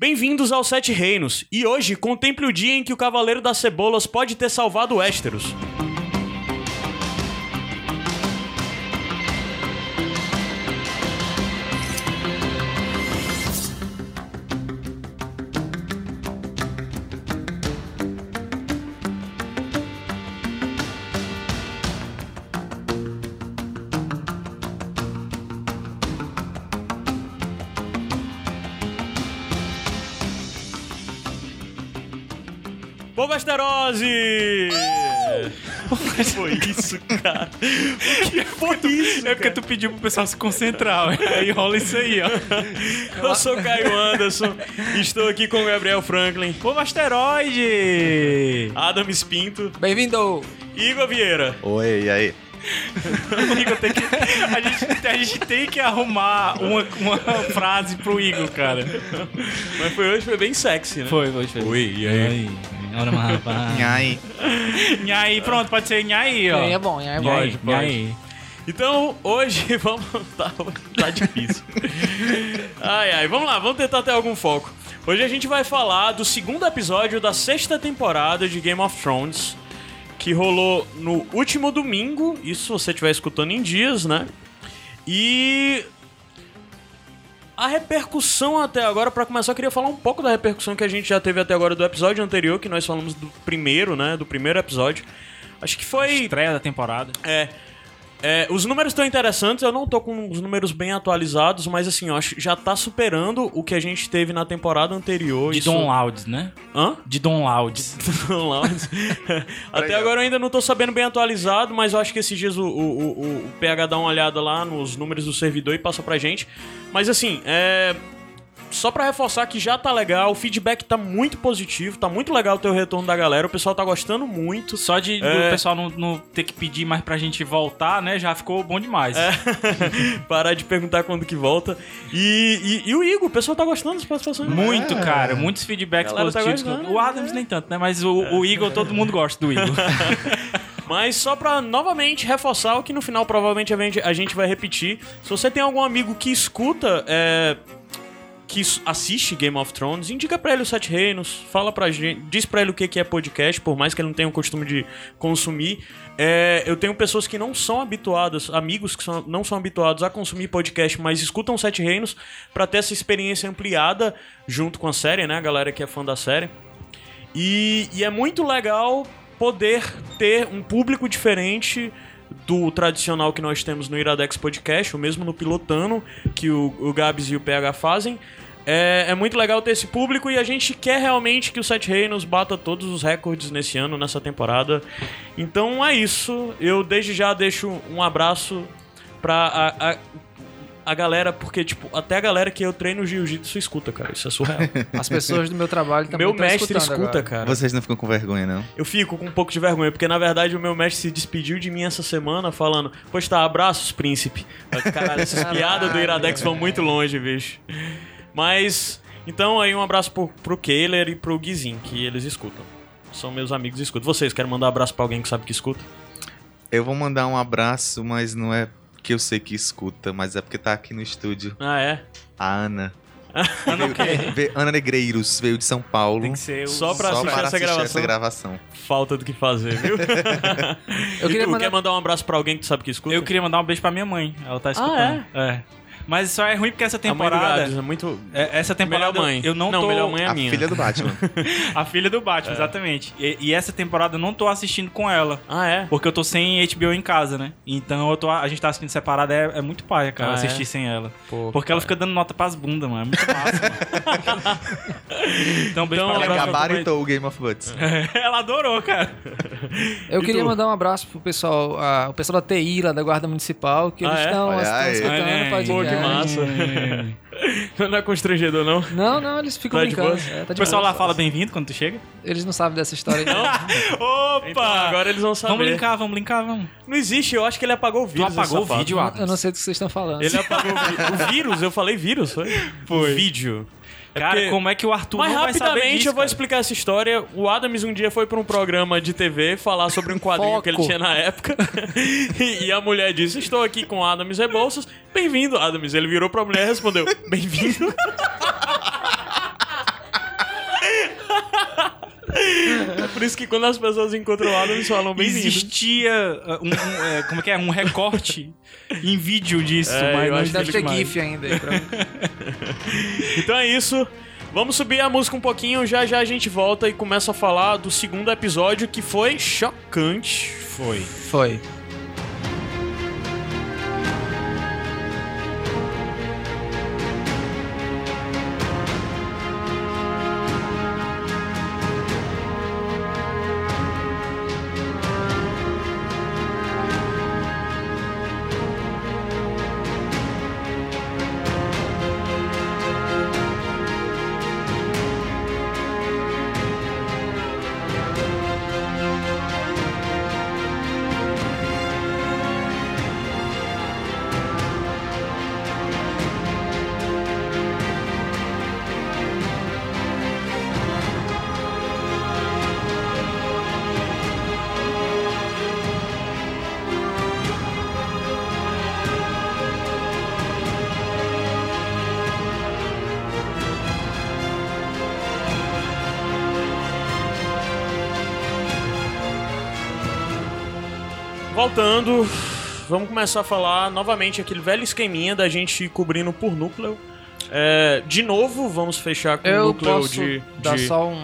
Bem-vindos aos Sete Reinos, e hoje contemple o dia em que o Cavaleiro das Cebolas pode ter salvado Westeros. Westerose! que foi isso, cara? O que foi isso? É porque tu pediu pro pessoal se concentrar, aí rola isso aí, ó. Eu sou Caio Anderson, estou aqui com o Gabriel Franklin, Pô, asteroide! Adam Espinto, Bem-vindo! Igor Vieira. Oi, e aí? Igor, tem que, a, gente, a gente tem que arrumar uma, uma frase pro Igor, cara. Mas foi hoje, foi bem sexy, né? Foi, foi, foi. Oi, e aí? Olha, mas rapaz. Aí? Nhaí, pronto, pode ser Nhaí, ó. É bom, é bom. Nhaí, pode. Nhaí. Então, hoje vamos. Tá, tá difícil. Ai, ai, vamos lá, vamos tentar ter algum foco. Hoje a gente vai falar do segundo episódio da sexta temporada de Game of Thrones, que rolou no último domingo, isso se você estiver escutando em dias, né? E. A repercussão até agora, pra começar, eu queria falar um pouco da repercussão que a gente já teve até agora do episódio anterior, que nós falamos do primeiro, né? Do primeiro episódio. Acho que foi. Estreia da temporada. É. É, os números estão interessantes, eu não tô com os números bem atualizados, mas assim, eu acho que já tá superando o que a gente teve na temporada anterior. De Isso- Don Louds, né? Hã? De Don Louds. Don Louds. Até agora eu ainda não tô sabendo bem atualizado, mas eu acho que esses dias o, o, o- o PH dá uma olhada lá nos números do servidor e passa pra gente. Mas assim, é. Só pra reforçar que já tá legal, o feedback tá muito positivo, tá muito legal ter o retorno da galera, o pessoal tá gostando muito. Só de É. o pessoal não, não ter que pedir mais pra gente voltar, né? Já ficou bom demais. É. Parar de perguntar quando que volta. E, e, e o Igor, o pessoal tá gostando das participações. Muito, cara. Muitos feedbacks Galera tá positivos. gostando, o Adams nem tanto, né? Mas o, o Igor, todo mundo gosta do Igor. Mas só pra novamente reforçar o que no final provavelmente a gente, a gente vai repetir. Se você tem algum amigo que escuta, é, que assiste Game of Thrones, indica pra ele os Sete Reinos, fala pra gente, diz pra ele o que é podcast, por mais que ele não tenha o costume de consumir. É, eu tenho pessoas que não são habituadas, amigos que são- não são habituados a consumir podcast, mas escutam Sete Reinos pra ter essa experiência ampliada junto com a série, né? A galera que é fã da série. E, e é muito legal poder ter um público diferente do tradicional que nós temos no Iradex Podcast, ou mesmo no Pilotano, que o, o Gabs e o PH fazem. É, é muito legal ter esse público e a gente quer realmente que o Sete Reinos bata todos os recordes nesse ano, nessa temporada. Então é isso. Eu desde já deixo um abraço pra a, galera, porque, tipo, até a galera que eu treino jiu-jitsu escuta, cara. Isso é surreal. As pessoas do meu trabalho também Meu mestre escuta, agora. cara. Vocês não ficam com vergonha, não? Eu fico com um pouco de vergonha, porque na verdade o meu mestre se despediu de mim essa semana falando: Pois tá, abraços, príncipe. Caralho, essas piadas do Iradex vão muito longe, bicho. Mas, então aí um abraço pro, pro Keiler e pro Guizin, que eles escutam. São meus amigos e escutam. Vocês querem mandar um abraço pra alguém que sabe que escuta? Eu vou mandar um abraço, mas não é porque eu sei que escuta, mas é porque tá aqui no estúdio. Ah, é? A Ana. Ana, o quê? Ve- Ana Negreiros veio de São Paulo. Tem que ser o... Só pra só assistir para essa assistir gravação. essa gravação. Falta do que fazer, viu? Eu e queria tu, mandar- quer mandar um abraço pra alguém que tu sabe que escuta? Eu queria mandar um beijo pra minha mãe. Ela tá escutando. é? Mas só é ruim porque essa A mãe do temporada... É muito. é- Essa temporada Melhor mãe. eu não, não tô... melhor mãe é a a minha. filha do Batman. A filha do Batman, exatamente. E, e essa temporada eu não tô assistindo com ela. Ah, é? Porque eu tô sem HBO em casa, né? Então eu tô, a gente tá assistindo separado, é, é muito paia, cara, Ah, assistir é? sem ela. Pô, Porque ela fica dando nota pras bundas, mano. É muito massa, mano. Então, beijo Então, pra Ela gabaritou o Game of Butts. Ela adorou, cara. Eu E queria tu? mandar um abraço pro pessoal, ah, o pessoal da TI lá da Guarda Municipal, que Ah, eles é? estão aí. escutando o podcast. Que massa. Não é constrangedor, não? Não, não, eles ficam Tá brincando. É, tá O pessoal lá fala bem-vindo quando tu chega. Eles não sabem dessa história não. Opa! Então, agora eles vão saber. Vamos linkar, vamos linkar, vamos. Não existe, eu acho que ele apagou o Tu vírus. apagou o vídeo, Atos? Eu não sei do que vocês estão falando. Ele apagou o vírus, eu falei vírus, foi? Foi. O vídeo. É Cara, porque- como é que o Arthur Mas não vai saber rapidamente disso, eu vou cara? explicar essa história. O Adams um dia foi pra um programa de TV falar sobre um quadrinho Foco. que ele tinha na época. e, e a mulher disse: Estou aqui com Adams Rebouças. Bem-vindo, Adams. Ele virou pra mulher e respondeu: Bem-vindo. Por isso que quando as pessoas encontram o Adam, eles falam bem-vindo. Existia uh, um, um, é, como é que é? Um recorte em vídeo disso, É, mas eu não acho que Deve ter mais. GIF ainda. Então é isso. Vamos subir a música um pouquinho, já já a gente volta e começa a falar do segundo episódio que foi chocante. Foi. Foi. Voltando, vamos começar a falar novamente aquele velho esqueminha da gente cobrindo por núcleo. É, de novo, vamos fechar com o Eu núcleo posso de, dar de- só um,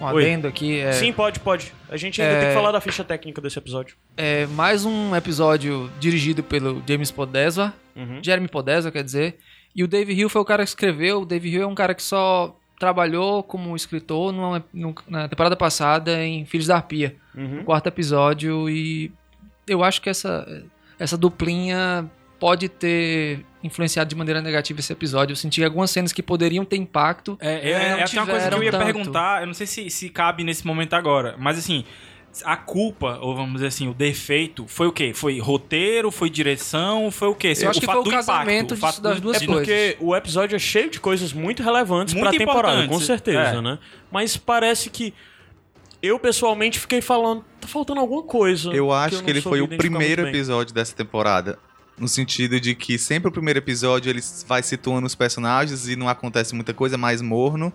um Oi. adendo aqui. É, Sim, pode, pode. A gente ainda É, tem que falar da ficha técnica desse episódio. é mais um episódio dirigido pelo James Podeswa. Uhum. Jeremy Podeswa, quer dizer. E o Dave Hill foi o cara que escreveu. O Dave Hill é um cara que só trabalhou como escritor numa- num- na temporada passada em Filhos da Arpia. Uhum. no quarto episódio e eu acho que essa, essa duplinha pode ter influenciado de maneira negativa esse episódio. Eu senti algumas cenas que poderiam ter impacto. É, é, É, é até uma coisa que eu ia tanto. perguntar, eu não sei se, se cabe nesse momento agora, mas assim, a culpa, ou vamos dizer assim, o defeito, foi o quê? Foi roteiro, foi direção, foi o quê? Eu acho que foi o do casamento o fato das do- duas É coisas. porque o episódio é cheio de coisas muito relevantes Muito pra temporada, com certeza, é. né? Mas parece que eu pessoalmente fiquei falando, tá faltando alguma coisa. Eu acho não que ele foi o primeiro episódio dessa temporada. No sentido de que sempre o primeiro episódio ele vai situando os personagens e não acontece muita coisa, é mais morno.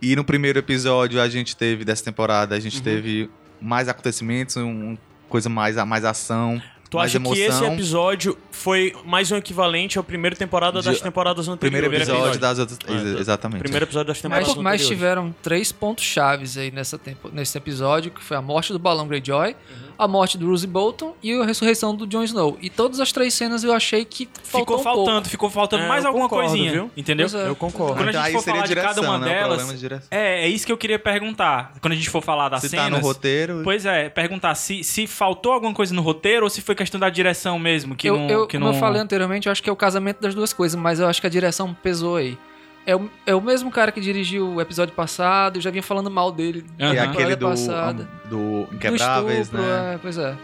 E no primeiro episódio a gente teve, dessa temporada, a gente Uhum. teve mais acontecimentos, um, coisa mais, mais ação, Tu mais acha emoção. que esse episódio foi mais um equivalente ao primeiro temporada das De- temporadas anteriores? Primeiro episódio das outras. Ah, ex- tá. Exatamente. Primeiro episódio das temporadas Mas, mas anteriores. tiveram três pontos chaves aí nessa tempo, nesse episódio, que foi a morte do Balão Greyjoy, Uhum. A morte do Roose Bolton e a ressurreição do Jon Snow. E todas as três cenas eu achei que Ficou um faltando, pouco. ficou faltando É, mais alguma concordo, coisinha, viu? entendeu? É. Eu concordo. Quando a gente Aí for seria falar de cada direção, uma né? O delas, problema de direção. É, é isso que eu queria perguntar. Quando a gente for falar das Se cenas. tá no roteiro. Pois é, perguntar se, se faltou alguma coisa no roteiro ou se foi questão da direção mesmo, que eu, não. eu, que como não... eu falei anteriormente, eu acho que é o casamento das duas coisas, mas eu acho que a direção pesou aí. É o, é o mesmo cara que dirigiu o episódio passado, eu já vinha falando mal dele. E na aquele do, passada. do Do Inquebráveis, estupro, né? é, pois é.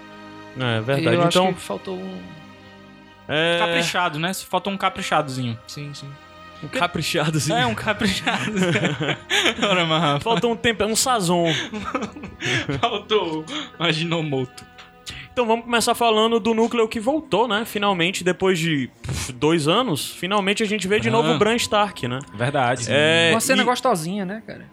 É E verdade. eu acho Então, que faltou um... é... Caprichado, né? Faltou um caprichadozinho. Sim, sim. um caprichado, assim. É, um caprichado. Ora, Faltou um tempo, um sazon. faltou um Aginomoto. Então vamos começar falando do núcleo que voltou, né? Finalmente, depois de pff, dois anos, finalmente a gente vê de Ah. novo o Bran Stark, né? Verdade. É, Uma cena e- gostosinha, né, cara?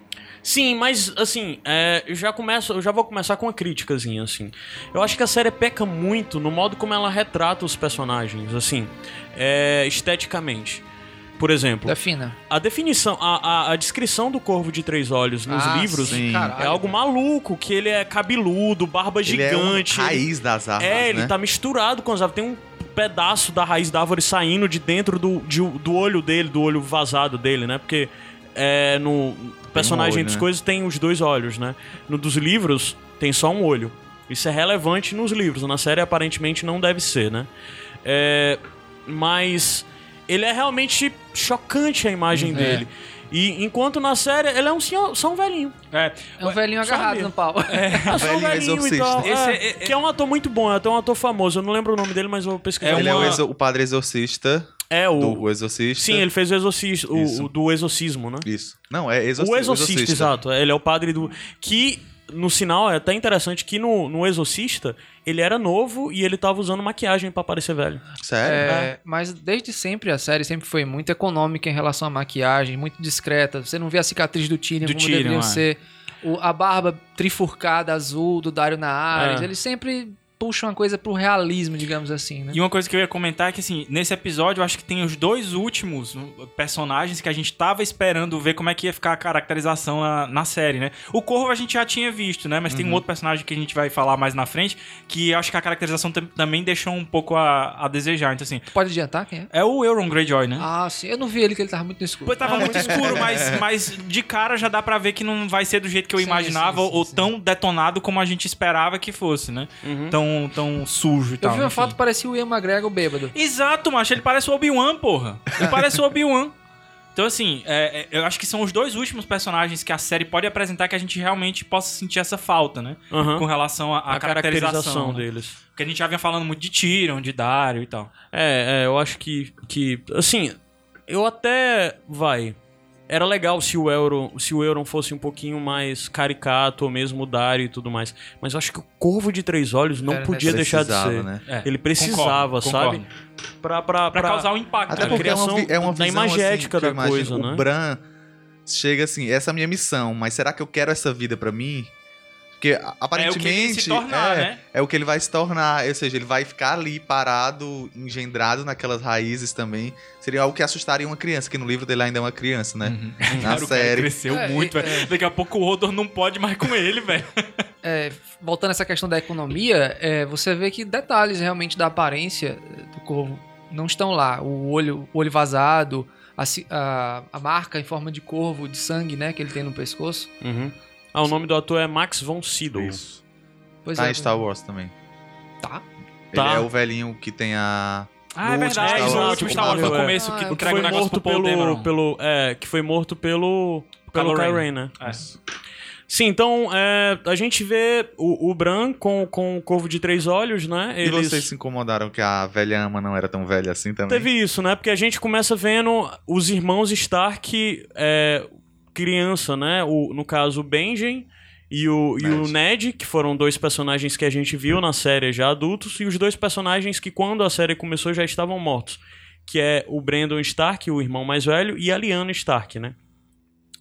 Sim, mas assim, é, eu já começo, eu já vou começar com uma críticazinha, assim. Eu acho que a série peca muito no modo como ela retrata os personagens, assim, é, esteticamente. Por exemplo, Defina. a definição, a, a, a descrição do Corvo de Três Olhos nos Ah, livros sim. é algo maluco, que ele é cabeludo, barba Ele é um gigante. raiz das árvores, É, ele né? tá misturado com as árvores. Tem um pedaço da raiz da árvore saindo de dentro do, de- do olho dele, do olho vazado dele, né? Porque é, no personagem olho, dos né? coisas tem os dois olhos, né? No dos livros tem só um olho. Isso é relevante nos livros. Na série aparentemente não deve ser, né? É, mas ele é realmente chocante a imagem É. dele. E enquanto na série ele é um senhor, só um velhinho. É, É um velhinho agarrado sabe? no pau. É só um velhinho e exorcista. tal. Esse É, é- é- que é um ator muito bom, é até um ator famoso. Eu não lembro o nome dele, mas eu pesquisei. É Ele é o, uma- o padre exorcista É o. do o exorcista. Sim, ele fez o exorcismo, o, o do exorcismo, né? Isso. Não, é exorcista. o exorcista, exato. Ele é o padre do. Que no sinal é até interessante que no, no Exorcista ele era novo e ele tava usando maquiagem pra parecer velho. Sério? É, mas desde sempre a série sempre foi muito econômica em relação à maquiagem, muito discreta. Você não vê a cicatriz do Tyrion Do como Tyrion, deveriam é. ser. o- a barba trifurcada azul do Dario Naharis. É. Ele sempre puxa uma coisa pro realismo, digamos assim, né? E uma coisa que eu ia comentar é que, assim, nesse episódio eu acho que tem os dois últimos uh, personagens que a gente tava esperando ver como é que ia ficar a caracterização na, na série, né? O Corvo a gente já tinha visto, né? Mas tem um outro personagem que a gente vai falar mais na frente que eu acho que a caracterização tam- também deixou um pouco a, a desejar. Então, assim, Tu pode adiantar quem é? é o Euron Greyjoy, né? Ah, sim. Eu não vi ele, que ele tava muito no escuro. Pô, tava muito escuro, mas, mas de cara já dá pra ver que não vai ser do jeito que eu Sim, imaginava sim, sim, ou sim. tão detonado como a gente esperava que fosse, né? Tão, tão sujo e Eu tal. vi uma enfim. foto, parecia o Ian McGregor bêbado. Exato, macho. Ele parece o Obi-Wan, porra. Ele parece o Obi-Wan. Então, assim, é- é- eu acho que são os dois últimos personagens que a série pode apresentar que a gente realmente possa sentir essa falta, né? Aham. Com relação à caracterização, caracterização né? deles. Porque a gente já vinha falando muito de Tyrion, de Dario e tal. É, é, eu acho que, que. Assim, eu até. Vai. Era legal se o Euron, se o Euron fosse um pouquinho mais caricato, ou mesmo o Dario e tudo mais. Mas eu acho que o Corvo de Três Olhos não Era podia deixar de ser. né? É, Ele precisava, concordo, sabe? concordo. Pra, pra, Pra causar um impacto. Até né? porque é uma, criação é uma visão imagética assim, que eu da imagino, coisa, né? O Bran chega assim, essa é a minha missão, mas será que eu quero essa vida pra mim? Porque a- É o que aparentemente ele se tornar, é, né? é o que ele vai se tornar, ou seja, ele vai ficar ali parado, engendrado naquelas raízes também. Seria algo que assustaria uma criança, que no livro dele ainda é uma criança, né? Uhum. Na Cara, o cara série. cresceu É, muito, é, velho. Daqui a pouco o Hodor não pode mais com ele, velho. É, voltando a essa questão da economia, é, você vê que detalhes realmente da aparência do corvo não estão lá. O olho, o olho vazado, a, a, a marca em forma de corvo, de sangue, né, que ele tem no pescoço. Uhum. Ah, o nome do ator é Max von Sydow. Isso. Pois Tá é. em Star Wars também. Tá. Ele Tá. é o velhinho que tem a. Ah, é No último verdade. Star No Wars, último o Star Wars, no é. começo, Ah, que é. Que entrega foi morto pelo, pelo. É, que foi morto pelo. Pelo Kylo né? É. Sim, então é, a gente vê o, o Bran com, com o Corvo de Três Olhos, né? E vocês se incomodaram que a velha ama não era tão velha assim também? Teve isso, né? Porque a gente começa vendo os irmãos Stark é, criança, né? O, no caso, o Benjen e o, e o Ned. Ned, que foram dois personagens que a gente viu na série já adultos, e os dois personagens que quando a série começou já estavam mortos. Que é o Brandon Stark, o irmão mais velho, e a Lyanna Stark, né?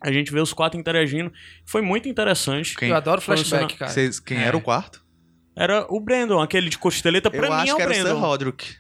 A gente vê os quatro interagindo. Foi muito interessante. Quem, Eu adoro flashback, cara. vocês- quem É. era o quarto? Era o Brandon, aquele de costeleta. Pra Eu mim acho é o que era o Sir Brandon. Roderick.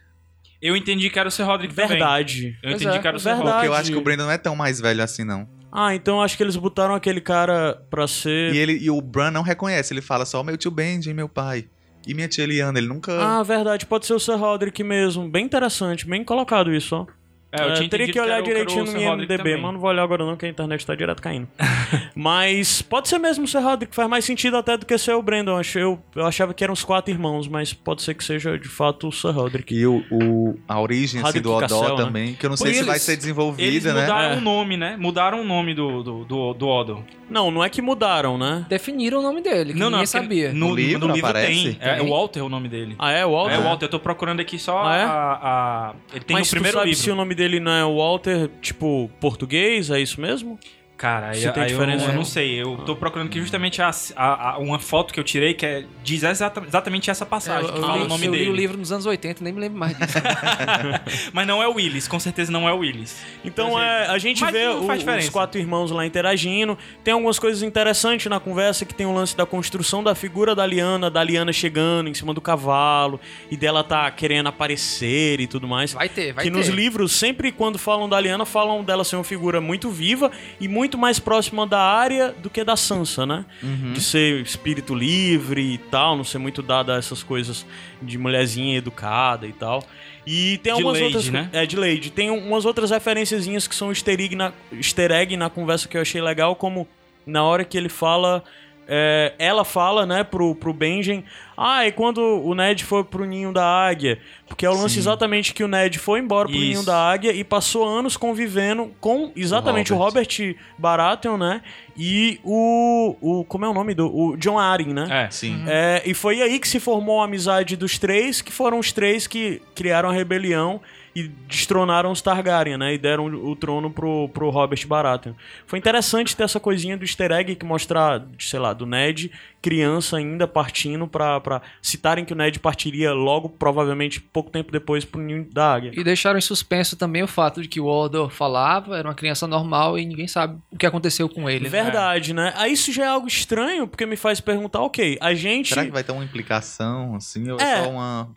Eu entendi que era o Sir Roderick também. Verdade. Eu Pois entendi é, que era o Sir verdade. Roderick. Porque eu acho que o Brandon não é tão mais velho assim, não. Ah, então acho que eles botaram aquele cara pra ser. E, ele, e o Bran não reconhece, ele fala só meu tio Benji, meu pai. E minha tia Liana, ele nunca. Ah, verdade, pode ser o Sir Roderick mesmo. Bem interessante, bem colocado isso, ó. É, eu É, tinha teria que olhar o- que era o direitinho no IMDB, mas não vou olhar agora não, que a internet tá direto caindo. mas pode ser mesmo o Sir Roderick, faz mais sentido até do que ser o Brandon. Eu, eu achava que eram os quatro irmãos, mas pode ser que seja de fato o Sir Roderick. E o, o- a origem assim, do Odó Cassel, né? também, que eu não sei se vai ser Eles desenvolvida, né? mudaram É. o nome, né? Mudaram o nome do, do, do, do Odo. Não, não é que mudaram, né? Definiram o nome dele, que ninguém porque sabia. No, No livro no livro aparece? tem. É, Tem. o Walter é o nome dele. Ah, é? O Walter? É o Walter, eu tô procurando aqui só Ah, é? a, a- Ele tem mas tu primeiro sabe livro. se o nome dele não é Walter, tipo, português? É isso mesmo? Cara, aí, aí eu, diferença, eu não não. sei. Eu tô procurando aqui justamente a, a- a- uma foto que eu tirei que é, diz exata- exatamente essa É, passagem, eu, que eu fala li, o nome eu li dele. o livro nos anos 80, nem me lembro mais disso. Mas não é o Willis, com certeza não é o Willis. Então é, a gente Mas vê o- os quatro irmãos lá interagindo. Tem algumas coisas interessantes na conversa, que tem o lance da construção da figura da Liana, da Liana chegando em cima do cavalo, e dela tá querendo aparecer e tudo mais. Vai ter, vai que ter. nos livros, sempre quando falam da Liana, falam dela ser uma figura muito viva e muito mais próxima da área do que da Sansa, né? Uhum. De ser espírito livre e tal, não ser muito dada a essas coisas de mulherzinha educada e tal. E tem De algumas lady, outras. né? É, de Lady. Tem umas outras referenciazinhas que são easter egg, na, easter egg na conversa que eu achei legal, como na hora que ele fala. É, ela fala, né, pro, pro Benjen. Ah, e quando o Ned foi pro ninho da águia? Porque é o lance Sim. exatamente que o Ned foi embora pro Isso. ninho da águia e passou anos convivendo com exatamente o Robert. Robert, Baratheon, né? E o, o. Como é o nome do. O John Arryn, né? É. Sim. É, e foi aí que se formou a amizade dos três, que foram os três que criaram a rebelião e destronaram os Targaryen, né? E deram o, trono pro, pro Robert Baratheon. Foi interessante ter essa coisinha do easter egg que mostrar, sei lá, do Ned criança ainda partindo pra, pra citarem que o Ned partiria logo, provavelmente pouco tempo depois pro Ninho da Águia. E deixaram em suspenso também o fato de que o Odor falava, era uma criança normal e ninguém sabe o que aconteceu com ele. né? Verdade, né? Aí isso já é algo estranho, porque me faz perguntar, ok, a gente... Será que vai ter uma implicação, assim, ou é, É. só uma...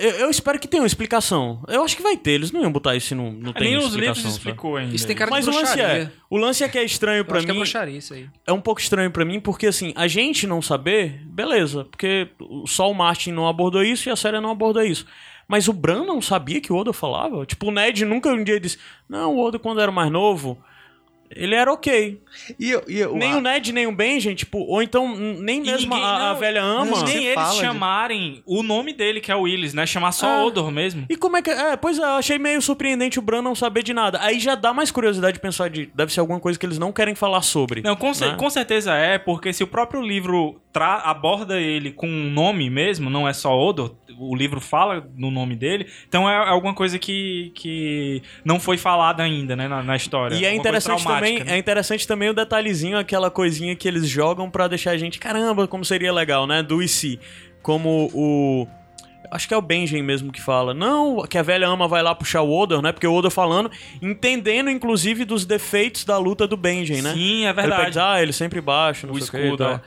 Eu, eu espero que tenha uma explicação. Eu acho que vai ter, eles não iam botar isso se não, não tem Nem os livros explicou ainda. Isso tem cara Mas de o lance bruxaria. é, o lance é que é estranho pra acho que é mim. bruxaria isso aí. é um pouco estranho pra mim, porque assim, a gente não saber, beleza, porque só o Martin não abordou isso e a série não abordou isso. Mas o Bran não sabia que o Odo falava? Tipo, o Ned nunca um dia disse, não, o Odo quando era mais novo, ele era ok. E, eu- e eu- nem o Ned, nem o Benjen, tipo, ou então nem mesmo ninguém- a, a não, velha ama. Nem eles fala de- chamarem o nome dele, que é o Willis, né? Chamar só Ah. Odor mesmo. E como é que. É, pois é, eu achei meio surpreendente o Bran não saber de nada. Aí já dá mais curiosidade de pensar de. Deve ser alguma coisa que eles não querem falar sobre. Não, com, cer- né? com certeza é, porque se o próprio livro tra- aborda ele com um nome mesmo, não é só Odor, o livro fala no nome dele, então é alguma coisa que, que não foi falada ainda, né, na, na história. E é interessante também, né? é interessante também o detalhezinho, aquela coisinha que eles jogam pra deixar a gente, caramba, como seria legal, né? Do se. Como o. Acho que é o Benjen mesmo que fala. Não, que a velha ama vai lá puxar o Odor, né? Porque o Odor falando, entendendo inclusive dos defeitos da luta do Benjen, né? Sim, é Ele pega, verdade. ah, ele sempre baixa, não O sei o que escudo, é.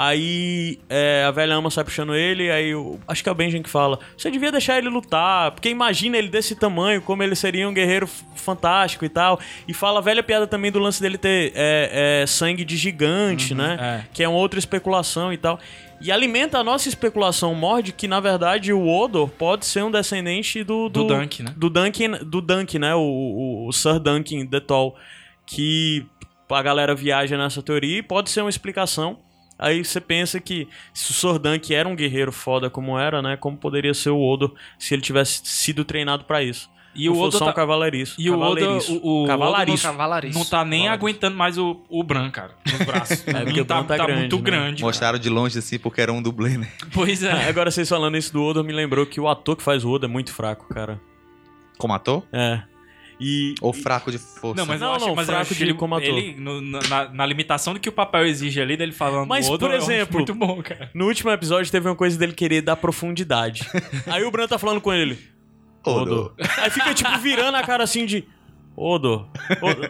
Aí é, a velha ama sai puxando ele, aí o- acho que é o Benjen que fala: Você devia deixar ele lutar, porque imagina ele desse tamanho, como ele seria um guerreiro fantástico e tal. E fala a velha piada também do lance dele ter é, é, sangue de gigante, né? é. Que é uma outra especulação e tal. E alimenta a nossa especulação morde que, na verdade, o Odor pode ser um descendente do. Do Dunk, né? Do Duncan, do Dunk, né? O, o, o Sir Duncan the Tall. Que a galera viaja nessa teoria e pode ser uma explicação. Aí você pensa que se o Sir Dunk era um guerreiro foda como era, né? Como poderia ser o Odor se ele tivesse sido treinado pra isso. E Não o um tá- cavaleiriço. E o Oda, o, o Oda Cavalariço. Cavalariço. não tá nem aguentando mais o, o Bran, cara, nos braços. É, porque Não o Bran tá grande, muito né? grande. cara. Mostraram de longe, assim, porque era um dublê, né? Pois é. Agora vocês falando isso do Odor me lembrou que o ator que faz o Odor é muito fraco, cara. Como ator? É. E. Ou fraco de força? Não, mas Não, eu acho, não, mas eu fraco de ele, como ator. ele no- na, na limitação do que o papel exige ali, dele falando Mas, Odo, por exemplo, muito bom, cara. No último episódio teve uma coisa dele querer dar profundidade. Aí o Bran tá falando com ele. Odor. Aí fica tipo virando a cara assim de. Odor. Odor.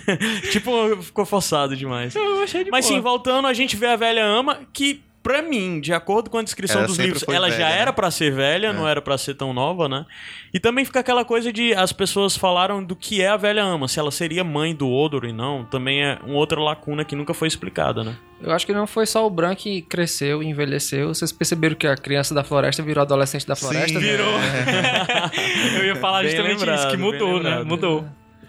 tipo, ficou forçado demais. Eu achei de Mas sim, boa. voltando, a gente vê a velha ama que. Pra mim, de acordo com a descrição Ela dos livros, ela já velha, era né? pra ser velha, não era pra ser tão nova, né? E também fica aquela coisa de as pessoas falaram do que é a velha ama, se ela seria mãe do Odor e não, também é uma outra lacuna que nunca foi explicada, né? Eu acho que não foi só o Bran que cresceu e envelheceu. Vocês perceberam que a criança da floresta virou adolescente da floresta? Sim, né? Virou. Eu ia falar Bem justamente isso, lembrado, que bem mudou, né? Mudou.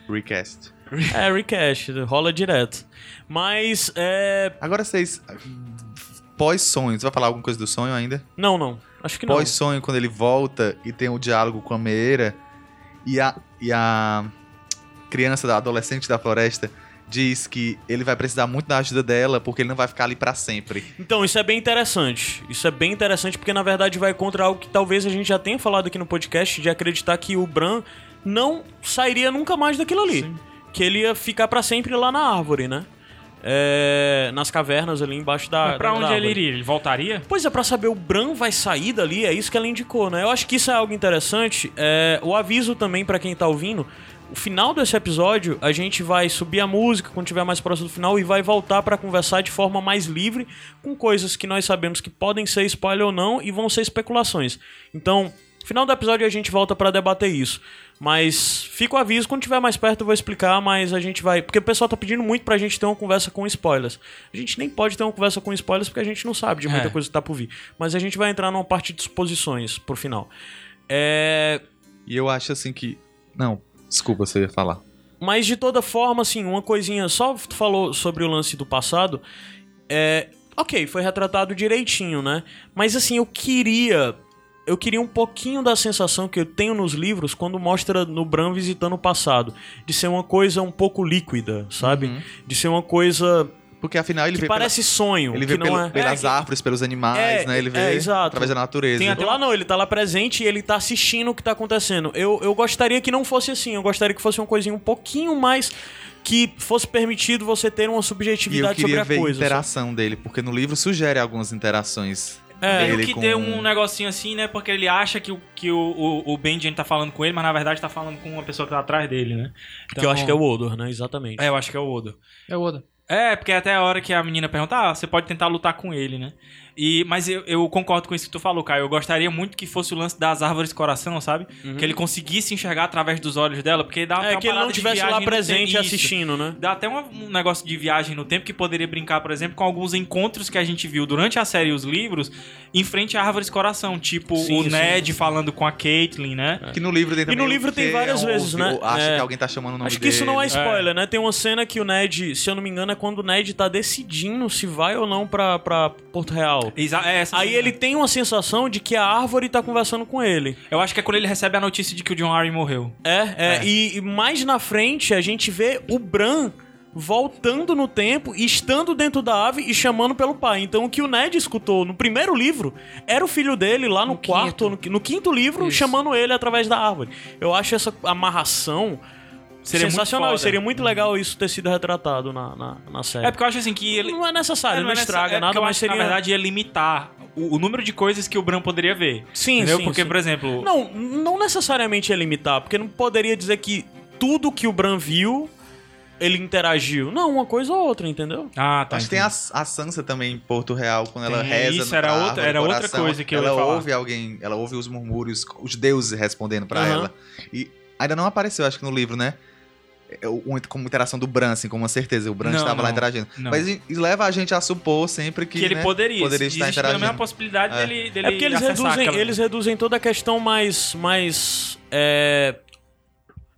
Recast. É, recast, rola direto. Mas, é. Agora vocês... Pós-sonho, você vai falar alguma coisa do sonho ainda? Não, não. Acho que não. Pós-sonho, quando ele volta e tem o diálogo com a Meera e a, e a criança, da adolescente da floresta, diz que ele vai precisar muito da ajuda dela porque ele não vai ficar ali pra sempre. Então, isso é bem interessante. Isso é bem interessante porque, na verdade, vai contra algo que talvez a gente já tenha falado aqui no podcast, de acreditar que o Bran não sairia nunca mais daquilo ali. Que ele ia ficar pra sempre lá na árvore, né? É, nas cavernas ali embaixo da. Mas pra da onde árvore. ele iria? Ele voltaria? Pois é, pra saber o Bran vai sair dali, é isso que ela indicou, né? Eu acho que isso é algo interessante. É, o aviso também pra quem tá ouvindo. O final desse episódio, a gente vai subir a música quando tiver mais próximo do final e vai voltar pra conversar de forma mais livre com coisas que nós sabemos que podem ser spoiler ou não e vão ser especulações. Então, final do episódio a gente volta pra debater isso. Mas fica o aviso, quando tiver mais perto eu vou explicar, mas a gente vai. Porque o pessoal tá pedindo muito pra gente ter uma conversa com spoilers. A gente nem pode ter uma conversa com spoilers porque a gente não sabe de muita É. coisa que tá por vir. Mas a gente vai entrar numa parte de suposições pro final. É. E eu acho assim que... Não, desculpa, você ia falar. Mas de toda forma, assim, uma coisinha. Só tu falou sobre o lance do passado. É. Ok, foi retratado direitinho, né? Mas assim, eu queria. Eu queria um pouquinho da sensação que eu tenho nos livros quando mostra no Bran visitando o passado. De ser uma coisa um pouco líquida, sabe? De ser uma coisa Porque afinal ele que vê parece sonho. pela, ele vê que não pelo- é... pelas é, árvores, pelos animais, É, né? Ele vê é, exato. através da natureza. Tem até Lá não, ele tá lá presente e ele tá assistindo o que tá acontecendo. Eu, eu gostaria que não fosse assim. Eu gostaria que fosse uma coisinha um pouquinho mais. Que fosse permitido você ter uma E eu subjetividade sobre queria a ver a coisa. sabe? interação dele, porque no livro sugere algumas interações. É, dele que com- ter um negocinho assim, né? Porque ele acha que, o, que o, o, o Benjen tá falando com ele, mas na verdade tá falando com uma pessoa que tá atrás dele, né? Que eu acho que é o Odor, né? Exatamente. É, eu acho que é o Odo. É o Oda. É, porque até a hora que a menina pergunta, ah, você pode tentar lutar com ele, né? E, mas eu, eu concordo com isso que tu falou, Caio. Eu gostaria muito que fosse o lance das árvores coração, sabe? Que ele conseguisse enxergar através dos olhos dela, porque dá Uhum. É, que ele não de tivesse viagem lá presente assistindo, né? Dá até uma- um negócio de viagem no tempo que poderia brincar, por exemplo, com alguns encontros que a gente viu durante a série e os livros em frente a árvores coração. Tipo Sim, o sim. Ned falando com a Caitlyn, né? Que no livro tem E também no livro tem várias ouve, vezes, né? ou Acha É. que alguém tá chamando o nome Acho que isso não é dele. spoiler, né? Tem uma cena que o Ned, se eu não me engano, é quando o Ned tá decidindo se vai ou não pra, pra Porto Real. Exa é essa Aí cena. ele tem uma sensação de que a árvore tá conversando com ele. Eu acho que é quando ele recebe a notícia de que o John Arryn morreu. É, é. É. E, e mais na frente a gente vê o Bran voltando no tempo, e estando dentro da ave e chamando pelo pai. Então o que o Ned escutou no primeiro livro era o filho dele lá no, No quarto, quinto. no, no quinto livro, Isso. chamando ele através da árvore. Eu acho essa amarração Seria muito sensacional. foda. Seria muito legal isso ter sido retratado na, na, na série. É porque eu acho assim que ele. Não é necessário, É, não, é nessa- estraga é nada, eu mas acho que, seria... Na verdade, ia limitar o, o número de coisas que o Bran poderia ver. Sim, entendeu? sim, Porque, sim. por exemplo. Não, não necessariamente é limitar, porque não poderia dizer que tudo que o Bran viu, ele interagiu. Não, uma coisa ou outra, entendeu? Ah, tá. Acho que tem a, a Sansa também em Porto Real, quando ela Tem, reza isso era outra- árvore era outra coisa que eu ela ia falar. ouve alguém, ela ouve os murmúrios, os deuses respondendo pra Aham. ela. E ainda não apareceu, acho que no livro, né? É, Como interação do Bran, assim, com uma certeza. O Bran Não, estava lá interagindo. Não. Mas leva a gente a supor sempre que, Que ele né, poderia. poderia Existe estar mesma interagindo. possibilidade É. dele, dele É porque eles reduzem, aquela- eles reduzem toda a questão mais, mais é,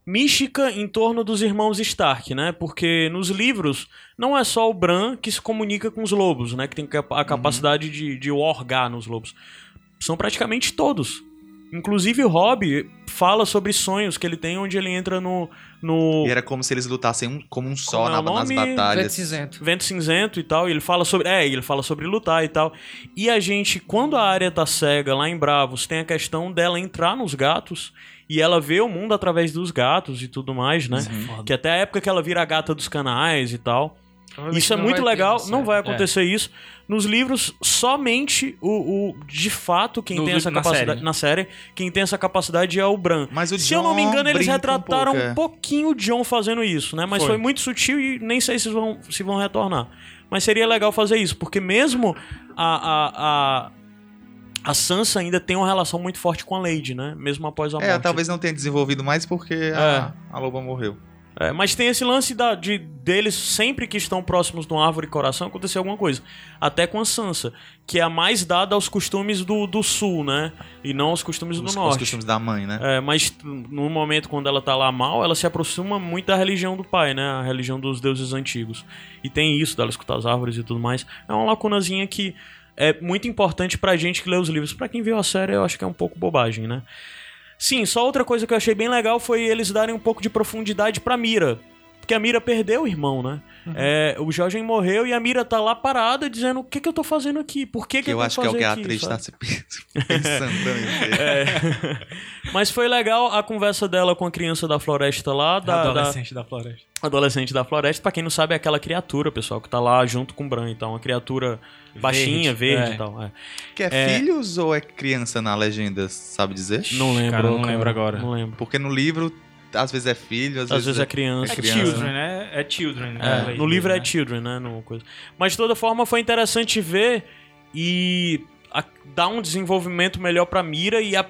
mística em torno dos irmãos Stark, né? Porque nos livros não é só o Bran que se comunica com os lobos, né? Que tem a capacidade de, de orgar nos lobos. São praticamente todos. Inclusive o Robb fala sobre sonhos que ele tem onde ele entra no, no E era como se eles lutassem um- como um só Como é na- o nas nome? Vento batalhas. cinzento. Vento Cinzento e tal, e ele fala sobre. É, ele fala sobre lutar e tal. E a gente, quando a área tá cega lá em Bravos, tem a questão dela entrar nos gatos e ela vê o mundo através dos gatos e tudo mais, né? Que até a época que ela vira a gata dos canais e tal. Isso é muito legal, não série. vai acontecer isso. Nos livros, somente o, o- de fato quem No tem essa na capacidade série. na série, quem tem essa capacidade é o Bran. Mas o Se eu não me engano, eles brinca um retrataram pouco, um, é. pouquinho o John fazendo isso, né? Mas Foi. foi, muito sutil e nem sei se vão, se vão retornar. Mas seria legal fazer isso, porque mesmo a, a, a, a Sansa ainda tem uma relação muito forte com a Lady, né? Mesmo após a morte. É, talvez não tenha desenvolvido mais porque a, a loba morreu. É, mas tem esse lance da, de deles, sempre que estão próximos de uma árvore coração, acontecer alguma coisa. Até com a Sansa, que é a mais dada aos costumes do, do sul, né? E não aos costumes do Os, os norte. costumes da mãe, né? É, mas no momento quando ela tá lá mal, ela se aproxima muito da religião do pai, né? A religião dos deuses antigos. E tem isso dela escutar as árvores e tudo mais. É uma lacunazinha que é muito importante pra gente que lê os livros. Pra quem viu a série, eu acho que é um pouco bobagem, né? Sim, só outra coisa que eu achei bem legal foi eles darem um pouco de profundidade pra Mira. Porque a Mira perdeu o irmão, né? É, o Jorgen morreu e a Mira tá lá parada dizendo: O que que eu tô fazendo aqui? Por que, que, Que eu tenho acho que é o que a aqui?" atriz sabe? tá se pensando também. É. Mas foi legal a conversa dela com a criança da floresta lá, da, da- Adolescente da floresta. adolescente da floresta. Pra quem não sabe, é aquela criatura, pessoal, que tá lá junto com o Bran. Então, uma criatura baixinha, verde, é. e tal. é. Que é, filhos ou é criança na legenda, sabe dizer? Não lembro. Cara, não lembro agora. Não lembro. Porque no livro, às vezes é filho, às, Às vezes é criança. É criança, Children, né? É Children. né? É, no livro é né? Children, né? No coisa. Mas de toda forma foi interessante ver e a- dar um desenvolvimento melhor pra Mira e a-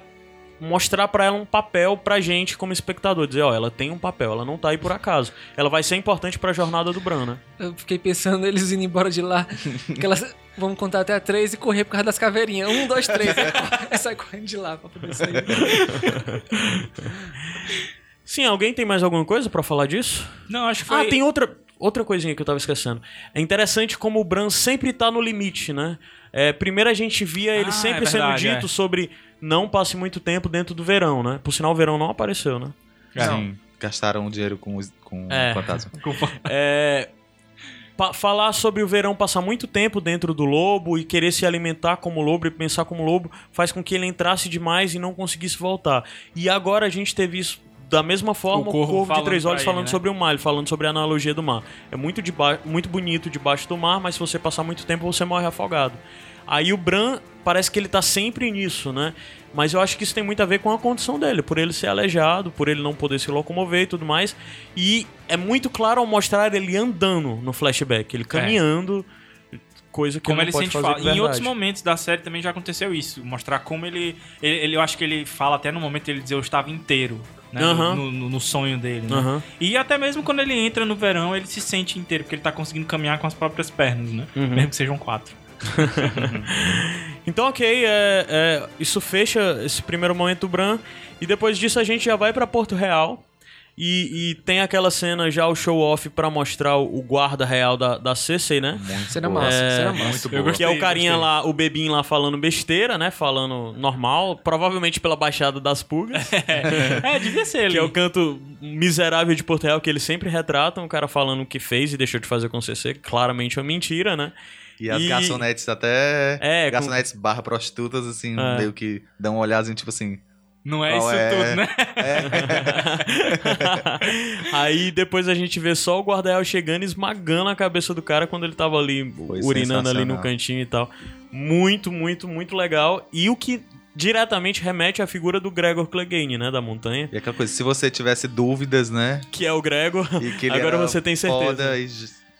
mostrar pra ela um papel pra gente como espectador. Dizer, ó, ela tem um papel, ela não tá aí por acaso. Ela vai ser importante pra jornada do Bran, né? Eu fiquei pensando eles indo embora de lá. que elas vão contar até a três e correr por causa das caveirinhas. Um, dois, três. Sai correndo de lá pra poder sair. Sim, alguém tem mais alguma coisa pra falar disso? Não, acho que foi... Ah, tem outra, outra coisinha que eu tava esquecendo. É interessante como o Bran sempre tá no limite, né? É, primeiro a gente via ele Ah, sempre é verdade, sendo dito é. sobre não passe muito tempo dentro do verão, né? Por sinal, o verão não apareceu, né? Sim, gastaram o dinheiro com, os- com É. o fantasma. É, Pa- falar sobre o verão passar muito tempo dentro do lobo e querer se alimentar como lobo e pensar como lobo faz com que ele entrasse demais e não conseguisse voltar. E agora a gente teve isso da mesma forma O o Corvo Corvo, de Três Olhos ele, falando né? sobre o mar, ele falando sobre a analogia do mar. É muito, deba- muito bonito debaixo do mar, mas se você passar muito tempo você morre afogado. Aí o Bran parece que ele tá sempre nisso, né? Mas eu acho que isso tem muito a ver com a condição dele, por ele ser aleijado, por ele não poder se locomover e tudo mais. E é muito claro ao mostrar ele andando no flashback, ele caminhando, coisa que Como ele ele sente fazer fala. E em outros momentos da série também já aconteceu isso. Mostrar como ele, ele, ele- Eu acho que ele fala até no momento ele dizer eu estava inteiro. Né, no- Aham. no, no- no sonho dele, né? Aham. E até mesmo quando ele entra no verão, ele se sente inteiro, porque ele tá conseguindo caminhar com as próprias pernas, né? Uhum. Mesmo que sejam quatro. Então, ok, é, é, isso fecha esse primeiro momento do Bran. E depois disso a gente já vai pra Porto Real. E, e tem aquela cena já, o show-off pra mostrar o, o guarda real da, da Cersei, né? Muito Cena boa. massa, É, cena massa. Muito boa. Que é o carinha gostei. lá, o bebinho lá falando besteira, né? Falando normal, provavelmente pela Baixada das Pulgas. É, devia ser ele. que é o canto miserável de Porto Real que eles sempre retratam. O cara falando o que fez e deixou de fazer com CC. Claramente uma mentira, né? E as E- garçonetes até. É, com- garçonetes barra prostitutas, assim, É. meio que dão um olhazinho, tipo assim. Não é Qual isso é? tudo, né? Aí depois a gente vê só o guarda-real chegando e esmagando a cabeça do cara quando ele tava ali Foi urinando ali no cantinho e tal. Muito, muito, muito legal. E o que diretamente remete à figura do Gregor Clegane, né? Da montanha. E aquela coisa, se você tivesse dúvidas, né? Que é o Gregor. E que ele Agora você tem certeza. e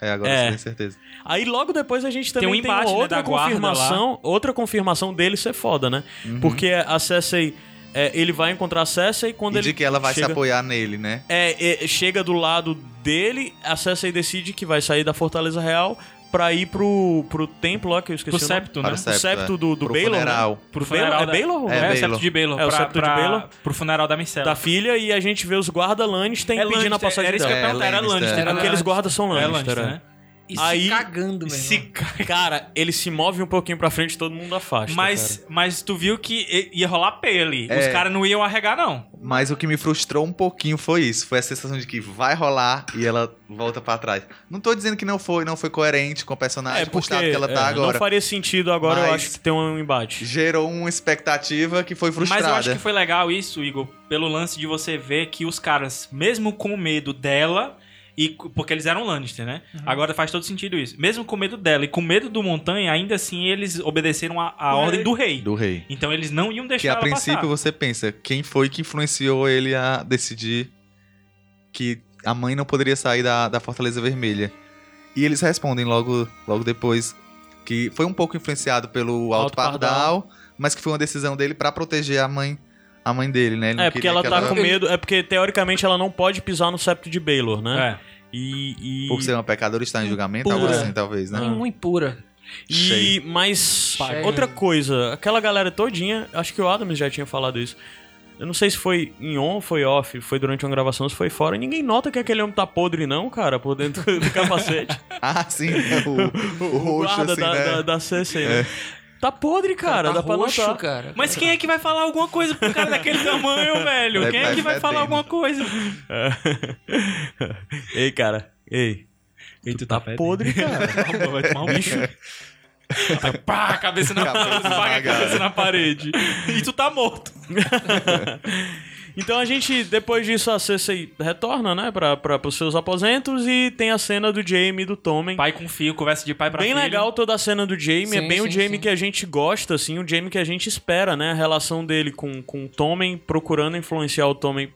É, agora É. você tem certeza. Aí logo depois a gente também um tem, embate, né, outra guarda confirmação, outra confirmação dele ser foda, né? Uhum. Porque a Cersei, é, ele vai encontrar a Cersei quando E ele de que ela vai chega, se apoiar nele, né? é, é, chega do lado dele, a Cersei decide que vai sair da Fortaleza Real pra ir pro, pro templo lá que eu esqueci Pro o nome. septo, Para né? o septo, septo é. do- do Pro Baelor, né? funeral. Pro Baelor? funeral É da- Baelor? É, É o septo de Baelor. É o pra- septo de pra- Baelor. Pro funeral da Micela. Da filha e a gente vê os guarda Lannister É impedindo a Lannister, passagem era isso que eu ia dela. É, perguntar, era Lannister. Era Aqueles guardas são É Lannister, né? E Aí- se cagando, Se irmão. Cara, ele se move um pouquinho pra frente e todo mundo afasta. Mas, mas tu viu que ia rolar P ali. Os É. caras não iam arregar, não. Mas o que me frustrou um pouquinho foi isso. Foi a sensação de que vai rolar e ela volta pra trás. Não tô dizendo que não foi, não foi coerente com o personagem, É, com o porque estado que ela tá é, agora. não faria sentido agora, eu acho que tem um embate. Gerou uma expectativa que foi frustrada. Mas eu acho que foi legal isso, Igor, pelo lance de você ver que os caras, mesmo com medo dela, e porque eles eram Lannister, né? Uhum. Agora faz todo sentido isso. Mesmo com medo dela e com medo do Montanha, ainda assim eles obedeceram a, a ordem rei. do rei. Do rei. Então eles não iam deixar Que a princípio passar. você pensa, quem foi que influenciou ele a decidir que a mãe não poderia sair da, da Fortaleza Vermelha? E eles respondem logo, logo depois que foi um pouco influenciado pelo Alto, Alto Pardal. Pardal, mas que foi uma decisão dele pra proteger a mãe, a mãe dele, né? Ele É, porque ela tá com medo. É porque, teoricamente, ela não pode pisar no septo de Baelor, né? É. E. e... Por ser uma pecadora e estar em julgamento, algo assim, talvez, né? Ah. Muito impura. E, Cheio. mas Cheio. outra coisa, aquela galera todinha, acho que o Adams já tinha falado isso. Eu não sei se foi em on ou foi off, foi durante uma gravação, se foi fora. Ninguém nota que aquele homem tá podre, não, cara, por dentro do capacete. Ah, sim, né? o, o, roxo, guarda assim, da, né? da, da CC, né? Tá podre, cara, tá dá pra roxo, notar. cara. Mas quem é que vai falar alguma coisa pro cara daquele tamanho, velho? Deve Quem é tá que vai falar fedendo. alguma coisa? ei, cara, ei. E tu tá podre, cara. Vai tomar um bicho. Aí, pá, a cabeça na Cabeça parede, esmaga a esmagada. cabeça na parede. E tu tá morto. Então a gente, depois disso, a Cersei retorna, né, pra, pra, pros seus aposentos e tem a cena do Jaime e do Tommen. Pai com filho, conversa de pai pra Bem filho. legal toda a cena do Jaime, é Sim, bem o sim, Jaime sim. que a gente gosta, assim, o Jaime que a gente espera, né? A relação dele com, com o Tommen, procurando influenciar o Tommen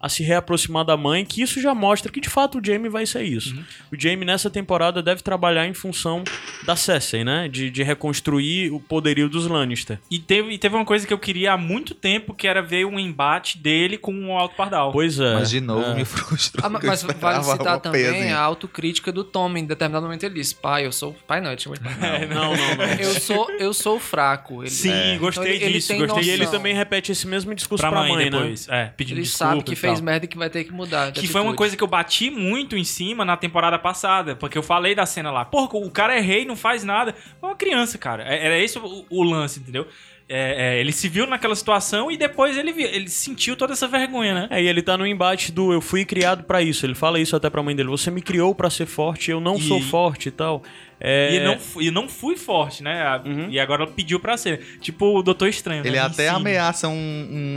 a se reaproximar da mãe, que isso já mostra que de fato o Jaime vai ser isso. Uhum. O Jaime nessa temporada deve trabalhar em função da Cersei, né? De, de reconstruir o poderio dos Lannister. E teve, e teve uma coisa que eu queria há muito tempo, que era ver um embate dele com o Alto Pardal. Pois é. Mas de novo é. me frustrou. Ah, mas vale citar também peiazinha. a autocrítica do Tom. Em determinado momento ele disse: Pai, eu sou. Pai não, ele chama de pai. Não, não, não. Eu sou, eu sou fraco. Ele, Sim, É. gostei Então ele- ele disso. tem gostei E ele também repete esse mesmo discurso pra pra, mãe, mãe, né? depois. É, pedindo Ele desculpa sabe que fez tal. merda e que vai ter que mudar. Que foi uma coisa que eu bati muito em cima na temporada passada, porque eu falei da cena lá. Porra, o cara é rei, não faz nada. É uma criança, cara. É- Era esse o, o lance, entendeu? é, é, ele se viu naquela situação e depois ele, vi- ele sentiu toda essa vergonha, né? É, e ele tá no embate do eu fui criado pra isso. Ele fala isso até pra mãe dele. Você me criou pra ser forte, eu não E- sou forte e tal. É, E, não, e não fui forte, né? Uhum. E agora ela pediu pra ser. Tipo o Doutor Estranho, né? Ele Me até ensine. ameaça um,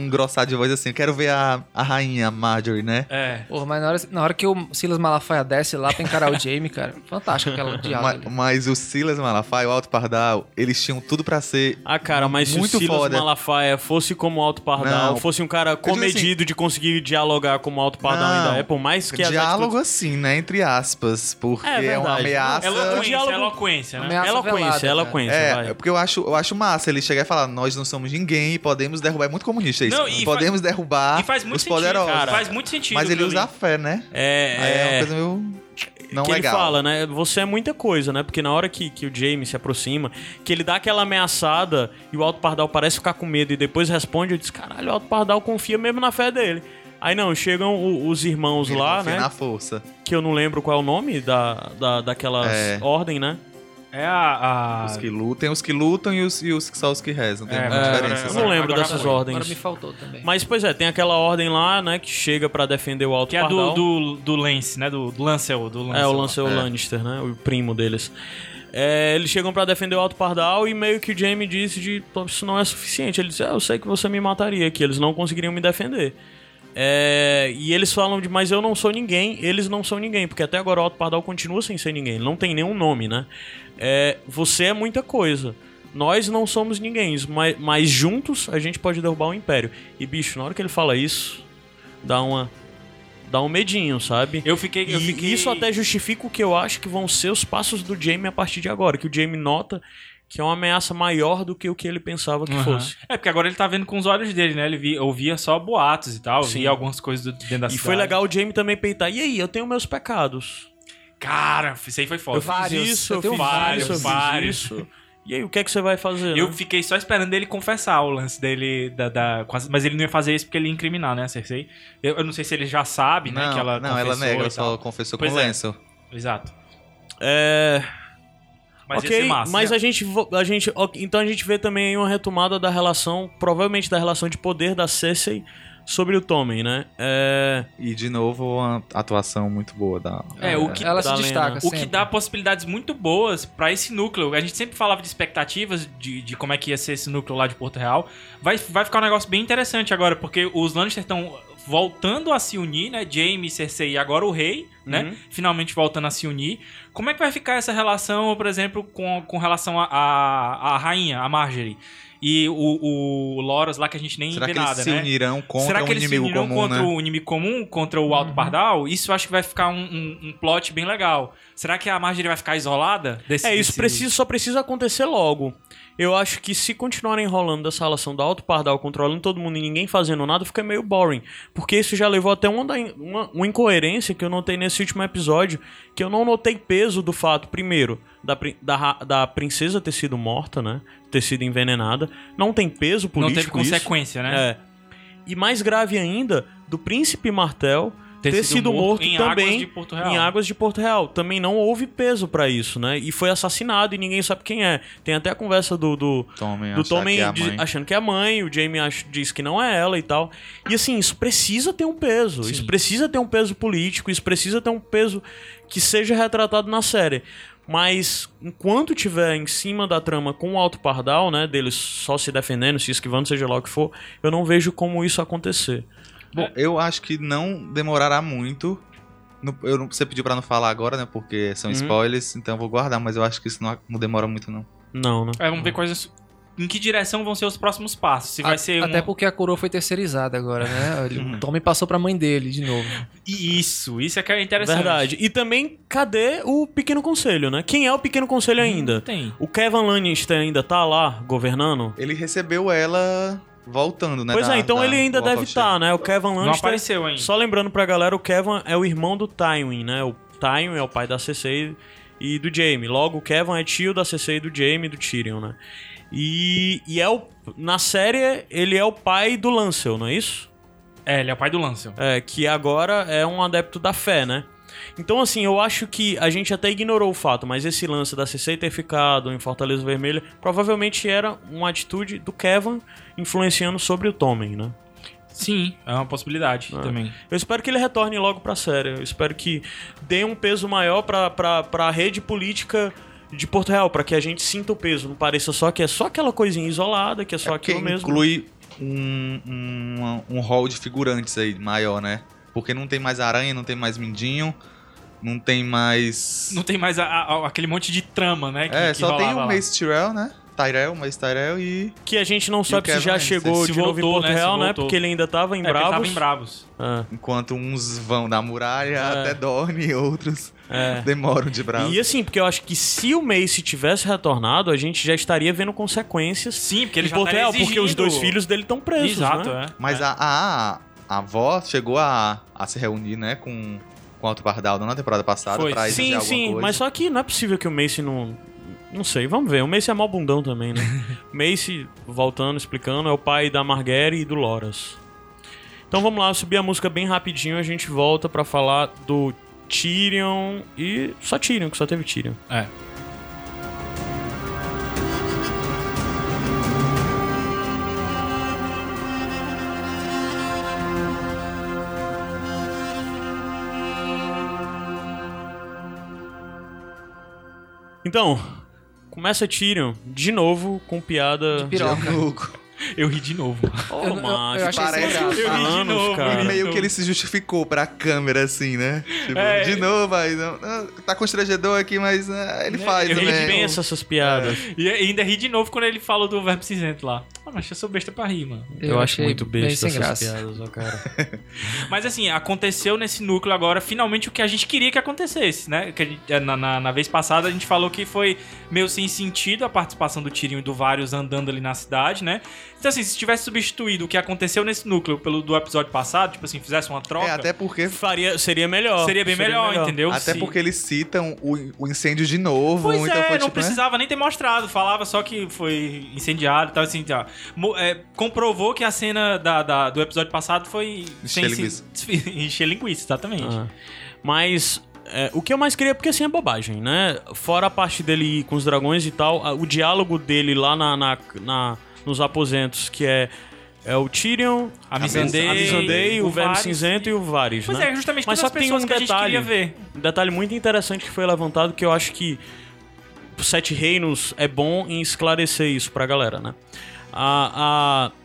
um grossar de voz assim, quero ver a, a rainha, a Marjorie, né? É. Porra, mas na hora, na hora que o Silas Malafaia desce lá pra encarar o Jamie, cara, fantástico aquela diálogo Ma- ali. mas o Silas Malafaia, o Alto Pardal, eles tinham tudo pra ser Ah, cara, mas Muito se o Silas foda. Malafaia fosse como Alto Pardal, Não. fosse um cara assim- comedido de conseguir dialogar como Alto Pardal Não. ainda é, por mais que diálogo atitudes- assim, né? Entre aspas, porque É é, uma ameaça. Eloquência, diálogo- eloquência, né? Ameaça Eloquência, velada, eloquência, É, vai. é porque eu acho, eu acho massa ele chegar e falar, nós não somos ninguém e podemos derrubar. É muito comunista isso. Não, e podemos derrubar E faz muito os sentido, poderosos. cara. Faz muito sentido. Mas ele usa a fé, né? É, Aí é uma é, coisa meio. Não que legal. ele fala, né? Você é muita coisa, né? Porque na hora que, que o Jamie se aproxima, que ele dá aquela ameaçada e o Alto Pardal parece ficar com medo e depois responde, eu disse, caralho, o Alto Pardal confia mesmo na fé dele. Aí não, chegam o- os irmãos lá, né? na força. Que eu não lembro qual é o nome da, da, daquela É. ordem, né? É a. a... Os que lutam, os que lutam e os, e os só os que rezam. Tem É, uma agora- diferença. Eu não lembro agora dessas foi. ordens. Agora me faltou também. Mas, pois é, tem aquela ordem lá, né, que chega pra defender o Alto Que é Pardal. do, do, do Lance, né? Do, do Lancel. Do Lancel. É, o Lancel É. Lannister, né? O primo deles. É, eles chegam pra defender o Alto Pardal e meio que o Jaime disse de "Pô, isso não é suficiente. Ele disse, ah, eu sei que você me mataria, que eles não conseguiriam me defender. É, e eles falam de, mas eu não sou ninguém, eles não são ninguém, porque até agora o Alto Pardal continua sem ser ninguém, não tem nenhum nome, né? É, você é muita coisa. Nós não somos ninguém, mas, mas juntos a gente pode derrubar o Império. E bicho, na hora que ele fala isso, dá uma dá um medinho, sabe? Eu fiquei. Eu E fiquei... isso até justifica o que eu acho que vão ser os passos do Jamie a partir de agora. Que o Jamie nota que é uma ameaça maior do que o que ele pensava que Aham. fosse. É, porque agora ele tá vendo com os olhos dele, né? Ele via, ouvia só boatos e tal, Sim. via algumas coisas do- dentro da E cidade. foi legal o Jamie também peitar. E aí, eu tenho meus pecados. Cara, isso aí foi foda. Eu Vários, fiz isso, eu eu fiz vários, isso, eu fiz vários. isso. E aí, o que é que você vai fazer? Eu né? fiquei só esperando ele confessar o lance dele, da, da- mas ele não ia fazer isso porque ele ia incriminar, né, a Cersei? Eu, eu não sei se ele já sabe, né, Não, que ela não ela nega, e só confessou Pois com é. o Lancel. Exato. É... Mas ok, massa. mas a gente, a gente... Então a gente vê também aí uma retomada da relação, provavelmente da relação de poder da Cersei sobre o Tommen, né? É... E de novo, uma atuação muito boa da. É, o que- Ela da se destaca O que dá possibilidades muito boas pra esse núcleo. A gente sempre falava de expectativas de, de como é que ia ser esse núcleo lá de Porto Real. Vai, vai ficar um negócio bem interessante agora, porque os Lannister estão voltando a se unir, né? Jaime, Cersei e agora o rei, né? Uhum. Finalmente voltando a se unir. Como é que vai ficar essa relação, por exemplo, com, com relação à a, a, rainha, a Marjorie? E o, o Loras lá que a gente nem Será vê que nada, eles se né? unirão contra Será um que eles se unirão comum, contra né? o inimigo comum, contra o Alto Pardal? Isso eu acho que vai ficar um, um- um plot bem legal. Será que a Marjorie vai ficar isolada? Desse, É, isso desse- precisa, só precisa acontecer logo. Eu acho que se continuarem enrolando dessa relação da Alto Pardal controlando todo mundo e ninguém fazendo nada, fica meio boring. Porque isso já levou até uma, uma, uma incoerência que eu notei nesse último episódio, que eu não notei peso do fato, primeiro, da, da, da princesa ter sido morta, né? Ter sido envenenada. Não tem peso Não político teve isso. consequência, né? É. E mais grave ainda, do príncipe Martel ter, sido, morto, em águas também de Porto Real. em águas de Porto Real. Também não houve peso pra isso, né? E foi assassinado e ninguém sabe quem é. Tem até a conversa do, do, Tomem, do Tommen que é achando que é a mãe, o Jamie ach- diz que não é ela e tal. E assim, isso precisa ter um peso. Sim. Isso precisa ter um peso político, isso precisa ter um peso que seja retratado na série. Mas enquanto tiver em cima da trama com o Alto Pardal, né, deles só se defendendo, se esquivando, seja lá o que for, eu não vejo como isso acontecer. Bom, eu acho que não demorará muito. Eu não, você pediu pra não falar agora, né? Porque são Uhum. spoilers, então eu vou guardar, mas eu acho que isso não, não demora muito, não. Não, né? É, vamos ver quais. Em que direção vão ser os próximos passos? Se vai A- ser Até um... porque a coroa foi terceirizada agora, né? Ele- O Tommy passou pra mãe dele de novo. Isso, isso é que é interessante. Verdade. E também, cadê o Pequeno Conselho, né? Quem é o Pequeno Conselho ainda? Não tem. O Kevin Lannister ainda tá lá, governando? Ele recebeu ela voltando, né? pois da- é, então da ele ainda deve estar, né? O Kevin Não Lannister... apareceu ainda. Só lembrando pra galera, o Kevin é o irmão do Tywin, né? O Tywin é o pai da Cersei e do Jaime. Logo, o Kevin é tio da Cersei e do Jaime e do Tyrion, né? E, e é o... Na série, ele é o pai do Lancel, não é isso? É, ele é o pai do Lancel. É, que agora é um adepto da fé, né? Então, assim, eu acho que a gente até ignorou o fato, mas esse lance da CC ter ficado em Fortaleza Vermelha provavelmente era uma atitude do Kevin influenciando sobre o Tommen, né? Sim, é uma possibilidade Ah. também. Eu espero que ele retorne logo pra série. Eu espero que dê um peso maior pra, pra, pra rede política de Porto Real, pra que a gente sinta o peso. Não pareça só que é só aquela coisinha isolada, que é só É aquilo mesmo. inclui um, um, um hall de figurantes aí maior, né? Porque não tem mais aranha, não tem mais mindinho, não tem mais. Não tem mais a- a- aquele monte de trama, né? que- é, que só tem o. Mace Tyrell, né? Tyrell, Mace Tyrell e. Que a gente não sabe se já Lance, chegou se de novo em voltou, Porto né, Real, né? voltou. Porque ele ainda tava em É, Bravos. tava em Bravos. Ah, Enquanto uns vão da muralha É. até Dorne e outros é. demoram de bravo. E assim, porque eu acho que se o Mace tivesse retornado, a gente já estaria vendo consequências Sim, porque ele em já Porto Real, porque os exigindo- dois filhos dele estão presos, Exato, né? é. Mas é. a, a, a avó chegou a, a se reunir, né, com, com o Alto Pardaldo na temporada passada Foi. pra Sim, alguma sim, coisa. mas só que não é possível que o Mace não. Não sei, vamos ver. O Mace é mal bundão também, né? Mace, voltando, explicando, é o pai da Marguerite e do Loras. Então vamos lá, subir a música bem rapidinho, a gente volta pra falar do Tyrion e. Só Tyrion, que só teve Tyrion. É. Então, começa Tyrion de novo com piada. De piroca. Eu ri de novo. Ô, Eu- eu- macho, eu achei parece- graça. Eu ri de anos, novo, cara. eu de Meio que ele se justificou pra câmera, assim, né? Tipo, É. de novo, aí não, não, tá constrangedor aqui, mas ah, ele Né, faz eu ri Ele pensa essas piadas. E ainda ri de novo quando ele fala do verbo cinzento lá. Ah, mas eu sou besta pra rir, mano. Eu, acho achei muito besta essas graça. piadas, ó, cara. Mas assim, aconteceu nesse núcleo agora, finalmente, o que a gente queria que acontecesse, né? Que a gente- na, na- na vez passada a gente falou que foi meio sem sentido a participação do Tyrion e do Varys andando ali na cidade, né? Então assim, se tivesse substituído o que aconteceu nesse núcleo pelo do episódio passado, tipo assim, fizesse uma troca, É, até porque, Faria, seria melhor. seria bem melhor, entendeu? até Se- porque eles citam o, o incêndio de novo. Pois então é, foi, não tipo, né? precisava nem ter mostrado, falava só que foi incendiado e tal, assim, tá. É, comprovou que a cena da, da- do episódio passado foi sem Encher se- linguiça. encher linguiça, exatamente. Ah. Mas é, o que eu mais queria, porque assim é bobagem, né? Fora a parte dele ir com os dragões e tal, a- o diálogo dele lá na, na- na- nos aposentos, que é, é o Tyrion, A Missandei, a Missandei, o, Velho Varys Cinzento e o Varys, Pois né? é, justamente Mas só as que tem um que a gente detalhe. queria ver. Um detalhe muito interessante que foi levantado, que eu acho que o Sete Reinos é bom em esclarecer isso pra galera, né? A, a-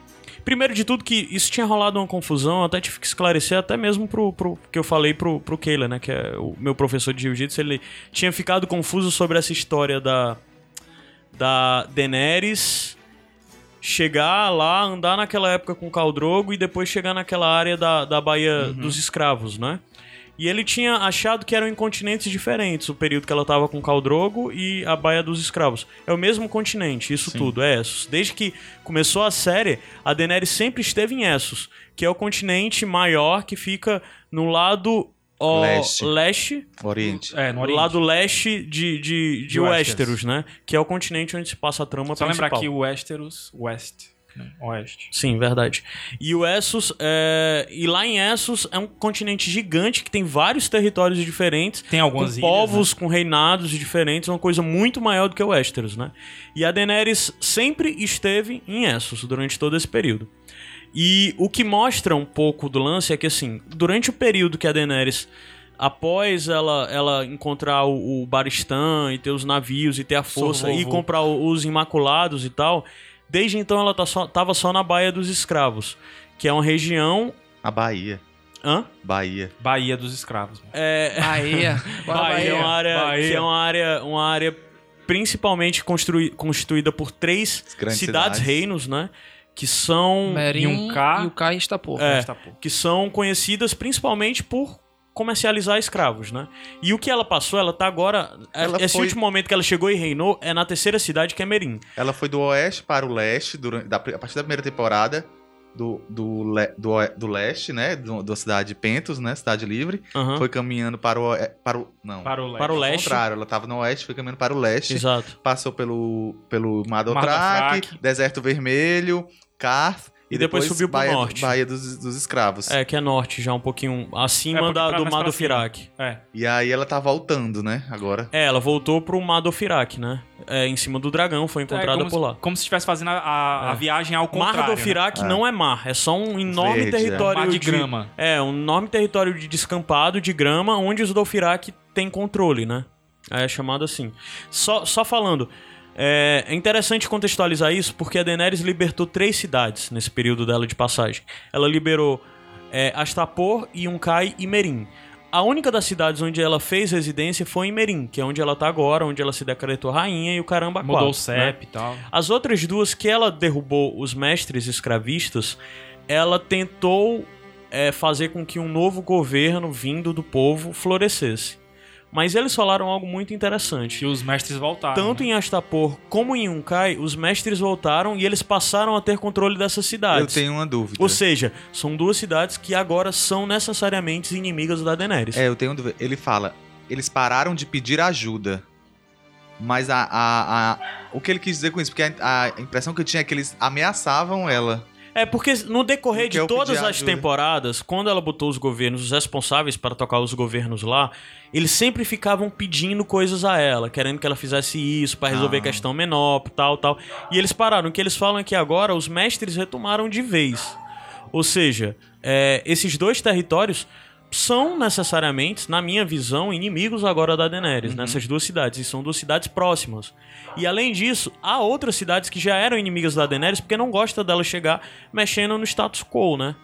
Primeiro de tudo que isso tinha rolado uma confusão, eu até tive que esclarecer até mesmo pro, pro que eu falei pro, pro Keila, né? Que é o meu professor de jiu-jitsu, ele tinha ficado confuso sobre essa história da, da Daenerys chegar lá, andar naquela época com o Khal Drogo e depois chegar naquela área da, da Baía dos Escravos, né? E ele tinha achado que eram em continentes diferentes o período que ela tava com o Khal Drogo e a Baía dos Escravos. É o mesmo continente, isso tudo, é Essos. Desde que começou a série, a Daenerys sempre esteve em Essos, que é o continente maior que fica no lado ó, Leste. leste Oriente. É, no do Oriente. lado leste de, de, de, De Westeros, Westeros. né? Que é o continente onde se passa a trama Só principal. lembrar que o Westeros, West, né? Oeste. Sim, verdade. E o Essos, é... e lá em Essos é um continente gigante que tem vários territórios diferentes, Tem com ilhas, povos, com reinados diferentes, uma coisa muito maior do que o Westeros, né? E a Daenerys sempre esteve em Essos durante todo esse período. E o que mostra um pouco do lance é que, assim, durante o período que a Daenerys, após ela, ela encontrar o, o Baristan e ter os navios e ter a força e comprar os Imaculados e tal, desde então ela tá só, tava só na Baía dos Escravos, que é uma região... A Bahia. Hã? Bahia. Bahia dos Escravos. É, Bahia. Que é Bahia. uma área, Bahia. que é uma área, uma área principalmente construí, constituída por três Grandes cidades, né? Que são Merim E um K. e Estapor. É. Pô. que são conhecidas principalmente por comercializar escravos, né? E o que ela passou, ela tá agora, Ela esse foi- último momento que ela chegou e reinou é na terceira cidade que é Merim. Ela foi do oeste para o leste, durante, da, a partir da primeira temporada, do, do, le- do, do leste, né? Do, da cidade de Pentos, né? Cidade Livre. Aham. Foi caminhando para o. oe- Para o não. Para o leste. Para o leste. contrário, ela tava no oeste, foi caminhando para o leste. Exato. Passou pelo, pelo Mar do Mar. Deserto Vermelho, Karth E depois subiu pro Baía, norte. Baía dos, dos Escravos. É, que é norte, já um pouquinho acima É, da, do Mar do. Firak. É. E aí ela tá voltando, né? Agora. É, ela voltou pro Mar do Firak, né? É, em cima do dragão, foi encontrada É, como por lá. Se, como se estivesse fazendo a, a- a É. viagem ao contrário. Mar do né? Firak É. não é mar, é só um enorme Verde, é. território Mar de grama. É, um enorme território de descampado de grama, onde os Dothraki têm controle, né? É chamado assim. Só, só falando, é, é interessante contextualizar isso porque a Daenerys libertou três cidades nesse período dela de passagem. Ela liberou é, Astapor, Yunkai e Merim. A única das cidades onde ela fez residência foi em Merim, que é onde ela tá agora, onde ela se decretou rainha e o caramba Mudou o quatro, né? CEP e tal. As outras duas que ela derrubou os mestres escravistas, ela tentou é, fazer com que um novo governo vindo do povo florescesse. Mas eles falaram algo muito interessante. Que os mestres voltaram. Tanto né? em Astapor como em Yunkai, os mestres voltaram e eles passaram a ter controle dessas Eu cidades. tenho uma dúvida. Ou seja, são duas cidades que agora são necessariamente inimigas da Daenerys. É, eu tenho uma dúvida. Ele fala, eles pararam de pedir ajuda. Mas a, a, a- o que ele quis dizer com isso? Porque a, a impressão que eu tinha é que eles ameaçavam ela. É porque no decorrer de pedi todas as ajuda. temporadas, quando ela botou os governos, os responsáveis para tocar os governos lá, eles sempre ficavam pedindo coisas a ela, querendo que ela fizesse isso para resolver Ah. questão menor, tal, tal. E eles pararam. O que eles falam é que agora os mestres retomaram de vez. Ou seja, é, esses dois territórios são necessariamente, na minha visão, inimigos agora da Daenerys, nessas duas cidades. E são duas cidades próximas. E além disso, há outras cidades que já eram inimigas da Daenerys porque não gosta dela chegar mexendo no status quo, né?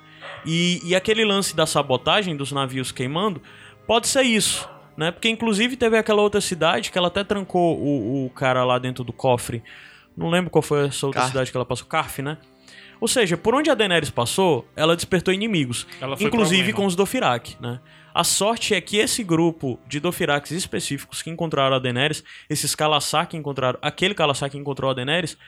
E, e aquele lance da sabotagem dos navios queimando pode ser isso, né? Porque inclusive teve aquela outra cidade que ela até trancou o, o cara lá dentro do cofre. Não lembro qual foi essa outra Carf. cidade que ela passou. Carf, né? Ou seja, por onde a Daenerys passou, ela despertou inimigos. Ela inclusive com os Dothraki, né? A sorte é que esse grupo de Dothraki específicos que encontraram a Daenerys, esses Kalassar que encontraram, aquele Kalassar que encontrou a Daenerys,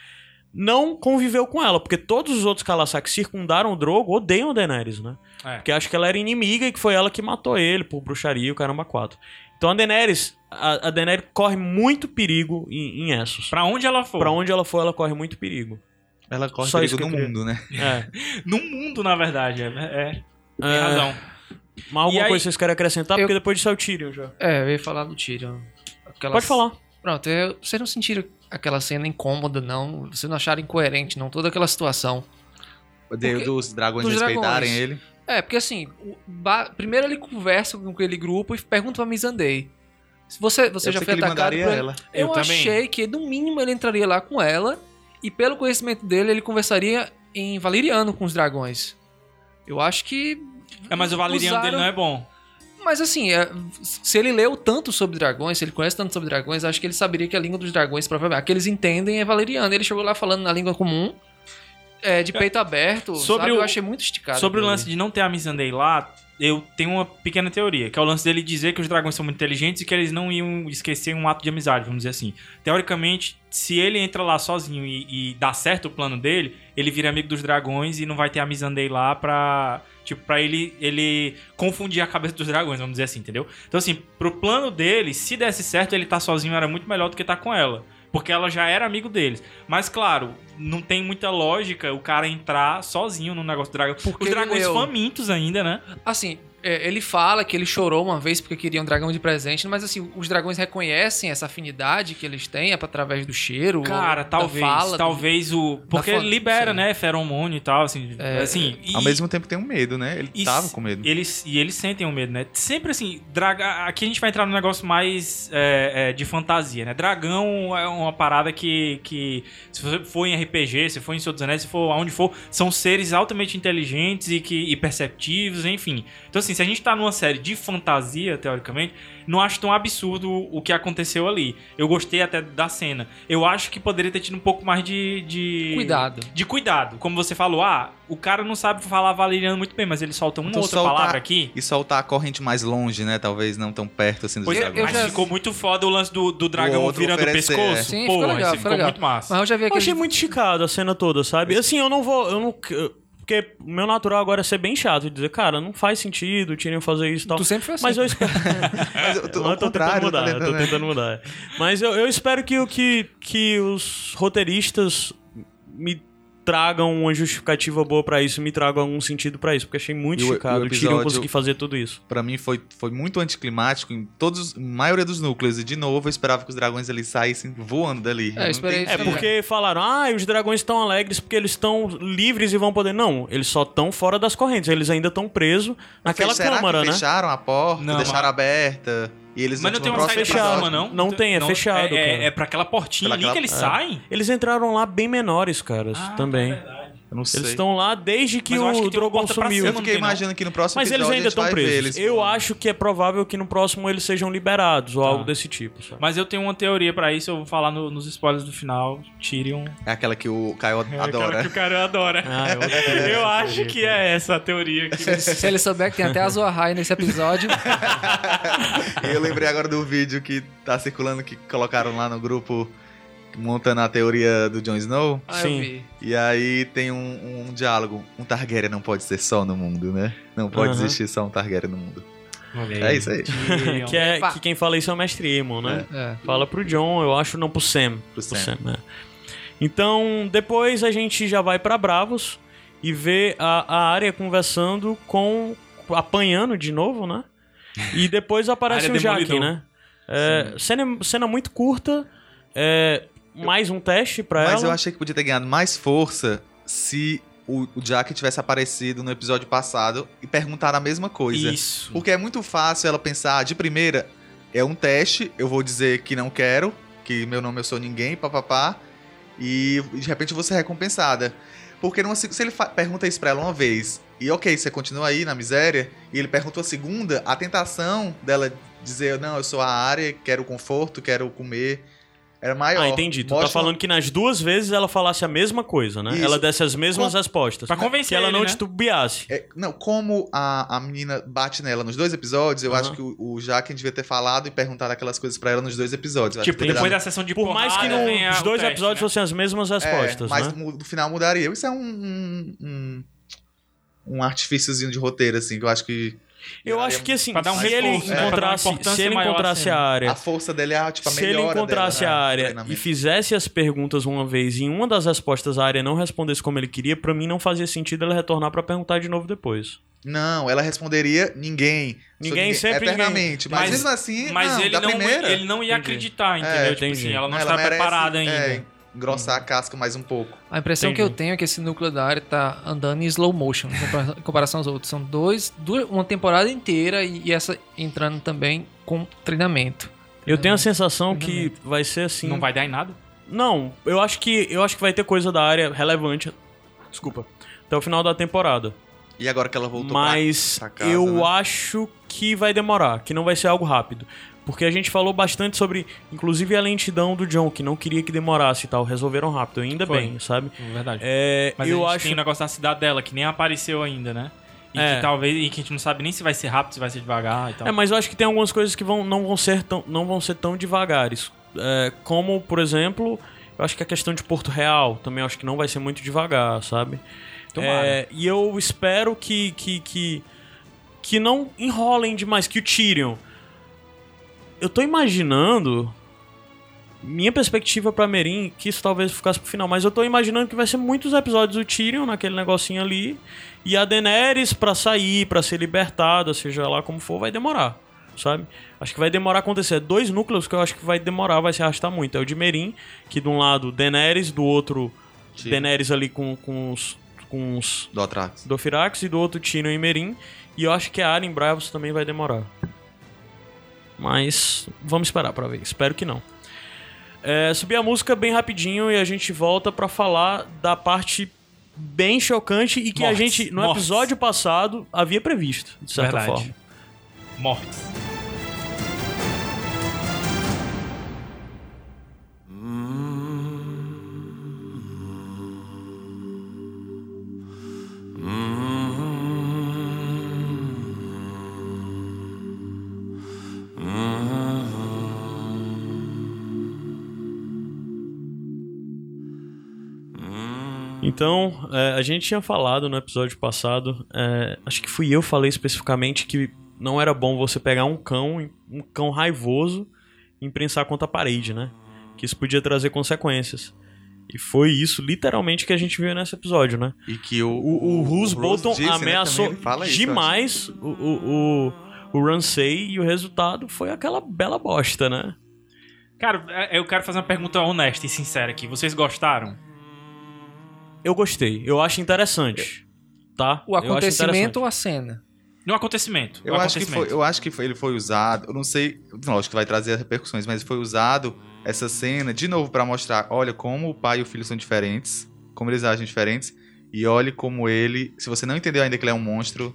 não conviveu com ela, porque todos os outros Kalassar que circundaram o Drogo odeiam a Daenerys, né? É. Porque acham que ela era inimiga e que foi ela que matou ele por bruxaria e o caramba 4. Então a Daenerys, a, a Daenerys corre muito perigo em, em Essos. Pra onde ela for. Pra onde ela for, ela corre muito perigo. Ela corre Só isso perigo no mundo, né? É. No mundo, na verdade. É. é. Tem É, razão. Mas alguma E aí- coisa vocês querem acrescentar? Eu- Porque depois disso é o Tyrion já. É, eu ia falar do Tyrion. Aquelas- Pode falar. Pronto, eu- vocês não sentiram aquela cena incômoda, não? Vocês não acharam incoerente, não? Toda aquela situação. De- Porque- dos dragões dos respeitarem dragões. ele. É, porque assim, o ba- primeiro ele conversa com aquele grupo e pergunta pra Missandei. Se você, você Eu já foi que ele atacado por ela. Eu, Eu achei que, no mínimo, ele entraria lá com ela e, pelo conhecimento dele, ele conversaria em valeriano com os dragões. Eu acho que. É, mas o valeriano usaram- dele não é bom. Mas assim, é, se ele leu tanto sobre dragões, se ele conhece tanto sobre dragões, acho que ele saberia que a língua dos dragões, provavelmente, a que eles entendem é valeriano. Ele chegou lá falando na língua comum, é, de peito aberto, Sobre sabe? o- Eu achei muito esticado. Sobre o lance ali. de não ter a Missandei lá, eu tenho uma pequena teoria, que é o lance dele dizer que os dragões são muito inteligentes e que eles não iam esquecer um ato de amizade, vamos dizer assim. Teoricamente, se ele entra lá sozinho e, e dá certo o plano dele, ele vira amigo dos dragões e não vai ter a Missandei lá pra... Tipo, pra ele, ele confundir a cabeça dos dragões, vamos dizer assim, entendeu? Então, assim, pro plano dele, se desse certo, ele tá sozinho era muito melhor do que tá com ela. Porque ela já era amigo deles. Mas, claro, não tem muita lógica o cara entrar sozinho no negócio do dragão. Porque Os dragões leu. famintos ainda, né? Assim, é, ele fala que ele chorou uma vez porque queria um dragão de presente, mas assim, os dragões reconhecem essa afinidade que eles têm é através do cheiro. Cara, talvez, fala, talvez o... Porque libera, sim. né, feromônio e tal, assim. É, assim e, Ao mesmo tempo tem um medo, né? Ele e tava com medo. Eles, e eles sentem o medo, né? Sempre assim, draga... aqui a gente vai entrar num negócio mais é, é, de fantasia, né? Dragão é uma parada que, que, se você for em RPG, se for em Senhor dos Anéis, se for aonde for, são seres altamente inteligentes e, que, e perceptivos, enfim. Então, assim, se a gente tá numa série de fantasia, teoricamente, não acho tão absurdo o que aconteceu ali. Eu gostei até da cena. Eu acho que poderia ter tido um pouco mais de. de... Cuidado. De cuidado. Como você falou, ah, o cara não sabe falar valeriano muito bem, mas ele solta uma Então outra soltar- palavra aqui. E soltar a corrente mais longe, né? Talvez não tão perto assim dos Pois é, eu dragões. mas já- ficou muito foda o lance do, do dragão virando o oferecer, pescoço. é. Sim, Pô, ficou legal, isso ficou legal. muito massa. Mas eu já vi Eu aquele. achei muito esticado a cena toda, sabe? Assim, eu não vou. Eu não, porque o meu natural agora é ser bem chato e dizer, cara, não faz sentido o Tyrion fazer isso e tal. Tu sempre foi assim. Mas eu espero. Mas eu tô, eu tô tentando mudar, tá eu tô tentando, né? tentando mudar. Mas eu, eu espero que, que, que os roteiristas me tragam uma justificativa boa pra isso, me tragam algum sentido pra isso, porque achei muito E chocado o o Tyrion conseguir fazer tudo isso. Pra mim foi, foi muito anticlimático em todos, maioria dos núcleos. E de novo, eu esperava que os dragões ali saíssem voando dali. É, eu esperei. É porque falaram, ah, os dragões estão alegres porque eles estão livres e vão poder. Não, eles só estão fora das correntes, eles ainda estão presos naquela Será câmara, que né? fecharam a porta, Não, deixaram aberta? E eles Mas não tem uma saída pra fechado, cima, episódio- não? Não tem, é fechado, É, é, cara. é pra aquela portinha Pela ali aquela- que eles é. saem? Eles entraram lá bem menores, caras, Ah, também. é verdade. Eu não sei. Eles estão lá desde que Mas eu acho o que Drogon sumiu. cima, Eu não fiquei imaginando que no próximo Mas eles ainda estão presos. eles Eu acho que é provável que no próximo eles sejam liberados ou Tá. algo desse tipo. Sabe? Mas eu tenho uma teoria pra isso, eu vou falar no- nos spoilers do final. Tyrion. É aquela que o Caio É aquela adora. que o cara adora. Ah, eu eu acho teoria, que é essa a teoria. Que... Se ele souber que tem até a Zoahai nesse episódio, eu lembrei agora do vídeo que tá circulando, que colocaram lá no grupo, montando a teoria do Jon Snow. ah, Sim. E aí tem um, um diálogo. Um Targaryen não pode ser só no mundo, né? Não pode existir só um Targaryen no mundo. Olha É isso aí. Que, é, que quem fala isso é o Mestre Aemon, né? É. Fala pro John, eu acho, não pro Sam. Pro Pro Sam. Sam, né? Então, depois a gente já vai pra Bravos e vê a, a área conversando com. apanhando de novo, né? E depois aparece o Demolidor. né? É, cena, cena muito curta. É, mais um teste pra Mas ela. eu achei que podia ter ganhado mais força se o, o Jack tivesse aparecido no episódio passado e perguntado a mesma coisa. Isso. Porque é muito fácil ela pensar, de primeira, é um teste, eu vou dizer que não quero, que meu nome eu sou ninguém, papapá, e de repente eu vou ser recompensada. Porque numa, se ele pergunta isso pra ela uma vez, e ok, você continua aí na miséria, e ele perguntou a segunda, a tentação dela dizer, não, eu sou a área, quero conforto, quero comer, era maior. Ah, entendi. Tu tá falando que nas duas vezes ela falasse a mesma coisa, né? Isso. Ela desse as mesmas Com- respostas. Pra convencer Que ela ele, não né? titubeasse. É, não, como a, a menina bate nela nos dois episódios, eu Aham. acho que o, o Jaquen devia ter falado e perguntado aquelas coisas pra ela nos dois episódios. Eu Tipo, depois dar- da sessão de Por mais que nos o dois teste, episódios né? fossem as mesmas respostas, é, mas né? no, no final mudaria. Isso é um, um, um, um artifíciozinho de roteiro, assim, que eu acho que. Eu acho que assim, um se ele reforço, né? Encontrasse, se ele encontrasse à a cena. área, A força dele é tipo a se ele encontrasse dela, a né, área e fizesse as perguntas uma vez e em uma das respostas a área não respondesse como ele queria, pra mim não fazia sentido ela retornar pra perguntar de novo depois. Não, ela responderia ninguém. Sou Ninguém, sempre Eternamente. Mas, Mas- mesmo assim, Mas não, ele, da não, primeira. ele não ia Entendi. acreditar, entendeu? É, tipo assim, ela não, ela está merece, preparada ainda. é, engrossar a casca mais um pouco. A impressão Entendi. que eu tenho é que esse núcleo da área tá andando em slow motion em compara- em comparação aos outros. São dois, duas, uma temporada inteira e, e essa entrando também com treinamento. Eu tenho a sensação que vai ser assim. Não vai dar em nada? Não, eu acho que eu acho que vai ter coisa da área relevante. Desculpa. Até o final da temporada. E agora que ela voltou Mas pra, pra casa, eu né? acho que vai demorar, que não vai ser algo rápido. Porque a gente falou bastante sobre, inclusive, a lentidão do John, que não queria que demorasse e tal. Resolveram rápido, ainda Foi. bem, sabe? Verdade. É, Mas eu a gente acho. tem o negócio da cidade dela, que nem apareceu ainda, né? E É. que talvez. E que a gente não sabe nem se vai ser rápido, se vai ser devagar e tal. É, mas eu acho que tem algumas coisas que vão, não, vão ser tão, não vão ser tão devagares. É, como, por exemplo, eu acho que a questão de Porto Real também eu acho que não vai ser muito devagar, sabe? É, e eu espero que, que, que, que não enrolem demais, que o Tyrion. Eu tô imaginando. Minha perspectiva pra Merim, que isso talvez ficasse pro final, mas eu tô imaginando que vai ser muitos episódios do Tyrion naquele negocinho ali. E a Daenerys pra sair, pra ser libertada, seja lá como for, vai demorar, sabe? Acho que vai demorar a acontecer. Dois núcleos que eu acho que vai demorar, vai se arrastar muito. É o de Merim, que de um lado Daenerys, do outro Tyrion. Daenerys ali com, com os, com os Do Atrax. Dofirax e do outro Tyrion e Merim. E eu acho que a em Bravos também vai demorar. Mas vamos esperar pra ver. Espero que não. É, subir a música bem rapidinho e a gente volta pra falar da parte bem chocante e que a Mortes. gente, no Mortes. episódio passado, havia previsto, de certa Verdade. forma. Mortes. Então, é, a gente tinha falado no episódio passado, é, acho que fui eu que falei especificamente que não era bom você pegar um cão, um cão raivoso, e imprensar contra a parede, né? Que isso podia trazer consequências. E foi isso, literalmente, que a gente viu nesse episódio, né? E que o, O, o Bolton disse, né, ameaçou fala isso, eu demais o, o, o, o Ramsay e o resultado foi aquela bela bosta, né? Cara, é- eu quero fazer uma pergunta honesta e sincera aqui. Vocês gostaram? Eu gostei, eu acho interessante. Tá? O acontecimento ou a cena? No acontecimento. Eu o acho, que foi, acontecimento. eu acho que foi- ele foi usado, eu não sei, lógico que vai trazer repercussões, mas foi usado essa cena de novo pra mostrar, olha como o pai e o filho são diferentes, como eles agem diferentes, e olhe como ele, se você não entendeu ainda que ele é um monstro,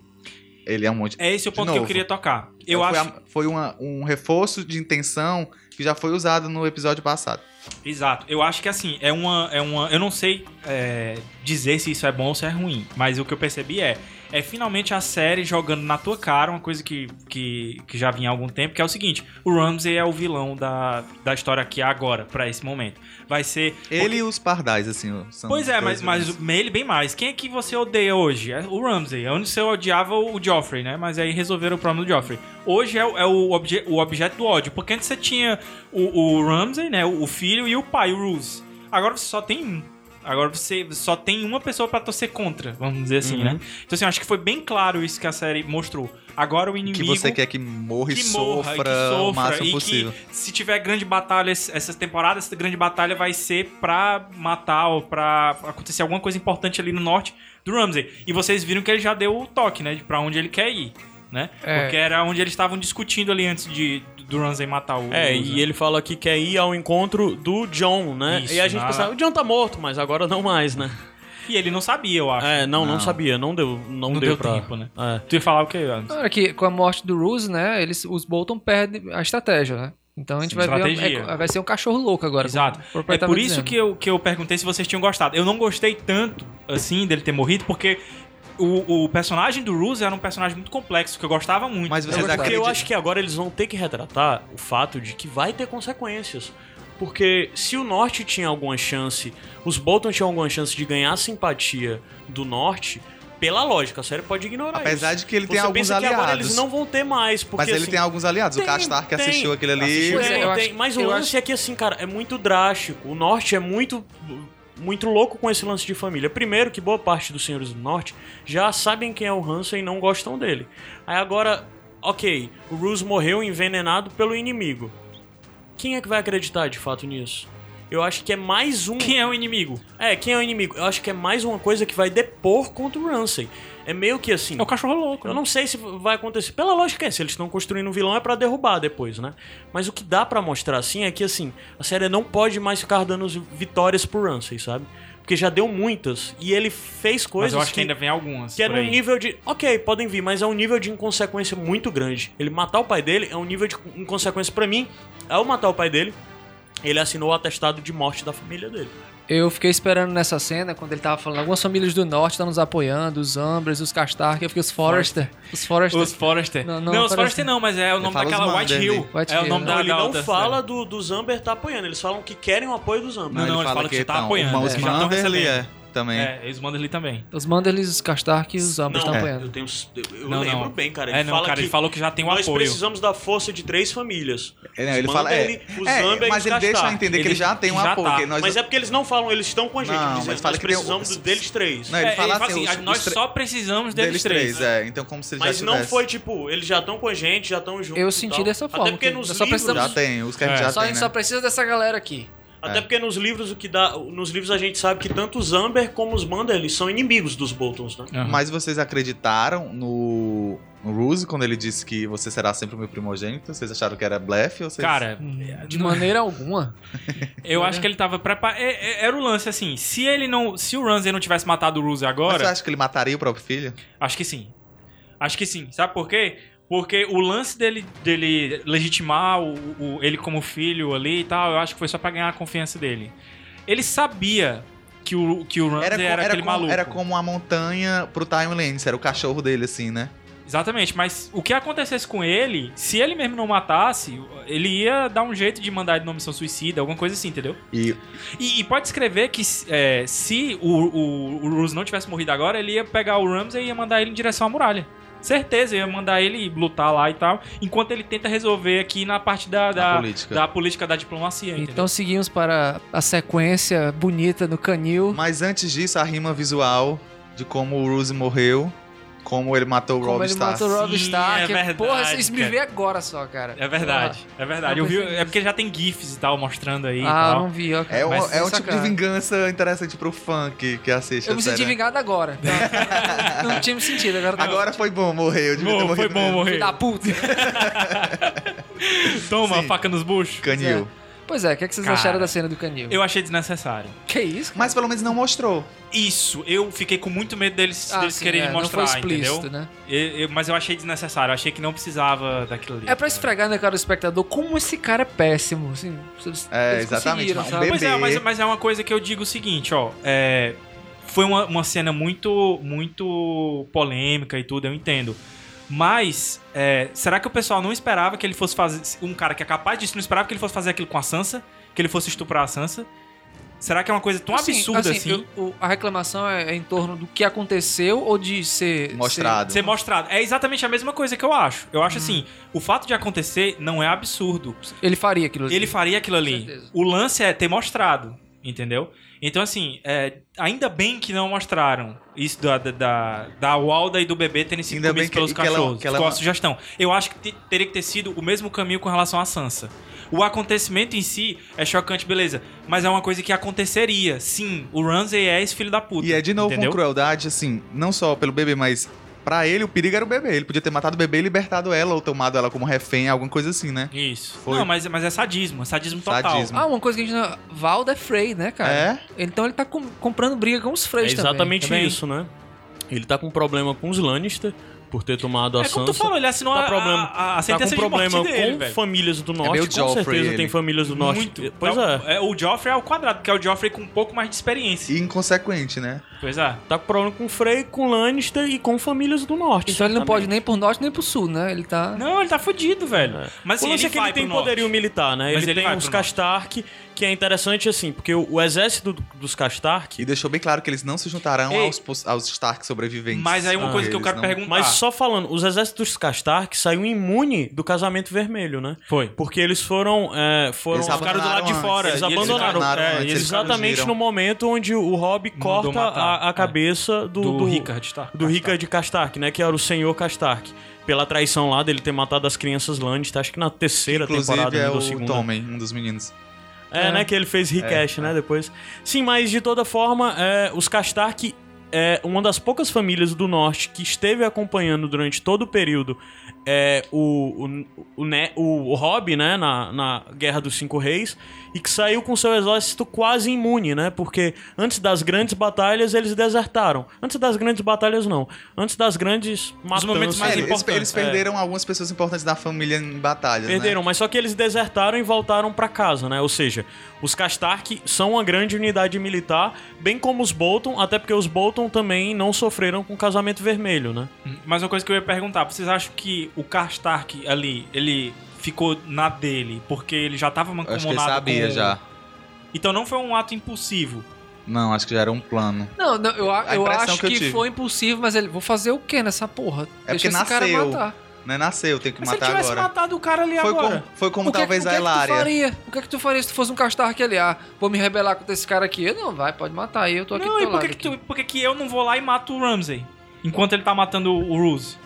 ele é um monstro. É esse o ponto que eu queria tocar. Eu foi acho. a- foi uma- um reforço de intenção que já foi usado no episódio passado. Exato. Eu acho que assim, é uma. É uma eu não sei é, dizer se isso é bom ou se é ruim, mas o que eu percebi é. É finalmente a série jogando na tua cara uma coisa que, que, que já vinha há algum tempo, que é o seguinte: o Ramsey é o vilão da, da história aqui agora, pra esse momento. Vai ser. Ele e os pardais, assim, Pois é, mas, mas ele bem mais. Quem é que você odeia hoje? É o Ramsey. Antes você odiava o Joffrey, né? Mas aí resolveram o problema do Joffrey. Hoje é, o- é o, obje- o objeto do ódio. Porque antes você tinha o, o Ramsey, né? O filho e o pai, o Roose. Agora você só tem um. Agora você só tem uma pessoa pra torcer contra, vamos dizer assim, Uhum. né? Então assim, eu acho que foi bem claro isso que a série mostrou. Agora o inimigo que você quer que morra e que morra, sofra, que sofra, o máximo e possível. que se tiver grande batalha ess- essas temporadas, essa grande batalha vai ser pra matar ou pra acontecer alguma coisa importante ali no norte do Ramsey. E vocês viram que ele já deu o toque, né, de pra onde ele quer ir, né? É. Porque era onde eles estavam discutindo ali antes de do Ramsey matar o É, e né? ele fala que quer ir ao encontro do John, né? Isso, e a gente na- pensava, o John tá morto, mas agora não mais, né? E ele não sabia, eu acho. É, não, não, Não. sabia, não deu, não, Não deu, deu pra... tempo, né? É. Tu ia falar o que antes? Olha que com a morte do Roose, né, eles, os Bolton perdem a estratégia, né? Então a gente Sim, vai ver... estratégia. é- vai ser um cachorro louco agora. Exato. É por isso dizendo. que eu, que eu perguntei se vocês tinham gostado. Eu não gostei tanto, assim, dele ter morrido, porque o, o personagem do Roose era um personagem muito complexo, que eu gostava muito. Mas Eu vocês gostava. Porque eu acho que agora eles vão ter que retratar o fato de que vai ter consequências. Porque se o Norte tinha alguma chance, os Bolton tinham alguma chance de ganhar a simpatia do Norte, pela lógica, a série pode ignorar Apesar isso. de que ele tem Você alguns pensa que agora eles aliados. não vão ter mais, porque Mas ele assim, tem alguns aliados. tem, o Castar que tem. assistiu aquele ali. Assistiu, é, tem, tem. acho- Mas o lance é que, assim, cara, é muito drástico. O Norte é muito. Muito louco com esse lance de família. Primeiro, que boa parte dos senhores do Norte já sabem quem é o Hansen e não gostam dele. Aí agora, ok, o Roose morreu envenenado pelo inimigo. Quem é que vai acreditar de fato nisso? Eu acho que é mais um. Quem é o inimigo? É, quem é o inimigo? Eu acho que é mais uma coisa que vai depor contra o Ramsay. É meio que assim. É o cachorro louco. Eu né? não sei se vai acontecer. Pela lógica é, se eles estão construindo um vilão é pra derrubar depois, né? Mas o que dá pra mostrar assim é que assim, a série não pode mais ficar dando vitórias pro Ramsay, sabe? Porque já deu muitas e ele fez Mas coisas eu acho que, ainda vem algumas. que é aí. nível de, OK, podem vir, mas é um nível de inconsequência muito grande. Ele matar o pai dele é um nível de inconsequência pra mim. Ao matar o pai dele, ele assinou o atestado de morte da família dele. Eu fiquei esperando nessa cena, quando ele tava falando, algumas famílias do norte estão nos apoiando, os Ambers, os Castar, que eu fiquei os Forrester. Os Forrester. Os Forrester. Não, Não, não os Forrester não, mas é o nome daquela White. Hill. White é o Hill. nome Não, da ele não outra fala série. do, do Zamber tá apoiando, eles falam que querem o apoio do Zamber. Não, não, ele fala que você tá apoiando, Os é. Já tão Manderly recebendo. é também. É, eles mandam ali também. Os Manderlys, os Castark e os Ambers Não, estão eu apoiando. tenho. Eu, eu Não, lembro não. bem, cara. Ele É, não, fala cara, que ele falou que já tem um nós apoio. precisamos da força de três famílias. É, não, Os ele fala, é, Manderly, os é, Zamber e mas os ele deixa entender que Ele já tem um já apoio. tá. nós Mas é porque eles não falam, eles estão com a gente. Não, dizendo, mas fala nós que tem precisamos o- do- deles três. Não, ele É, fala assim, assim, os- nós os só precisamos deles, três. é. Então como se ele Mas não foi tipo, eles já estão com a gente, já estão juntos. Eu senti dessa forma, Até porque que nos nós só livros. precisamos- Já tem, os que a gente É. já Só, a tem, gente né? só precisa dessa galera aqui. Até É. porque nos livros o que dá. Nos livros a gente sabe que tanto os Amber como os Manderly são inimigos dos Boltons, né? Aham. Mas vocês acreditaram no, no Ruse quando ele disse que você será sempre o meu primogênito? Vocês acharam que era blefe ou vocês... Cara, De maneira alguma. eu acho que ele tava preparado. Era o lance assim: se ele não. Se o Ramsey não tivesse matado o Ruse Mas agora. você acha que ele mataria o próprio filho? Acho que sim. Acho que sim. Sabe por quê? Porque o lance dele, dele legitimar o, o- ele como filho ali e tal, eu acho que foi só pra ganhar a confiança dele. Ele sabia que o, que o Ramsey Era, era, aquele como, maluco. era como a montanha pro Time Lance, era o cachorro dele, assim, né? Exatamente, mas o que acontecesse com ele, se ele mesmo não matasse, ele ia dar um jeito de mandar ele numa missão suicida, alguma coisa assim, entendeu? E E, e pode escrever que é, se o, o, o Ruse não tivesse morrido agora, ele ia pegar o Ramsey e ia mandar ele em direção à muralha. Certeza, eu ia mandar ele lutar lá e tal, enquanto ele tenta resolver aqui na parte da, da, política. da política da diplomacia, entendeu? Então seguimos para a sequência bonita no canil. Mas antes disso, a rima visual de como o Ruse morreu, como ele matou o Como Rob ele Stark. matou o Rob Sim, Stark. é verdade, Porra, isso me vê agora só, cara. É verdade, é verdade. eu Eu vi, é porque já tem GIFs e tal mostrando aí e Ah, tal. não vi, ó. É um, Mas é um tipo de vingança interessante pro fã que, que assiste Eu me senti série. vingado agora. Não, não tinha me sentido, agora tá Agora foi bom, morreu. Devia ter Bom, foi morrido bom mesmo. morrer. Filho da puta. Toma, Sim. faca nos buchos. Canil. Pois é, o que, é que vocês Cara, acharam da cena do canil? Eu achei desnecessário. Que isso? cara? Mas pelo menos não mostrou. Isso, eu fiquei com muito medo deles, Ah, deles sim, quererem é, mostrar, não foi explícito, entendeu? né? Eu- eu- mas eu achei desnecessário, eu achei que não precisava daquilo ali. É pra cara. esfregar na cara do espectador como esse cara é péssimo. Assim, É, exatamente, mas um sabe? Pois é, mas, mas é uma coisa que eu digo o seguinte, ó. É, foi uma, uma cena muito, muito polêmica e tudo, eu entendo. Mas, é, será que o pessoal não esperava que ele fosse fazer. Um cara que é capaz disso, não esperava que ele fosse fazer aquilo com a Sansa? Que ele fosse estuprar a Sansa? Será que é uma coisa tão Assim, absurda assim? eu- o- a reclamação é, é em torno do que aconteceu ou de ser Mostrado. Ser mostrado. É exatamente a mesma coisa que eu acho. Eu acho assim, o fato de acontecer não é absurdo. ser- ele faria aquilo. ali. Ele faria aquilo ali. O lance é ter mostrado, entendeu? Então, assim, é, ainda bem que não mostraram isso da, da, da, da Walda e do bebê terem sido Ainda comidos que- pelos que ela- cachorros. que ela- Ficou a sugestão. Eu acho que te- teria que ter sido o mesmo caminho com relação à Sansa. O acontecimento em si é chocante, beleza. Mas é uma coisa que aconteceria. Sim, o Ramsay é esse filho da puta. E é de novo entendeu? com crueldade, assim, não só pelo bebê, mas pra ele o perigo era o bebê. Ele podia ter matado o bebê e libertado ela, ou tomado ela como refém, alguma coisa assim, né? Isso. Foi. Não, mas, mas é sadismo. É sadismo total. Sadismo. Ah, uma coisa que a gente não... Valda é Frey, né, cara? É? Então ele tá com- comprando briga com os É Freys também. exatamente também. isso, né? Ele tá com problema com os Lannister por ter tomado a É como tu Sansa. falou, ele assinou Tá a, problema- a, a Tá sentença com de morte problema dele, com velho. famílias do norte, meio com Joffrey, certeza ele. tem famílias do norte. Muito. Pois Tá- é. O Joffrey é ao quadrado, porque é o Joffrey com um pouco mais de experiência. E inconsequente, né? Pois é. Tá com problema com Frey, com Lannister e com famílias do norte. Então ele não certamente. pode nem pro norte nem pro sul, né? Ele tá... Não, ele tá fudido, velho. Mas o assim, lance ele é que ele tem pro norte. poderio militar, né? Mas ele, ele tem os pro norte. Que é interessante assim, porque o, o exército do- dos Kastark... E deixou bem claro que eles não se juntarão Ei. aos, aos Stark sobreviventes. Mas aí uma Ah, coisa que eu Eles quero não- perguntar. Mas só falando, os exércitos dos Kastark saiu imune do casamento vermelho, né? Foi. Porque eles foram, é, foram Eles ficaram do lado de abandonaram fora, antes, eles eles abandonaram. abandonaram é, antes, eles exatamente no momento onde o Robb corta matar, a, a é. cabeça do, Do, do, Rickard Stark. do Rickard Kastark, né? Que era o senhor Kastark. Pela traição lá dele ter matado as crianças Lannister, acho que na terceira Inclusive temporada é ou o segunda. Tommen, um dos meninos. É, É. né? Que ele fez recash, né? Depois. Sim, mas de toda forma, é, os Kastark é uma das poucas famílias do norte que esteve acompanhando durante todo o período é, o, o, o, ne- o, o Robb, né? Na, na Guerra dos Cinco Reis. E que saiu com seu exército quase imune, né? Porque antes das grandes batalhas eles desertaram. Antes das grandes batalhas, não. Antes das grandes matanças. momentos mais É, eles, perderam algumas pessoas importantes da família em batalhas, Perderam, né? mas só que eles desertaram e voltaram pra casa, né? Ou seja, os Kastark são uma grande unidade militar, bem como os Bolton, até porque os Bolton também não sofreram com casamento vermelho, né? Mas uma coisa que eu ia perguntar, vocês acham que o Karstark ali, ele ficou na dele porque ele já tava Acho que ele mancomunado sabia com... já. Então não foi um ato impulsivo. Não, acho que já era um plano. Não, não, eu, eu acho que eu que, foi impossível, mas ele... Vou fazer o quê nessa porra? É Deixa porque esse cara nasceu. matar. Né? Nasceu, tem que Mas se ele matar tivesse agora. matado o cara ali Foi agora... como, foi como o que, talvez o que a é que tu Elária. faria? O que é que tu faria se tu fosse um Castark ali? Ah, vou me rebelar contra esse cara aqui. Não, vai, pode matar aí, eu tô aqui Não, do e por que, que, tu, por que que eu não vou lá e mato o Ramsay? Enquanto ele tá matando o o Ruse.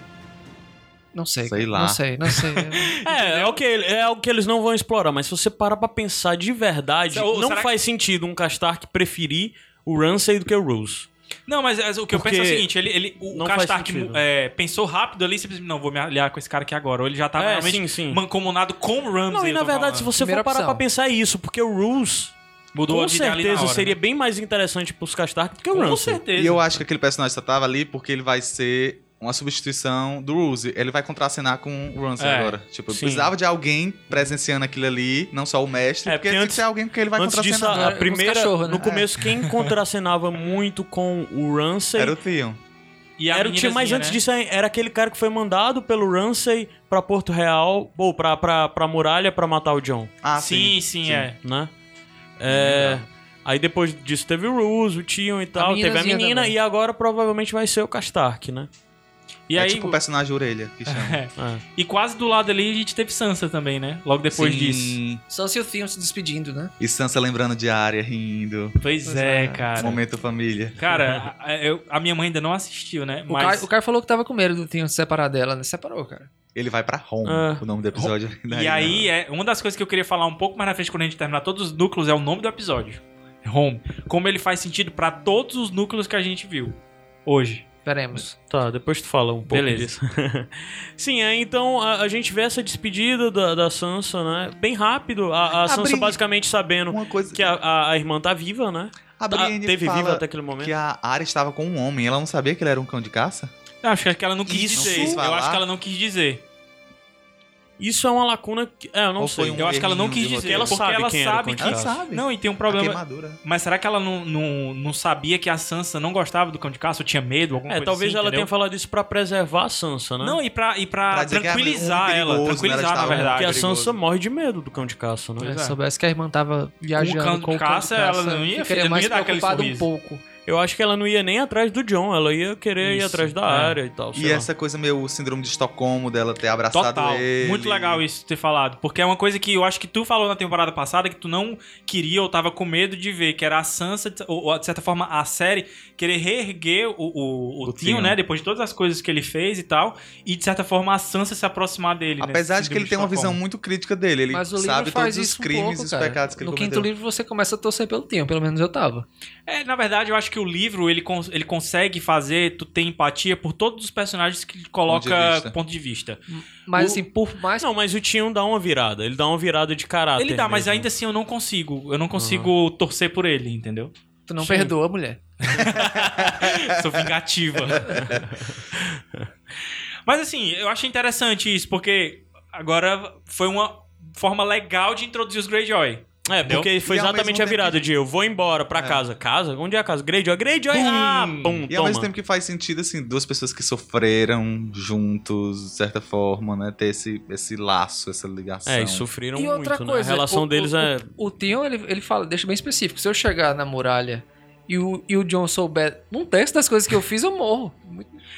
Não sei. Sei lá. Não sei, não sei. É, é o, que, é algo que eles não vão explorar, mas se você parar pra pensar de verdade, Ou não será que- faz sentido um Kastark preferir o Ramsay do que o Rose. Não, mas, mas o que eu Porque penso é o seguinte, ele, ele, o sentido. é, pensou rápido ali, simplesmente, não, vou me aliar com esse cara aqui agora. Ou ele já tava É, realmente sim, sim. mancomunado com o Ramsay. Não, e eu na verdade, se falando. você Primeira for parar opção. pra pensar isso, porque o Ruse, Mudou com a vida certeza, hora, seria né? bem mais interessante pros Kastark do que o Com Ramsay. certeza. E eu acho que aquele personagem só tava ali porque ele vai ser uma substituição do Ruse. Ele vai contracenar com o Ramsay É, agora. Tipo, sim. precisava de alguém presenciando aquilo ali, não só o mestre, É, porque, porque tem antes- que ser alguém que ele vai Antes disso, contracenar. a, Era a uns primeira. cachorro, né? No começo, quem contracenava muito com o Ramsay Era o Theon. E a Era o time, mas antes né? disso era aquele cara que foi mandado pelo Ramsay pra Porto Real, ou pra, pra, pra muralha pra matar o John, Ah, sim, sim, é. né? É, aí depois disso teve o Ruse, o Tion e tal, teve a menina também. e agora provavelmente vai ser o Kastark, né? E é aí, tipo o personagem orelha que chama. É. É. E quase do lado ali a gente teve Sansa também, né? Logo depois Sim. disso. Sansa e o Theon se despedindo, né? E Sansa lembrando de Arya, rindo. Pois Pois é, é. cara. Momento família. Cara, a, eu- a minha mãe ainda não assistiu, né? O, Mas Caio, o Caio falou que tava com medo do Theon se separar dela, né? Separou, cara. Ele vai pra Home, Ah. o nome do episódio. E aí, é uma das coisas que eu queria falar um pouco mais na frente quando a gente terminar todos os núcleos é o nome do episódio. Home. Como ele faz sentido pra todos os núcleos que a gente viu hoje. Veremos. Tá, depois tu fala um pouco Beleza. disso. Sim, é, então a, a gente vê essa despedida da, da Sansa, né? Bem rápido. A, a Sansa basicamente sabendo Uma coisa que a, a, a irmã tá viva, né? a Tá- teve fala viva até aquele momento. que a Arya estava com um homem. Ela não sabia que ele era um cão de caça? Eu acho que ela não quis Isso. dizer. Eu acho que ela não quis dizer. Isso é uma lacuna que. É, eu não Ou sei. um Eu acho que ela não quis dizer. Porque ela porque sabe ela sabe que. Ela sabe. Não, e tem um problema. Mas será que ela não, não, não sabia que a Sansa não gostava do cão de caça ou tinha medo? Alguma É, coisa talvez assim, ela entendeu? tenha falado isso pra preservar a Sansa, né? Não, e pra, e pra, Pra é tranquilizar um ela. perigoso, né? Tranquilizar, na verdade. Porque a. Sansa morre de medo do cão de caça, né? Se é. soubesse que a irmã tava viajando O cão de com o cão caça, de ela caça, não ia- não mais ia dar aquele preocupada um pouco. Eu acho que ela não ia nem atrás do John, ela ia querer ir Isso, atrás da é. área e tal. E lá. essa coisa meio síndrome de Estocolmo dela ter abraçado Total. ele. Muito legal isso ter falado. Porque é uma coisa que eu acho que tu falou na temporada passada que tu não queria ou tava com medo de ver, que era a Sansa, ou, ou, de certa forma a série, querer reerguer o, o, o, O Theon. né? Depois de todas as coisas que ele fez e tal. E de certa forma a Sansa se aproximar dele. nesse Apesar de que ele tem uma visão muito crítica dele. Ele Mas o livro sabe faz todos os isso um crimes pouco, e os cara. pecados que ele No cometeu. quinto livro você começa a torcer pelo Theon, pelo menos eu tava. É, na verdade, eu acho que o livro ele, cons- ele consegue fazer tu ter empatia por todos os personagens que ele coloca Ponto de vista. ponto de vista. Mas O- assim, por mais Não, mas o Tion dá uma virada. Ele dá uma virada de caráter. Ele dá, mas mesmo. ainda assim eu não consigo. Eu não consigo torcer por ele, entendeu? tu não Sim. perdoa a mulher. Sou vingativa. Mas assim, eu achei interessante isso, porque agora foi uma forma legal de introduzir os Greyjoy. É, porque foi E exatamente a virada tempo de eu vou embora pra É. casa. Casa? Onde é a casa? Greyjoy? Greyjoy! Ah, pum, E ao toma. mesmo tempo que faz sentido, assim, duas pessoas que sofreram juntos, de certa forma, né? Ter esse, esse laço, essa ligação. É, e sofreram E muito, outra né? coisa, A relação o, deles o, é... O, o Theon, ele, ele fala, deixa bem específico. Se eu chegar na muralha e o, e o John souber um terço das coisas que eu fiz, eu morro.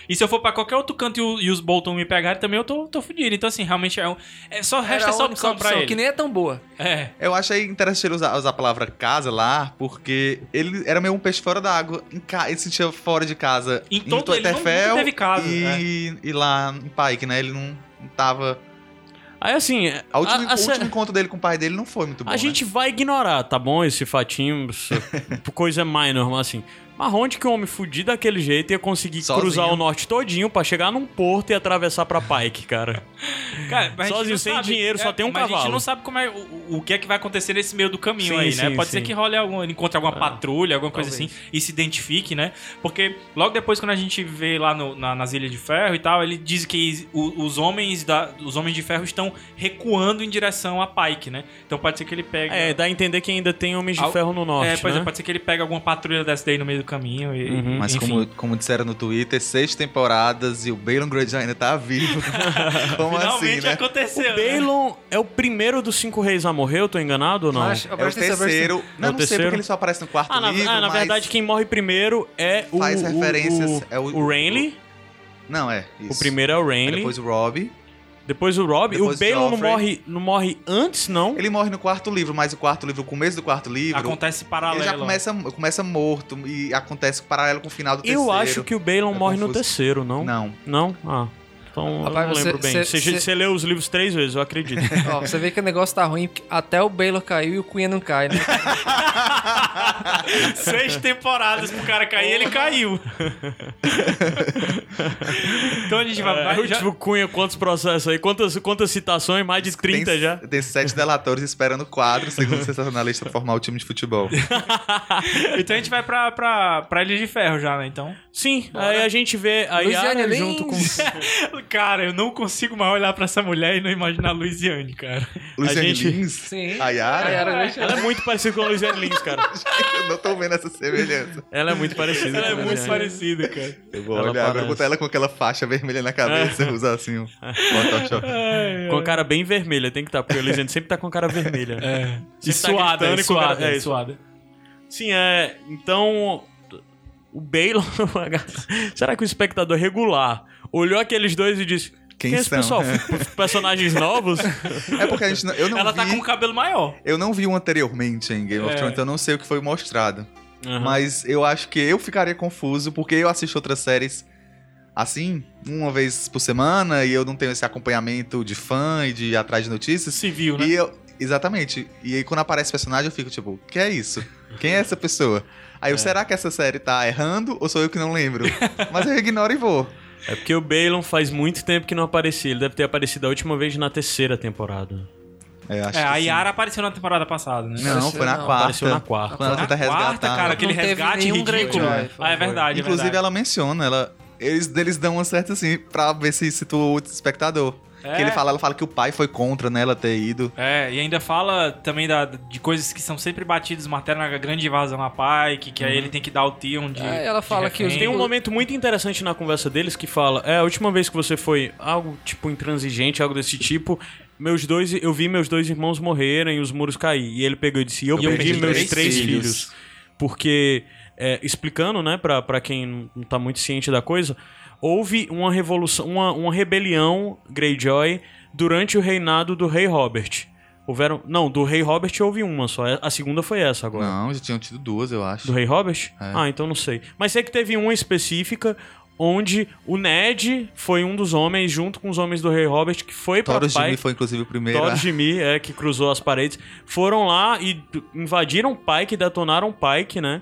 E se eu for pra qualquer outro canto e, o- e os Bolton me pegarem, também eu tô, tô fudido. Então, assim, realmente é, um, é só resta Era a essa única opção pra ele. que nem é tão boa. É. Eu achei interessante ele usar, usar a palavra casa lá, porque ele era meio um peixe fora da água. Em ca... Ele se sentia fora de casa Em todo- em ele não- Winterfell nunca teve casa, e, e lá em Pike, né? Ele não, não tava... Aí, assim... A última, a, a o último encontro dele com o pai dele não foi muito bom, a né? gente vai ignorar, tá bom? Esse fatinho, coisa minor, mas assim... Mas onde que um homem fudido daquele jeito ia conseguir Sozinho. cruzar o norte todinho pra chegar num porto e atravessar pra Pike, cara? Cara, Sozinho, sem sabe- dinheiro, só tem um mas a gente cavalo. não sabe como é, o, o que é que vai acontecer nesse meio do caminho Sim, aí, né? sim, Pode ser sim. que role algum, ele encontre alguma É. patrulha, alguma coisa Talvez. assim, e se identifique, né? Porque logo depois, quando a gente vê lá no- na- nas Ilhas de Ferro e tal, ele diz que o- os homens da, os homens de ferro estão recuando em direção a Pike, né? Então pode ser que ele pegue. É, dá a entender que ainda tem homens de Al- ferro no norte, É, pois né? é, pode ser que ele pegue alguma patrulha dessa daí no meio do caminho e, Uhum. Mas enfim. como, como disseram no Twitter, seis temporadas e o Balon Greyjoy ainda tá vivo. como Finalmente assim, né? aconteceu, O né? Balon é o primeiro dos cinco reis a morrer, eu tô enganado ou não? Mas- É o terceiro. Não, É o não sei terceiro? porque ele só aparece no quarto Ah, na, livro, ah, na mas verdade, quem morre primeiro é o. faz o- referências... O, é o, o Renly. Não, é. O Isso. primeiro é o Renly. Depois o Rob. Depois o Rob. Depois o Balon não morre, não morre antes, não. Ele morre no quarto livro, mas o quarto livro, o começo do quarto livro, Acontece ele paralelo. já começa, começa morto e acontece paralelo com o final do terceiro. Eu acho que o Balon É morre no confuso. terceiro, não? Não. Não? Ah. Então Rapaz, eu não lembro bem. cê- Você cê- você leu os livros três vezes, eu acredito. Ó, você vê que o negócio tá ruim, porque até o Baylor caiu e o Cunha não cai, né? Seis temporadas pro cara cair, ele caiu. então a gente vai. É, o já- tipo Cunha, quantos processos aí? Quantas, quantas citações? Mais de 30 tem, já. Tem sete delatores esperando quadro, segundo o sensacionalista, pra formar o time de futebol. Então a gente vai pra, pra, pra Ilha de Ferro já, né? Então. Sim, aí a gente vê a Luciane Yara Lins. junto com. Cara, eu não consigo mais olhar pra essa mulher e não imaginar a Luiziane, cara. Luciane gente- Lins, Sim. a Yara, A Yara deixa- Ela é muito parecida com a Luiziane Lins, cara. eu não tô vendo essa semelhança. Ela é muito parecida. Ela é muito Luiziane. parecida, cara. Eu vou Ela olhar parece. botar ela com aquela faixa vermelha na cabeça, usar assim um Photoshop. Com a cara bem vermelha, tem que estar, porque a Luiziane sempre tá com a cara vermelha. É. E tá suada, e e com a cara- suada, é é suada. Sim, é. Então. O Balon. Será que o espectador regular olhou aqueles dois e disse: Quem Quem é esse são?" pessoal? Personagens novos? É porque a gente não, eu não Ela vi, tá com o cabelo maior. eu não vi um anteriormente em Game of É. Thrones, então eu não sei o que foi mostrado. Aham. Mas eu acho que eu ficaria confuso porque eu assisto outras séries assim, uma vez por semana, e eu não tenho esse acompanhamento de fã e de ir atrás de notícias. Civil, né? E eu, exatamente. E aí quando aparece personagem eu fico tipo, que é isso? Quem é essa pessoa? Aí eu, será que essa série tá errando ou sou eu que não lembro? Mas eu ignoro e vou. É porque o Balon faz muito tempo que não aparecia. Ele deve ter aparecido a última vez na terceira temporada. É, acho É, que a sim. Yara apareceu na temporada passada, né? Não, foi na Não, quarta. Apareceu na quarta. Quando ela Na tenta resgatar. quarta, cara, aquele Não resgate ridículo. Greyjoy, Ah, é verdade, é Inclusive, verdade. ela menciona, ela. Eles, eles dão uma certa assim, pra ver se situa o espectador. É. Que ele fala, ela fala que o pai foi contra né, ela ter ido. É, e ainda fala também da, de coisas que são sempre batidas, martelo na grande invasão a Pike, que aí ele tem que dar o Tion de. É, ela de fala que os- refém. Tem um momento muito interessante na conversa deles que fala: É, a última vez que você foi algo tipo intransigente, algo desse tipo. Meus dois, eu vi meus dois irmãos morrerem e os muros cair. E ele pegou e disse: Eu, E eu perdi, perdi meus três três filhos." filhos. Porque, é, explicando, né, pra, pra quem não tá muito ciente da coisa, houve uma revolução, uma, uma rebelião Greyjoy durante o reinado do rei Robert. Houveram. Não, do rei Robert houve uma só. A segunda foi essa agora. Não, já tinham tido duas, eu acho. Do Rei Robert? É. Ah, então não sei. Mas sei que teve uma específica onde o Ned foi um dos homens, junto com os homens do Rei Robert, que foi pra Thoros Jimmy Pike. foi inclusive o primeiro. Thoros Jimmy, é, que cruzou as paredes. Foram lá e invadiram Pike, detonaram Pike, né?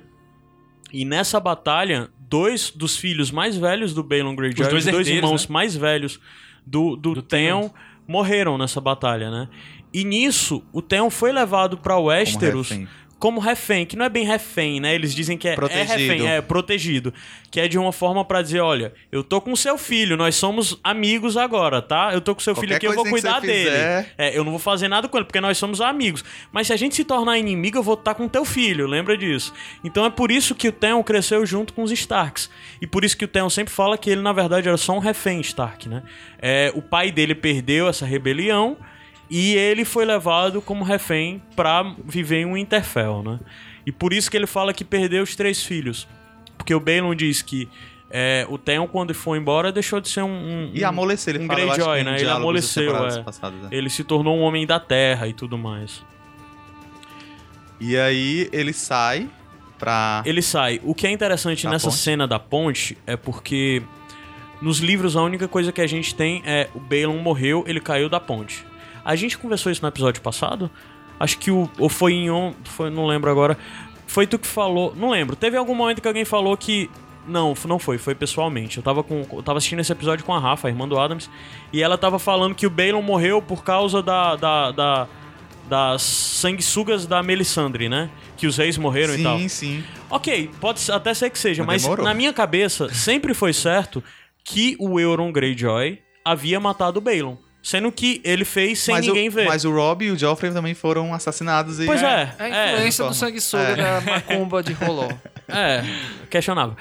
E nessa batalha, dois dos filhos mais velhos do Balon Greyjoy, Os dois os dois herdeiros, irmãos né? mais velhos do, do, Do Theon, morreram nessa batalha, né? E nisso, o Theon foi levado pra como Westeros refém. Como refém, que não é bem refém, né? Eles dizem que é, é Protegido. refém, é protegido. Que é de uma forma pra dizer, olha, eu tô com seu filho, nós somos amigos agora, tá? Eu tô com seu filho Qualquer aqui, eu vou cuidar dele. fizer- É, eu não vou fazer nada com ele, porque nós somos amigos. Mas se a gente se tornar inimigo, eu vou estar com teu filho, lembra disso? Então é por isso que o Theon cresceu junto com os Starks. E por isso que o Theon sempre fala que ele, na verdade, era só um refém Stark, né? É, o pai dele perdeu essa rebelião e ele foi levado como refém pra viver em um Interfell, né? E por isso que ele fala que perdeu os três filhos. Porque o Balon diz que é, o Theon, quando foi embora, deixou de ser um... um- E amoleceu, ele um fala, Greyjoy, né? Ele amoleceu, é. passadas, né? Ele se tornou um homem da terra e tudo mais. E aí ele sai pra... Ele sai. O que é interessante nessa ponte. cena da ponte é porque nos livros a única coisa que a gente tem é o Balon morreu, ele caiu da ponte. A gente conversou isso no episódio passado? Acho que o. Ou foi em. on- Foi, não lembro agora. Foi tu que falou. Não lembro. Teve algum momento que alguém falou que. Não, não foi, foi pessoalmente. Eu tava, com, eu tava assistindo esse episódio com a Rafa, a irmã do Adams, e ela tava falando que o Balon morreu por causa da, da, da- das sanguessugas da Melisandre, né? Que os reis morreram e tal. Sim, sim. Ok, pode até ser que seja, Mas mas na minha cabeça sempre foi certo que o Euron Greyjoy havia matado o Balon. Sendo que ele fez sem mas ninguém o, ver. Mas o Rob e o Joffrey também foram assassinados e... Pois é, É a é, influência É. do sanguessuga da macumba de Roló. é, questionável.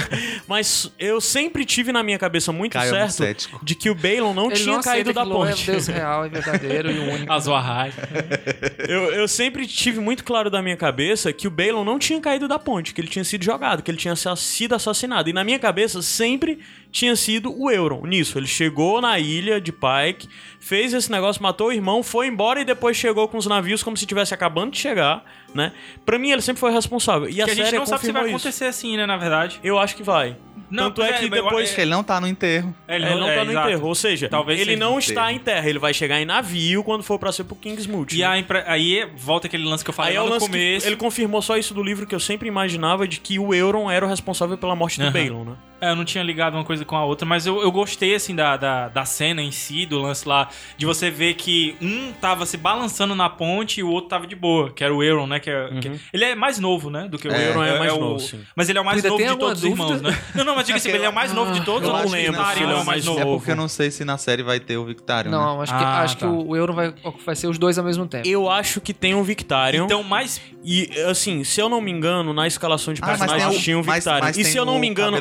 mas eu sempre tive na minha cabeça muito Caio é certo de que o Balon não Ele tinha não caído da é ponte. Deus real e verdadeiro e o único. Azuahai. Eu, eu sempre tive muito claro da minha cabeça que o Balon não tinha caído da ponte, que ele tinha sido jogado, que ele tinha sido assassinado. E na minha cabeça sempre tinha sido o Euron. Nisso, ele chegou na ilha de Pike, fez esse negócio, matou o irmão, foi embora e depois chegou com os navios como se tivesse acabando de chegar, né? Pra mim, ele sempre foi responsável. E a, Que a série gente não sabe se vai isso. acontecer assim, né, na verdade. Eu acho que vai. Não, Tanto é é, que depois... Ele não tá no enterro. É, Ele não, é, tá no exato. enterro, ou seja, Talvez ele seja não está enterro. em terra, ele vai chegar em navio quando for pra ser pro Kingsmoot. E né? impre- aí volta aquele lance que eu falei Aí é no começo. ele confirmou só isso do livro que eu sempre imaginava de que o Euron era o responsável pela morte do Aham. Balon, né? É, eu não tinha ligado uma coisa com a outra, mas eu, eu gostei, assim, da, da, da cena em si, do lance lá, de você ver que um tava se balançando na ponte e o outro tava de boa, que era o Euron, né? Que é- que- ele é mais novo, né? Do que o É, Euron. é mais o- novo, sim. Mas ele é o mais novo de todos os irmãos, né? Não, não, mas diga assim, ele é o mais novo de todos eu ou não lembro se ele é o mais novo. É novo? porque eu não sei se na série vai ter o Victarion, né? Não, acho que, Ah, acho tá. que o Euro vai, vai ser os dois ao mesmo tempo. Eu acho que tem um Victarion. Então, mais... E, assim, se eu não me engano, na escalação de Ah, personagens tinha um Victarion. mas e se eu não me engano,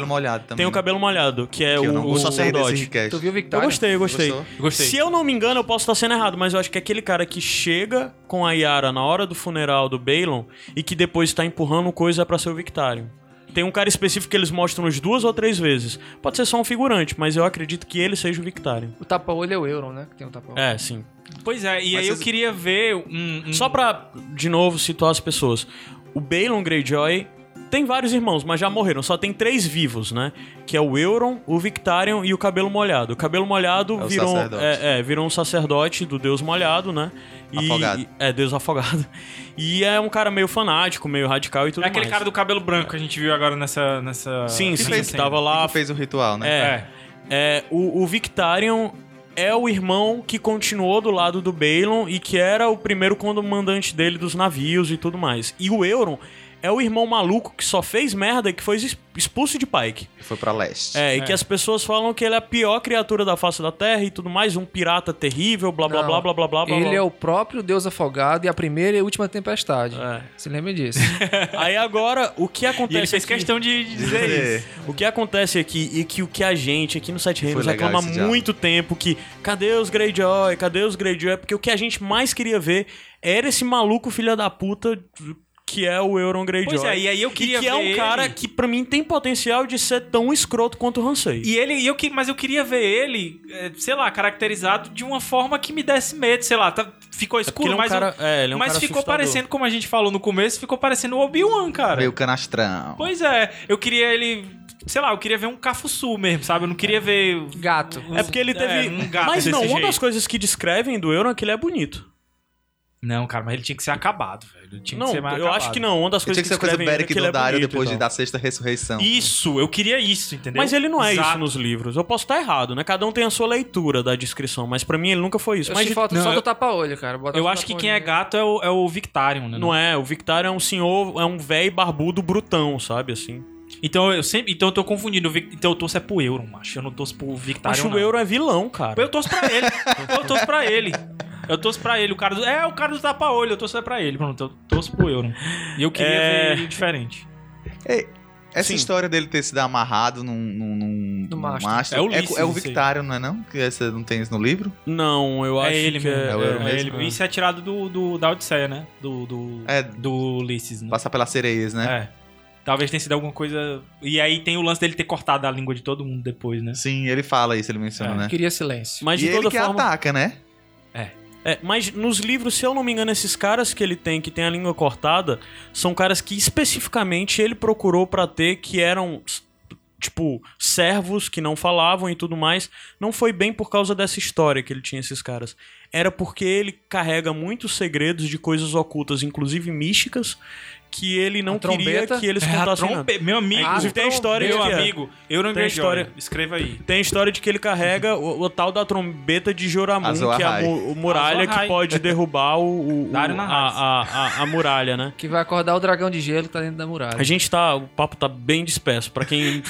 também. tem o cabelo molhado, que é Que eu o, o sacerdote. Tu viu o Eu Victor? gostei, eu gostei. Gostou? Gostei. Se eu não me engano, eu posso estar sendo errado, mas eu acho que é aquele cara que chega com a Yara na hora do funeral do Balon e que depois tá empurrando coisa pra ser o Victarion. tem um cara específico que eles mostram umas duas ou três vezes. Pode ser só um figurante, mas eu acredito que ele seja o Victarion. O tapa-olho é o Euron, né? Que tem o tapa-olho. É, sim. Pois é, e Mas aí eu vocês- queria ver um. um- Só pra, de novo, situar as pessoas. O Balon Greyjoy tem vários irmãos, mas já morreram. Só tem três vivos, né? Que é o Euron, o Victarion e o Cabelo Molhado. O Cabelo Molhado É o virou, é, é, virou um sacerdote do Deus Molhado, né? E- Afogado. e- é, Deus afogado. E é um cara meio fanático, meio radical e tudo É aquele mais. cara do cabelo branco que a gente viu agora nessa. nessa Sim, sim, fez- que cena. tava lá Que fez o ritual, né? É. É, o, o Victarion é o irmão que continuou do lado do Balon e que era o primeiro comandante dele dos navios e tudo mais. E o Euron é o irmão maluco que só fez merda e que foi expulso de Pike. Que foi pra leste. É, e É. que as pessoas falam que ele é a pior criatura da face da Terra e tudo mais, um pirata terrível, blá blá Não. blá blá blá blá blá. Ele blá. é o próprio Deus afogado e a primeira e última tempestade. É. Se lembra disso? Aí agora, o que acontece E ele fez aqui- questão de dizer isso. O que acontece aqui e que o que a gente aqui no Sete Reinos reclama há diálogo. muito tempo que cadê os Greyjoy? Cadê os Greyjoy? Porque o que a gente mais queria ver era esse maluco filha da puta que é o Euron Greyjoy. Pois é, e aí eu queria e que é ver um cara ele- que pra mim tem potencial de ser tão escroto quanto o Hansei. E ele, e eu, que- mas eu queria ver ele, é, sei lá, caracterizado de uma forma que me desse medo, sei lá, tá, ficou Porque escuro, é um mas, cara, é, é um mas ficou assustador. parecendo, como a gente falou no começo, ficou parecendo o Obi-Wan, cara. Meio canastrão. Pois é, eu queria ele, sei lá, eu queria ver um cafuçu mesmo, sabe? Eu não queria ver... Gato. É porque ele teve. É, um gato mas desse não, uma jeito. das coisas que descrevem do Euron é que ele é bonito. Não, cara, mas ele tinha que ser acabado, velho. Ele tinha Não, que ser mais eu acabado. acho que não. Uma das Ele coisas tinha que ser coisa ele é Beric que ele é e depois de tal. da sexta ressurreição. Isso, eu queria isso, entendeu? Mas ele não é Exato. isso nos livros. Eu posso estar errado, né? Cada um tem a sua leitura da descrição, mas pra mim ele nunca foi isso. Eu Mas acho que falta não, só eu- do tapa-olho, cara. Bota Eu acho que quem é gato é o, é o Victarion, né? não é, o Victor é um senhor, é um velho barbudo brutão, sabe assim? Então eu sempre, então eu tô confundindo. Então eu torço é pro Euron, macho. Eu não torço pro Victarion. Acho não. o Euro é vilão, cara. Eu torço pra ele. eu torço pra ele. Eu torço pra ele. O cara do, é o cara do tapa-olho. Eu torço é pra ele. Pronto, eu torço pro Euron. E eu queria É. ver ele diferente. Essa Sim. história dele ter sido amarrado num, num, num, No num mastro. É o é, Ulisses, é o isso aí. Victarion, não é não? Que essa não tem isso no livro? Não, eu acho é ele que mesmo. é, É o Euron É mesmo? ele. Isso é tirado do, do, da Odisseia, né? Do, do, É. do Ulisses, né? Passar pelas sereias, né? É. Talvez tenha sido alguma coisa. E aí tem o lance dele ter cortado a língua de todo mundo depois, né? Sim, ele fala isso, ele menciona, É. né? Queria silêncio. Mas e de ele toda que forma. ataca, né? É, mas nos livros, se eu não me engano, esses caras que ele tem, que tem a língua cortada, são caras que especificamente ele procurou pra ter, que eram, tipo, servos que não falavam e tudo mais. Não foi bem por causa dessa história que ele tinha esses caras. Era porque ele carrega muitos segredos de coisas ocultas, inclusive místicas, que ele não A queria trombeta? que eles É, contassem trompe... Meu amigo. Ah, Inclusive tem a história meu de que é. amigo. Euron Tem a Greyjoy. história- Escreva aí. Tem a história de que ele carrega o, o tal da trombeta de Joramun, Azor que é a o muralha que pode derrubar o, o- o- a, a, a, a muralha, né? Que vai acordar o dragão de gelo que tá dentro da muralha. A gente tá. O papo tá bem disperso. Pra quem.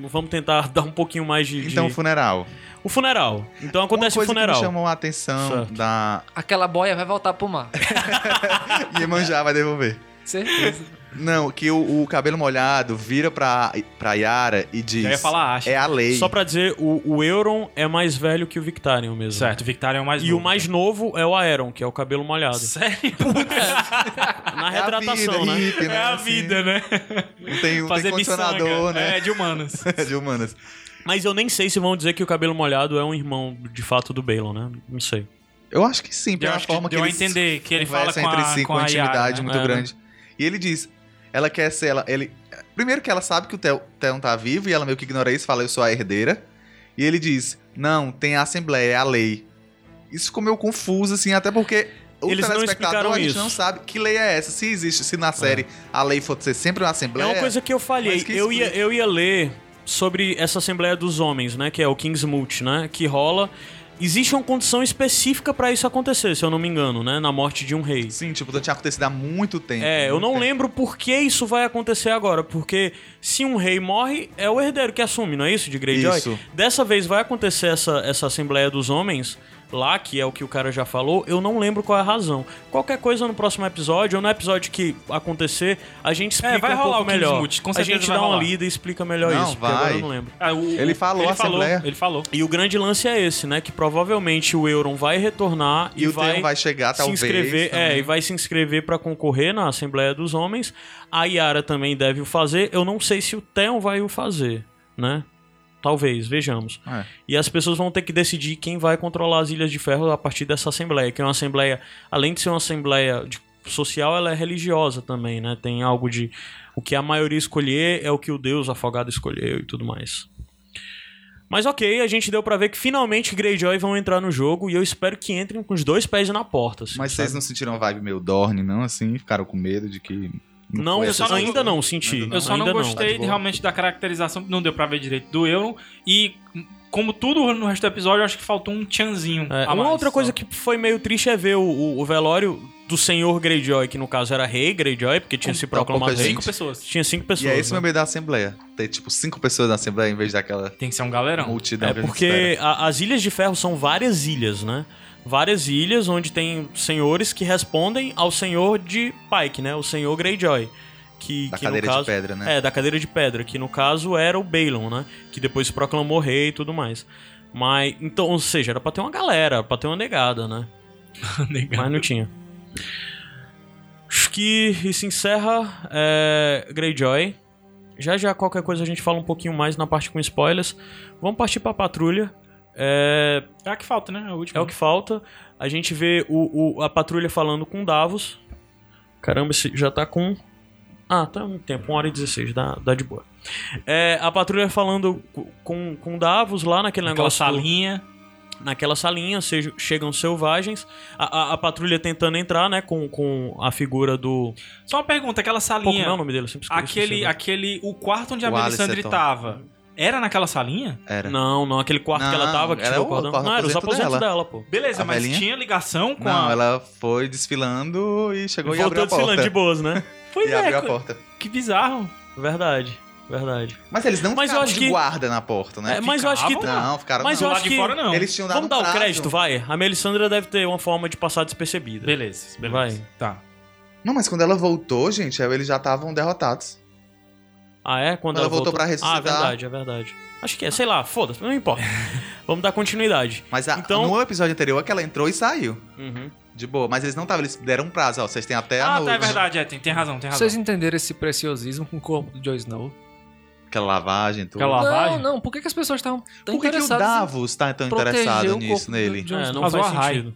não- vamos tentar dar um pouquinho mais de. de- Então, funeral. O funeral. Então acontece Uma o coisa funeral. que me chamou a atenção Certo. da Aquela boia vai voltar pro mar. Iemanjá vai devolver. Certeza. Não, que o, o cabelo molhado vira pra, pra Yara e diz... Já ia falar acho. É a lei. Só pra dizer, o, o Euron é mais velho que o Victarion mesmo. Certo, o Victarion é o mais E novo. o mais novo é o Aeron, que é o cabelo molhado. Sério? Na É a retratação, vida, né? hippie, né? É a Assim, vida, né? Não tem, não tem Fazer condicionador, miçanga. né? É, de humanos. de humanas. Mas eu nem sei se vão dizer que o cabelo molhado é um irmão de fato do Balon, né? Não sei. Eu acho que sim, Eu pela que forma que, a eles entender que ele fala com a, entre si com com a intimidade Yara, né? muito É, grande. E ele diz, ela quer ser ela, ele primeiro que ela sabe que o Theo- Theon tá vivo e ela meio que ignora isso, fala eu sou a herdeira. E ele diz: "Não, tem a assembleia, é a lei". Isso ficou meio confuso assim, até porque o Eles não telespectador a gente isso. não sabe que lei é essa. Se existe, se na série a lei for ser sempre uma É assembleia. uma coisa que eu falhei. que Eu ia, eu ia ler sobre essa Assembleia dos Homens, né? Que é o Kingsmoot, né? Que rola. Existe uma condição específica pra isso acontecer, se eu não me engano, né? Na morte de um rei. Sim, tipo, tinha acontecido há muito tempo. É, eu muito não tempo. lembro por que isso vai acontecer agora. Porque se um rei morre, é o herdeiro que assume, não é isso? De Greyjoy? Isso. Dessa vez vai acontecer essa, essa Assembleia dos Homens lá, que é o que o cara já falou, eu não lembro qual é a razão. Qualquer coisa no próximo episódio, ou no episódio que acontecer, a gente explica É, vai um rolar pouco o melhor. Kingsmouth, com a gente vai dá uma lida e explica melhor Não, isso, porque agora vai. eu não lembro. Ah, o- Ele falou ele a falou, Assembleia. ele falou. E o grande lance é esse, né? Que provavelmente o Euron vai retornar E, e, o vai, vai chegar, se talvez. inscrever, é, e vai se inscrever pra concorrer na Assembleia dos Homens. A Yara também deve o fazer. Eu não sei se o Theon vai o fazer, né? Talvez, vejamos. É. E as pessoas vão ter que decidir quem vai controlar as Ilhas de Ferro a partir dessa assembleia, que é uma assembleia, além de ser uma assembleia de- social, ela é religiosa também, né? Tem algo de o que a maioria escolher é o que o Deus afogado escolheu e tudo mais. Mas ok, a gente deu pra ver que finalmente Greyjoy vão entrar no jogo e eu espero que entrem com os dois pés na porta. assim, Mas sabe? vocês não sentiram vibe meio Dorne, não? Assim, ficaram com medo de que. Não, eu só ainda situação? não senti. Ainda Eu só ainda não gostei Tá de boa. realmente da caracterização, não deu pra ver direito do Euron. E, como tudo no resto do episódio, eu acho que faltou um tchanzinho. É, a uma mais, outra coisa só. que foi meio triste é ver o, o- o velório do senhor Greyjoy, que no caso era rei Greyjoy, porque tinha Com se proclamado rei. Cinco pessoas. Tinha cinco E pessoas. é esse o né? meu medo da Assembleia. Ter, tipo, cinco pessoas na Assembleia em vez daquela Tem que ser um galerão. multidão É porque a- as Ilhas de Ferro são várias ilhas, né? Várias ilhas onde tem senhores que respondem ao senhor de Pike, né? O senhor Greyjoy. Que, Da que cadeira no caso, de pedra, né? É, da cadeira de pedra, que no caso era o Balon, né? Que depois se proclamou rei e tudo mais. Mas, então, ou seja, era pra ter uma galera, pra ter uma negada, né? Mas não tinha. Acho que isso encerra é, Greyjoy. Já já qualquer coisa a gente fala um pouquinho mais na parte com spoilers. Vamos partir pra patrulha. É, É a que falta, né? A última. é o que falta. A gente vê o, o- a patrulha falando com Davos. Caramba, esse já tá com. Ah, tá um tempo, 1 hora e 16, dá, dá de boa. É, a patrulha falando co- com, com Davos lá naquele Aquela negócio. do- salinha. naquela salinha, seja, chegam selvagens. A, a- a patrulha tentando entrar, né, com, com a figura do. Só uma pergunta, aquela Pô, como salinha. é o nome dele? Eu sempre esqueço, aquele, aquele. O quarto onde a O Melisandre Alistair tava. Era naquela salinha? Era. Não, não, aquele quarto que ela Não, tava, que era tirou o cordão. quarto Não, era os aposento aposentos dela. dela, pô. Beleza, A mas velhinha? tinha ligação com Não, a. ela foi desfilando e chegou e Voltou abriu a desfilando porta. de boas, né? Pois E é, abriu a porta. que bizarro. Verdade, verdade. Mas eles não Mas eu ficaram acho de que- guarda na porta, né? É, mas eu acho que. Ficavam? Não, ficaram Mas não. eu acho lado de que- fora, não. Eles tinham dado Vamos dar o crédito, vai. A Melisandra deve ter uma forma de passar despercebida. Beleza, beleza. Vai. Tá. Não, mas quando ela voltou, gente, eles já estavam derrotados. Ah, é? Quando Ela ela, voltou pra ressuscitar. Ah, é verdade, é verdade. Acho que é, sei lá, foda-se, não importa. Vamos dar continuidade. Mas a- Então- no episódio anterior é que ela entrou e saiu. Uhum. De boa. Mas eles não estavam, eles deram um prazo, ó. Vocês têm até a Ah, noite. tá, é verdade, é, tem, tem razão, tem razão. Vocês entenderam esse preciosismo com o corpo do Joe Snow? Aquela lavagem, tudo. Aquela- Lavagem? Não, não. Por que, que as pessoas estavam tão Por que, que o Davos tá tão interessado nisso nele? É, Snow? não faz sentido.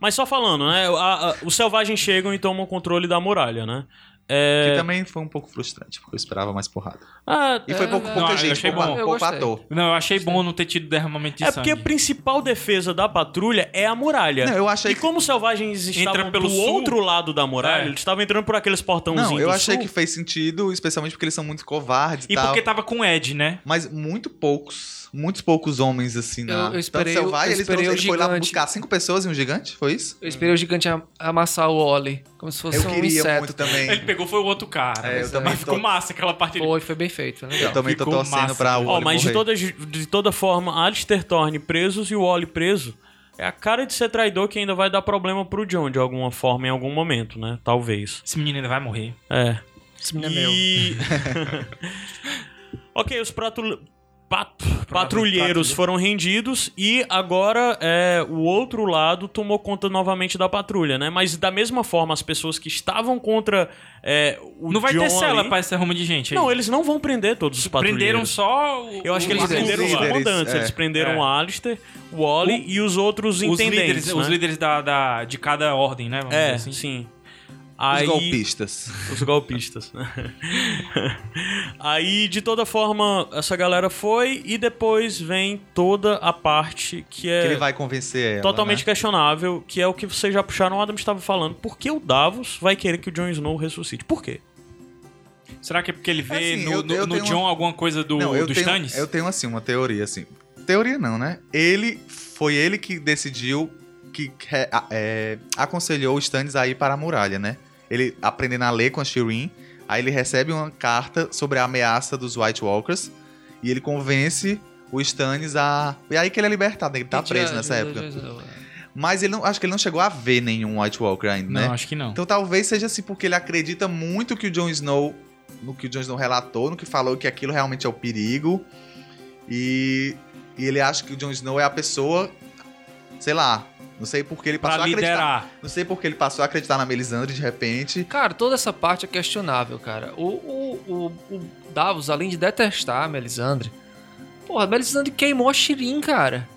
Mas só falando, né? a- a- os selvagens chegam e tomam controle da muralha, né? É... Que também foi um pouco frustrante, porque eu esperava mais porrada. Ah, E foi É, pouco, não, pouca eu gente, achei pouco, bom. Pouco gostei. ator. Não, eu achei bom não ter tido derramamento de É porque a sangue. principal defesa da patrulha é a muralha. Não, eu achei e que- como os selvagens estavam pelo do sul. outro lado da muralha, É. eles estavam entrando por aqueles portãozinhos Não, eu achei sul. que fez sentido, especialmente porque eles são muito covardes e, E tal. porque tava com o Ed, né? Mas muito poucos, muitos poucos homens assim na. Eu- eu esperei Tanto o- selvagem, eu ele, esperei trouxe- o ele foi lá buscar cinco pessoas e um gigante, foi isso? Eu esperei o gigante am- amassar o Oli, como se fosse Eu um queria inseto. muito também. Ele pegou foi o outro cara. É, eu Mas também ficou tô- massa aquela parte. Foi, foi bem feito, foi legal. Eu também tô Ficou torcendo massa. pra o Ó, Wally mas de toda, de toda forma, Alistair Thorne presos e o Wally preso é a cara de ser traidor que ainda vai dar problema pro John de alguma forma em algum momento, né? Talvez. Esse menino ainda vai morrer. É. Esse menino é meu. E. ok, os pratul... pat- patrulheiros foram rendidos e agora é, o outro lado tomou conta novamente da patrulha, né? Mas da mesma forma, as pessoas que estavam contra é, o não vai Jon ter cela ali- pra essa ruma de gente aí. Não, eles não vão prender todos os patrulheiros. prenderam só o- Eu acho que o- eles líderes. prenderam os comandantes. é. Eles prenderam É. o Alistair, o Wally e os outros os intendentes, líderes, né? os líderes da, da- de cada ordem, né? Vamos É, dizer assim. sim. Os Aí, golpistas. Os golpistas. Aí, de toda forma, essa galera foi e depois vem toda a parte que é Que ele vai convencer ela. totalmente né? questionável, que é o que vocês já puxaram, o Adam estava falando. Por que o Davos vai querer que o Jon Snow ressuscite? Por quê? Será que é porque ele vê Assim, no, eu- no- eu no John uma- alguma coisa do, Não, eu do tenho, Stannis? eu tenho assim uma teoria assim. Teoria não, né? Ele foi ele que decidiu que é, é, aconselhou o Stannis a ir para a muralha, né? Ele aprendendo a ler com a Shireen, aí ele recebe uma carta sobre a ameaça dos White Walkers e ele convence o Stannis a e aí que ele é libertado, né? ele tá preso nessa época. É. Mas ele não, acho que ele não chegou a ver nenhum White Walker ainda, Não, né? acho que não. Então talvez seja assim porque ele acredita muito que o Jon Snow, no que o Jon Snow relatou, no que falou que aquilo realmente é o perigo. E, e ele acha que o Jon Snow é a pessoa, sei lá, não sei porque ele passou Pra a acreditar. Não sei porque ele passou a acreditar na Melisandre de repente. Cara, toda essa parte é questionável, cara. O, o, o, o Davos, além de detestar a Melisandre, porra, a Melisandre queimou a Shirin, cara.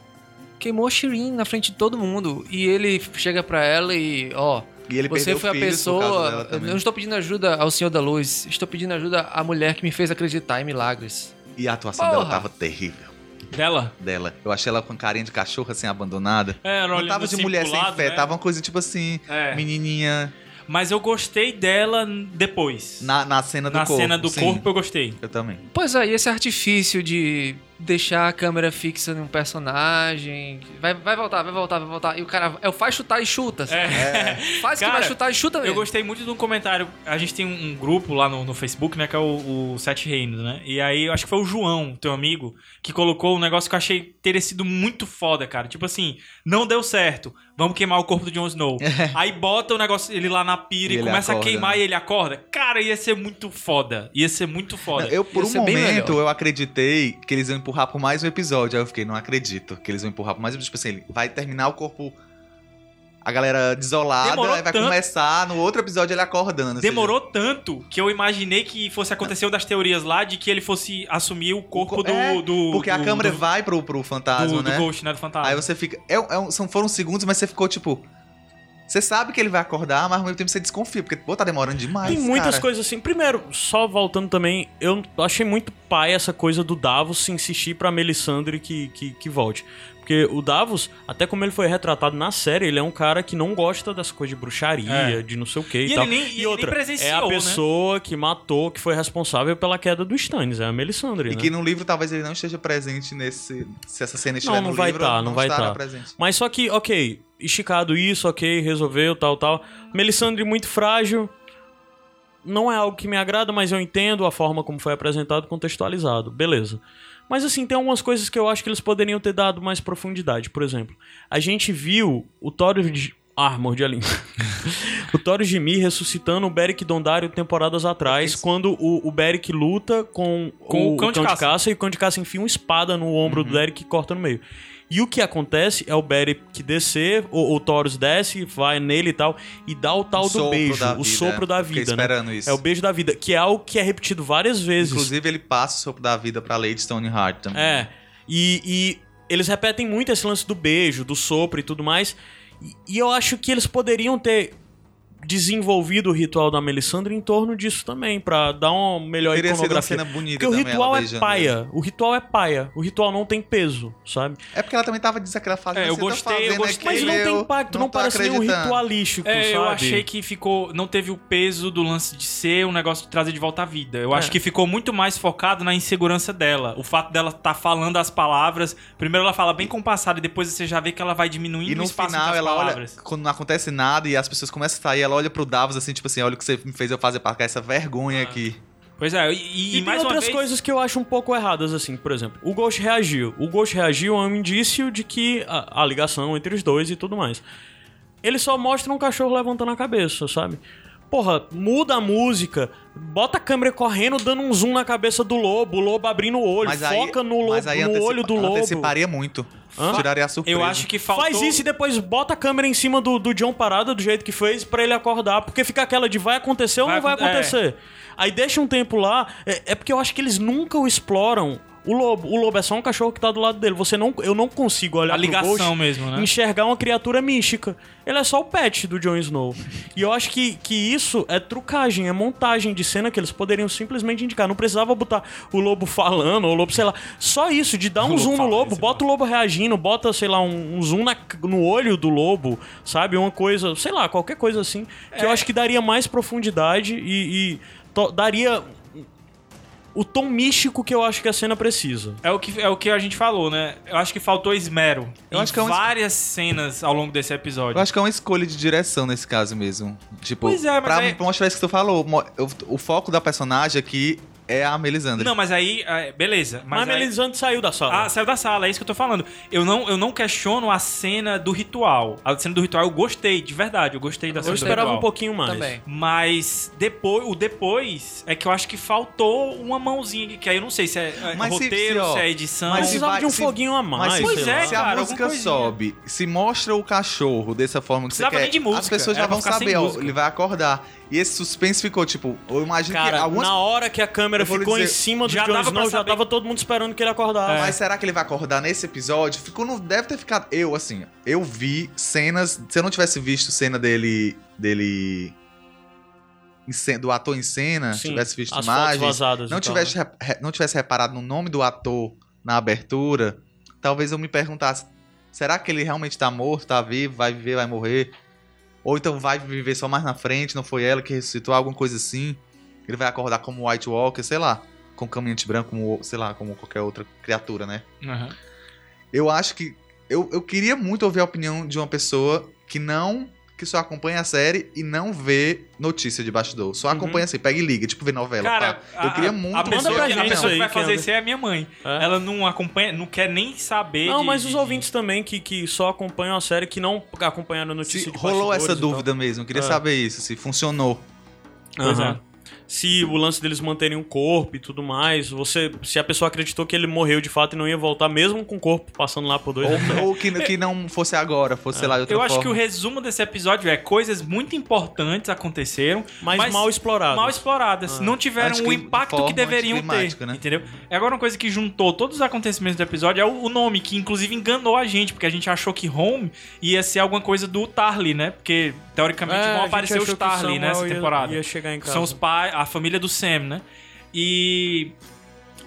Queimou a Shirin na frente de todo mundo. E ele chega pra ela e, ó, E ele você foi a pessoa. Eu não estou pedindo ajuda ao Senhor da Luz, estou pedindo ajuda à mulher que me fez acreditar em milagres. E a atuação Porra. dela tava terrível. Dela? Dela. Eu achei ela com carinha de cachorro assim, abandonada. É, Não tava de mulher sem fé, tava uma coisa tipo assim, É. menininha. Mas eu gostei dela depois. Na, na cena do Na corpo. cena do sim. corpo eu gostei. Eu também. Pois é, e esse artifício de deixar a câmera fixa num personagem. Vai, vai voltar, vai voltar, vai voltar. E o cara é o faz chutar e chuta. assim. É. Faz que Cara, vai chutar e chuta mesmo. Eu gostei muito de um comentário. A gente tem um, um grupo lá no, no Facebook, né? Que é o, o Sete Reinos, né? E aí eu acho que foi o João, teu amigo, que colocou um negócio que eu achei ter sido muito foda, cara. Tipo assim, não deu certo. Vamos queimar o corpo do Jon Snow. aí bota o negócio, ele lá na pira E e, começa acorda, a queimar né? e ele acorda. Cara, ia ser muito foda. Ia ser muito foda. Eu, por Ia um momento, eu acreditei que eles iam empurrar por mais um episódio. Aí eu fiquei, não acredito que eles vão empurrar por mais um episódio. Tipo assim, vai terminar o corpo. A galera desolada, Demorou aí vai tanto. começar no outro episódio ele acordando. ou seja, Demorou tanto que eu imaginei que fosse acontecer uma das teorias lá de que ele fosse assumir o corpo co- do, é, do. porque a do- câmera do, vai pro, pro fantasma, do, né? do Ghost, né? Do fantasma. Aí você fica. É, é são, foram segundos, mas você ficou tipo. Você sabe que ele vai acordar, mas ao mesmo tempo você desconfia, porque, pô, tá demorando demais. Tem muitas cara. coisas assim. Primeiro, só voltando também, eu achei muito pai essa coisa do Davos se insistir pra Melisandre que, que, que volte. Porque o Davos, até como ele foi retratado na série, ele é um cara que não gosta dessa coisa de bruxaria, É. de não sei o que e, E ele tal. nem- e e ele nem outra, é a né? pessoa que matou, que foi responsável pela queda do Stannis, é a Melisandre, E né? que no livro talvez ele não esteja presente nesse. Se essa cena estiver Não, não no vai livro, tá, não vai estará tá. presente. Mas só que, ok, esticado isso, ok, resolveu, tal, tal. Melisandre muito frágil. Não é algo que me agrada, mas eu entendo a forma como foi apresentado, contextualizado. Beleza. Mas assim, tem algumas coisas que eu acho que eles poderiam ter dado mais profundidade. Por exemplo, a gente viu o Thor de... Ah, mordi a língua. o Thor de Mi ressuscitando o Beric Dondarrio temporadas atrás, quando o, o Beric luta com, Com o Cão de Cão de Caça. Caça e o Cão de Caça enfia uma espada no ombro Uhum. do Beric e corta no meio. E o que acontece é o Beric descer, o, o Taurus desce, vai nele e tal, e dá o tal O do beijo, o vida, sopro da Fiquei vida, né? esperando isso. É o beijo da vida, que é algo que é repetido várias vezes. Inclusive, ele passa o sopro da vida pra Lady Stoneheart também. É. E, e eles repetem muito esse lance do beijo, do sopro e tudo mais. E, e eu acho que eles poderiam ter desenvolvido o ritual da Melisandre em torno disso também, pra dar uma melhor Teria sido uma iconografia. cena bonita Porque o ritual é paia. O ritual é paia. O ritual não tem peso, sabe? É porque ela também tava desaquela fase. É, eu tá gostei, eu fazendo gostei. Mas não tem eu impacto, não, tô parece nenhum ritualístico, É, sabe? eu achei que ficou. Não teve o peso do lance de ser um negócio de trazer de volta à vida. Eu É. acho que ficou muito mais focado na insegurança dela. O fato dela estar falando as palavras. Primeiro ela fala bem compassada e depois você já vê que ela vai diminuindo E o no espaço final ela olha, palavras. quando não acontece nada e as pessoas começam a sair, ela olha pro Davos assim, tipo assim, olha o que você me fez eu fazer pra cá, essa vergonha aqui. Pois é, e, E, tem mais uma outras vez. coisas que eu acho um pouco erradas, assim, por exemplo, o Ghost reagiu. O Ghost reagiu é um indício de que a, a ligação entre os dois e tudo mais. Ele só mostra um cachorro levantando a cabeça, sabe? Porra, muda a música, bota a câmera correndo, dando um zoom na cabeça do lobo, o lobo abrindo o olho, foca no, lobo, mas aí no olho do lobo. Anteciparia muito. Hã? Tiraria a surpresa. Eu acho que faltou. Faz isso e depois bota a câmera em cima do, do John parado do jeito que fez pra ele acordar. Porque fica aquela de vai acontecer ou Vai não vai é. acontecer. Aí deixa um tempo lá. É, é porque eu acho que eles nunca o exploram. O lobo, o lobo é só um cachorro que tá do lado dele. Você não, eu não consigo olhar A ligação Ghost mesmo, né? enxergar uma criatura mística. Ele é só o pet do Jon Snow. e eu acho que, que isso é trucagem, é montagem de cena que eles poderiam simplesmente indicar. Não precisava botar o lobo falando, ou o lobo, sei lá. Só isso, de dar um zoom no lobo, é bota o lobo reagindo, bota, sei lá, um, um zoom na- no olho do lobo, sabe? Uma coisa, sei lá, qualquer coisa assim. Que eu acho que daria mais profundidade e, e daria o tom místico que eu acho que a cena precisa. É o, que, é o que a gente falou, né? Eu acho que faltou esmero. Eu em acho que é es- várias cenas ao longo desse episódio. Eu acho que é uma escolha de direção nesse caso mesmo. Tipo, Pois é, mas pra aí- mostrar isso que tu falou, o, o foco da personagem aqui é a Melisandre. Não, mas aí, é, beleza. Mas, Mas, a aí- Melisandre saiu da sala. Ah, saiu da sala, é isso que eu tô falando. Eu não, eu não questiono a cena do ritual. A cena do ritual eu gostei, de verdade. Eu gostei da cena eu do esperava ritual. um pouquinho mais. Também. Mas depois, o depois é que eu acho que faltou uma mãozinha, que aí eu não sei se é, é roteiro, se, ó, se, é edição. mas se Precisava vai- de um se- foguinho a mais. Mas se, Pois sei é, lá. se cara, a música sobe, se mostra o cachorro dessa forma que você Precisava quer, nem de música, as pessoas já vão saber, ó, ele vai acordar. E esse suspense ficou, tipo, eu imagino que Cara, algumas... na hora que a câmera ficou em dizer, cima do já dava já tava todo mundo esperando que ele acordasse. Mas será que ele vai acordar nesse episódio? Ficou, não deve ter ficado. Eu, assim, eu vi cenas. Se eu não tivesse visto cena dele. dele. em do ator em cena, Sim, tivesse visto imagens, vazadas não tal, tivesse, né? não tivesse reparado no nome do ator na abertura, talvez eu me perguntasse: será que ele realmente tá morto, tá vivo, vai viver, vai morrer? Ou então vai viver só mais na frente, não foi ela que ressuscitou, alguma coisa assim? Ele vai acordar como White Walker, sei lá, com caminhante branco, como, sei lá, como qualquer outra criatura, né? Aham. Eu acho que. Eu, eu queria muito ouvir a opinião de uma pessoa que não. Que só acompanha a série e não vê notícia de bastidor. Só acompanha assim, pega e liga, tipo ver novela. Cara, pá. eu queria a, muito a pessoa, pra que, a gente pessoa que vai fazer isso é a minha mãe. É. Ela não acompanha, não quer nem saber. Não, de- mas os de- ouvintes também que, que só acompanham a série, que não acompanharam a notícia Se de rolou bastidores essa dúvida mesmo, eu queria É. saber isso, se funcionou. Pois Aham. Se o lance deles manterem o corpo e tudo mais, você, se a pessoa acreditou que ele morreu de fato e não ia voltar, mesmo com o corpo passando lá por dois anos. Ou, ou que, que não fosse agora, fosse, sei lá, de outra Eu acho forma. que o resumo desse episódio é coisas muito importantes aconteceram, Mas, mas mal explorado. mal exploradas. Ah. Não tiveram Acho o impacto que deveriam ter. né? Entendeu? E agora uma coisa que juntou todos os acontecimentos do episódio é o, o nome, que inclusive enganou a gente, porque a gente achou que Home ia ser alguma coisa do Tarly, né? Porque teoricamente É, vão aparecer os Tarly nessa ia- temporada. Ia chegar em casa. São os pais, a família do Sam, né? E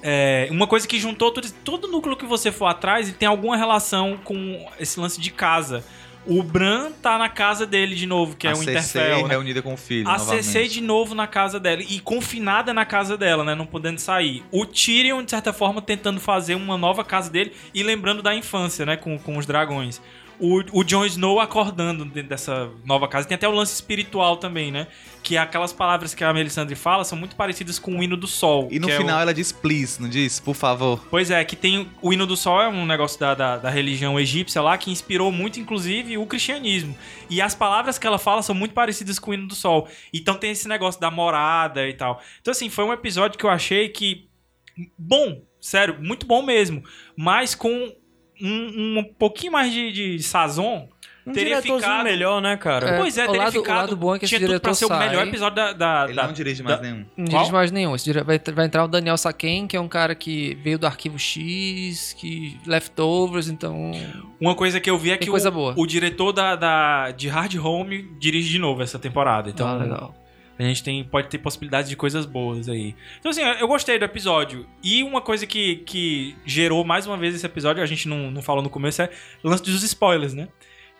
é, uma coisa que juntou todo, todo núcleo que você for atrás e tem alguma relação com esse lance de casa. O Bran tá na casa dele de novo, que a é o Interfell. né? reunida com o filho, A novamente. CC de novo na casa dela e confinada na casa dela, né? Não podendo sair. O Tyrion, de certa forma, tentando fazer uma nova casa dele e lembrando da infância, né? Com, com os dragões. O, o Jon Snow acordando dentro dessa nova casa. Tem até o lance espiritual também, né? Que aquelas palavras que a Melisandre fala são muito parecidas com o hino do sol. E no que é o- final ela diz please, não diz? Por favor. Pois é, que tem o hino do sol é um negócio da, da, da religião egípcia lá que inspirou muito, inclusive, o cristianismo. E as palavras que ela fala são muito parecidas com o hino do sol. Então tem esse negócio da morada e tal. Então, assim, foi um episódio que eu achei que. Bom, sério, muito bom mesmo. Mas com um, um pouquinho mais de, de sazon. Um teria ficado- melhor, né, cara? É, pois é, o teria lado- o ficado. lado bom é que esse tinha tudo pra ser o melhor episódio da. da- Ele da- não dirige da- mais nenhum. Não dirige mais nenhum. Esse dire- Vai, vai entrar o Daniel Saken, que é um cara que veio do arquivo X, que leftovers, então. Uma coisa que eu vi é Tem que coisa o, boa. o diretor da, da- de Hard Home dirige de novo essa temporada. Então, Ah, legal. A gente tem, pode ter possibilidades de coisas boas aí. Então, assim, eu gostei do episódio. E uma coisa que, que gerou mais uma vez esse episódio, a gente não, não falou no começo, é o lance dos spoilers, né?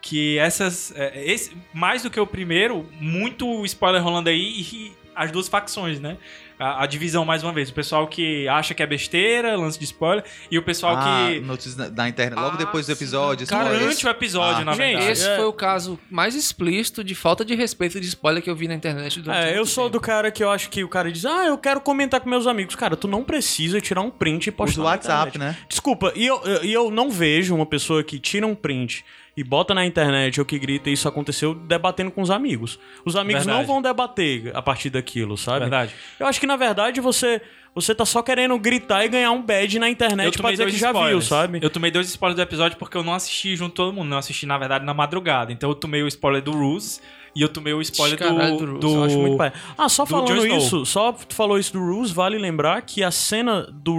Que essas. é, esse, mais do que o primeiro, muito spoiler rolando aí e as duas facções, né? A, a divisão, mais uma vez. O pessoal que acha que é besteira, lance de spoiler, e o pessoal ah, que. notícias da, da internet. Logo Ah, depois do episódio. Cara, spoilers. Durante o episódio, Ah. na Gente, verdade. Esse é- foi o caso mais explícito de falta de respeito de spoiler que eu vi na internet durante É, eu sou tempo. do cara que eu acho que o cara diz, ah, eu quero comentar com meus amigos. Cara, tu não precisa tirar um print e Os postar do na WhatsApp, internet. né? Desculpa, e eu, eu- e eu não vejo uma pessoa que tira um print e bota na internet ou que grita isso aconteceu debatendo com os amigos. Os amigos não Verdade. vão debater a partir daquilo, sabe? Verdade. Eu acho que na verdade você você tá só querendo gritar e ganhar um badge na internet pra dizer que já viu, spoilers. sabe? Eu tomei dois spoilers do episódio porque eu não assisti junto todo mundo. Não assisti, na verdade, na madrugada. Então eu tomei o spoiler do Ruse e eu tomei o spoiler Caralho, do. do do... Eu acho muito pai. Ah, só do falando isso, só tu falou isso do Ruse, vale lembrar que a cena do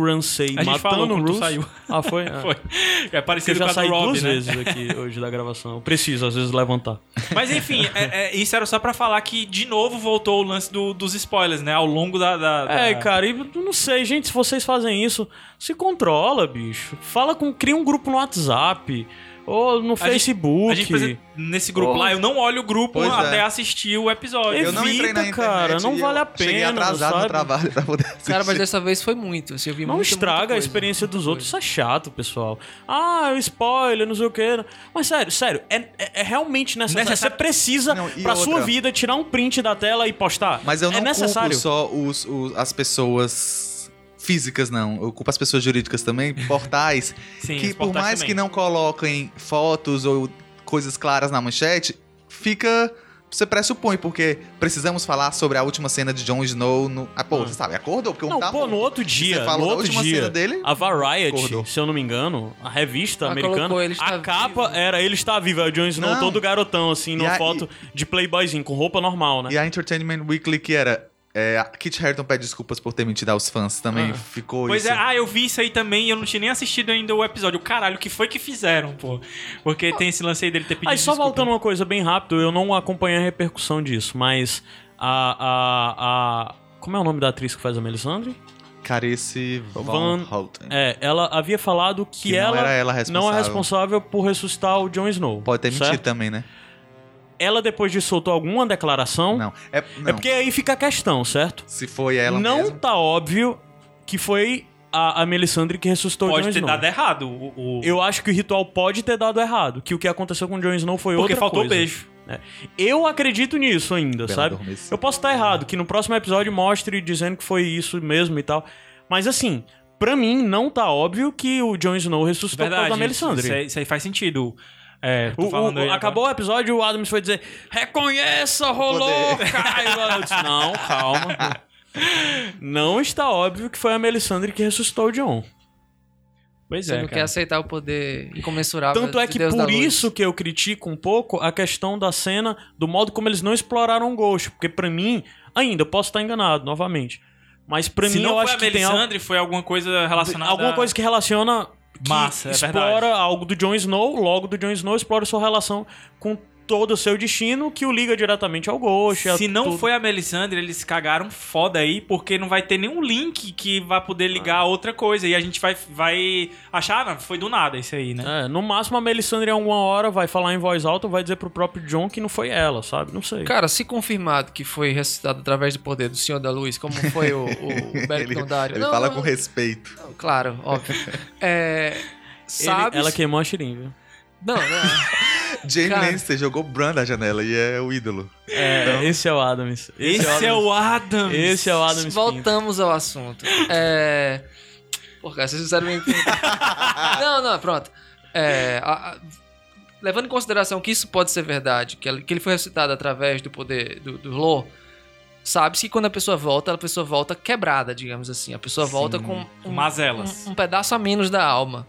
falou matando o Ruse. saiu. Ah, foi? Ah. Foi. É eu parecido já com a do Rob, duas né? vezes aqui hoje da gravação. Eu preciso, às vezes, levantar. Mas enfim, é- é- isso era só pra falar que de novo voltou o lance do- dos spoilers, né? Ao longo da. da- da- É, cara, e não sei, gente, se vocês fazem isso, se controla, bicho. Fala com. Cria um grupo no WhatsApp. Ou no A gente- Facebook. A gente precisa, nesse grupo Oh. lá, eu não olho o grupo Pois até é. assistir o episódio. Eu não entrei na Evita, internet. cara, não vale a pena, Cheguei atrasado sabe? no trabalho pra poder assistir. Cara, mas dessa vez foi muito. Assim, eu vi Não muita, estraga muita a coisa, experiência dos muita outros, isso coisa. é chato, pessoal. Ah, spoiler, não sei o que. Mas sério, sério, é, é- é realmente necessário. Necessário. Você precisa, Não, pra outra? sua vida, tirar um print da tela e postar. Mas eu não é necessário. culpo só os, os- as pessoas físicas não, eu culpo as pessoas jurídicas também, portais, Sim, que por mais também. que não coloquem fotos ou coisas claras na manchete, fica. Você pressupõe, porque precisamos falar sobre a última cena de Jon Snow no. Ah, pô, Ah. você sabe, acordou? Porque Não, tá pô, no outro dia, Você falou no da outro última dia, cena dele. a Variety, Acordou. se eu não me engano, a revista Ela americana, colocou Ele Está a capa Vivo. era Ele Está Vivo, é o Jon Snow Não. todo garotão, assim, E numa a- foto de playboyzinho, com roupa normal, né? E a Entertainment Weekly, que era. É, a Kit Harington pede desculpas por ter mentido aos fãs também. Ah. Ficou Pois isso. é, ah, eu vi isso aí também e eu não tinha nem assistido ainda o episódio. Caralho, o que foi que fizeram, pô? Porque tem esse lance aí dele ter pedido Aí só desculpa. voltando uma coisa bem rápido, eu não acompanhei a repercussão disso, mas a, a, a... Como é o nome da atriz que faz a Melisandre? Carice Van, Van- Houten. É, ela havia falado que, Que não ela, era ela responsável. não é responsável por ressuscitar o Jon Snow. Pode ter mentido certo? também, né? Ela depois disso soltou alguma declaração? Não. É, não. É porque aí fica a questão, certo? Se foi ela não mesmo. tá óbvio que foi a, a Melisandre que ressuscitou o Pode Jon ter Snow. dado errado. O, o- Eu acho que o ritual pode ter dado errado, que o que aconteceu com o Jon Snow foi Porque outra faltou coisa. beijo. Eu acredito nisso ainda, Bela sabe? adormece. Eu posso estar errado, que no próximo episódio mostre dizendo que foi isso mesmo e tal. Mas assim, pra mim não tá óbvio que o Jon Snow ressuscitou por causa Verdade, da Melisandre. isso aí, isso aí faz sentido. É, tô O- o- acabou o episódio, o Adams foi dizer: Reconheça, rolou, Caio. Eu disse, Não, calma. Não está óbvio que foi a Melisandre que ressuscitou o John. Pois Você é, não cara. quer aceitar o poder incomensurável Tanto é de que Deus por isso que eu critico um pouco a questão da cena, do modo como eles não exploraram o Ghost. Porque pra mim, ainda, eu posso estar enganado novamente. Mas pra Se mim não eu foi acho a que tem algo, Melisandre, foi alguma coisa relacionada alguma a- coisa que relaciona. Que Massa, é explora verdade. algo do Jon Snow, logo do Jon Snow explora sua relação com todo o seu destino, que o liga diretamente ao Ghost. Se não tudo. foi a Melisandre, eles cagaram foda aí, porque não vai ter nenhum link que vai poder ligar a outra coisa. E a gente vai, vai achar, ah, não, foi do nada isso aí, né? É, no máximo a Melisandre em alguma hora vai falar em voz alta, vai dizer pro próprio John que não foi ela, sabe? Não sei. Cara, se confirmado que foi ressuscitado através do poder do Senhor da Luz, como foi o, o Beric Ele, Dondarrion. ele Não, fala não, com respeito. não, Claro, óbvio. É, Ele- sabe... ela queimou a xirim, viu? Não, não. Jamie Cara. Lannister jogou Bran da janela e é o ídolo. É, esse é o Adams. Esse, é o Adams. Esse é o Adams Pinto. Voltamos ao assunto. É... Pô, cara, vocês fizeram bem... não, não, pronto. É, a- a- Levando em consideração que isso pode ser verdade, que ele, foi ressuscitado através do poder do, do Lore, sabe-se que quando a pessoa volta, a pessoa volta quebrada, digamos assim. A pessoa volta com Com um, mazelas. um, um pedaço a menos da alma.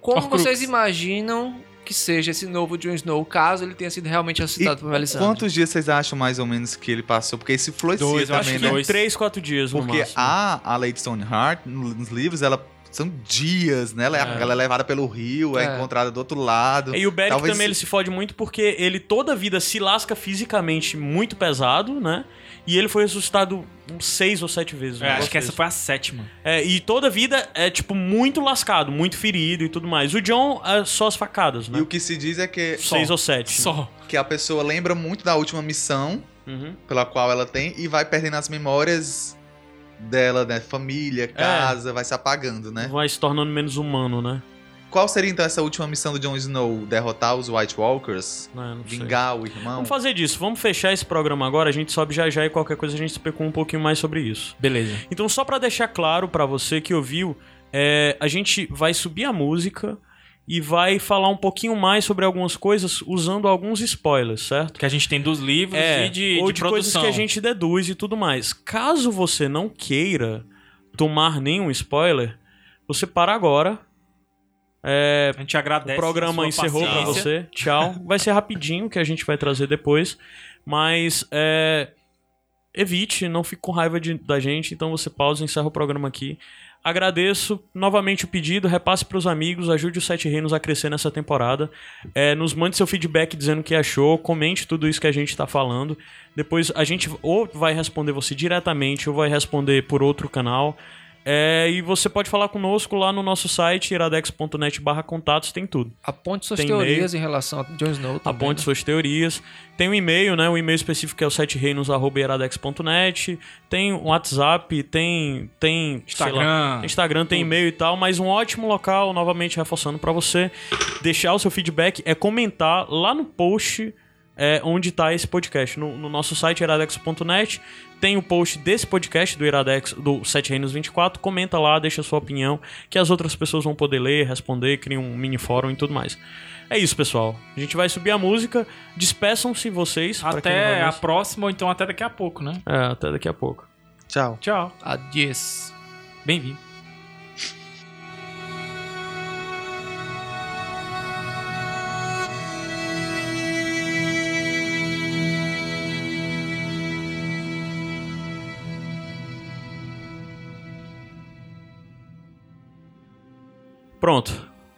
Como Horcrux. vocês imaginam que seja esse novo Jon Snow, caso ele tenha sido realmente ressuscitado por Melisandre? quantos dias vocês acham mais ou menos que ele passou? Porque isso influencia Dois, eu acho também, que né? dois. Três, quatro dias no Porque máximo. a, a Lady Stoneheart, nos livros, ela são dias, né? Ela é, É. ela é levada pelo rio, é, É. encontrada do outro lado. E o Beric Talvez- também ele se fode muito porque ele toda a vida se lasca fisicamente muito pesado, né? E ele foi ressuscitado uns seis ou sete vezes. É, acho que essa foi a sétima. É, e toda a vida é, tipo, muito lascado, muito ferido e tudo mais. O John, é só as facadas, E né? o que se diz é que, Seis ou sete. Só. que a pessoa lembra muito da última missão Uhum. pela qual ela tem e vai perdendo as memórias dela, né? Família, casa, vai se apagando, né? Vai se tornando menos humano, né? Qual seria então essa última missão do Jon Snow? Derrotar os White Walkers? Não sei. Vingar o irmão? Vamos fazer disso. Vamos fechar esse programa agora. A gente sobe já já e qualquer coisa a gente especula um pouquinho mais sobre isso. Beleza. Então, só pra deixar claro pra você que ouviu, é, a gente vai subir a música e vai falar um pouquinho mais sobre algumas coisas usando alguns spoilers, certo? Que a gente tem dos livros É, e de, ou de de, coisas que a gente deduz e tudo mais. Caso você não queira tomar nenhum spoiler, você para agora. É, A gente agradece. o programa encerrou pra paciência. você. Tchau. Vai ser rapidinho que a gente vai trazer depois. Mas é, evite, não fique com raiva de- da gente. Então você pausa e encerra o programa aqui. Agradeço novamente o pedido, repasse pros amigos, ajude o Sete Reinos a crescer nessa temporada. É, nos mande seu feedback dizendo o que achou, comente tudo isso que a gente tá falando. Depois a gente ou vai responder você diretamente ou vai responder por outro canal. É, e você pode falar conosco lá no nosso site, iradex.net barra contatos, tem tudo. Aponte suas Tem teorias em relação a Jon Snow também. Aponte né? suas teorias. Tem um e-mail, né? O e-mail específico é o setereinos.iradex.net. Tem um WhatsApp, tem. tem sei lá, Instagram. tem Instagram, tem e-mail e tal, mas um ótimo local, novamente reforçando pra você deixar o seu feedback é comentar lá no post é, onde tá esse podcast. No, no nosso site iradex.net tem o post desse podcast do Iradex, do Sete Reinos 24. Comenta lá, deixa a sua opinião, que as outras pessoas vão poder ler, responder, cria um mini fórum e tudo mais. É isso, pessoal. A gente vai subir a música. Despeçam-se vocês. Até a próxima, ou então até daqui a pouco, né? É, até daqui a pouco. Tchau. Tchau. Adiós. Bem-vindo. Pronto.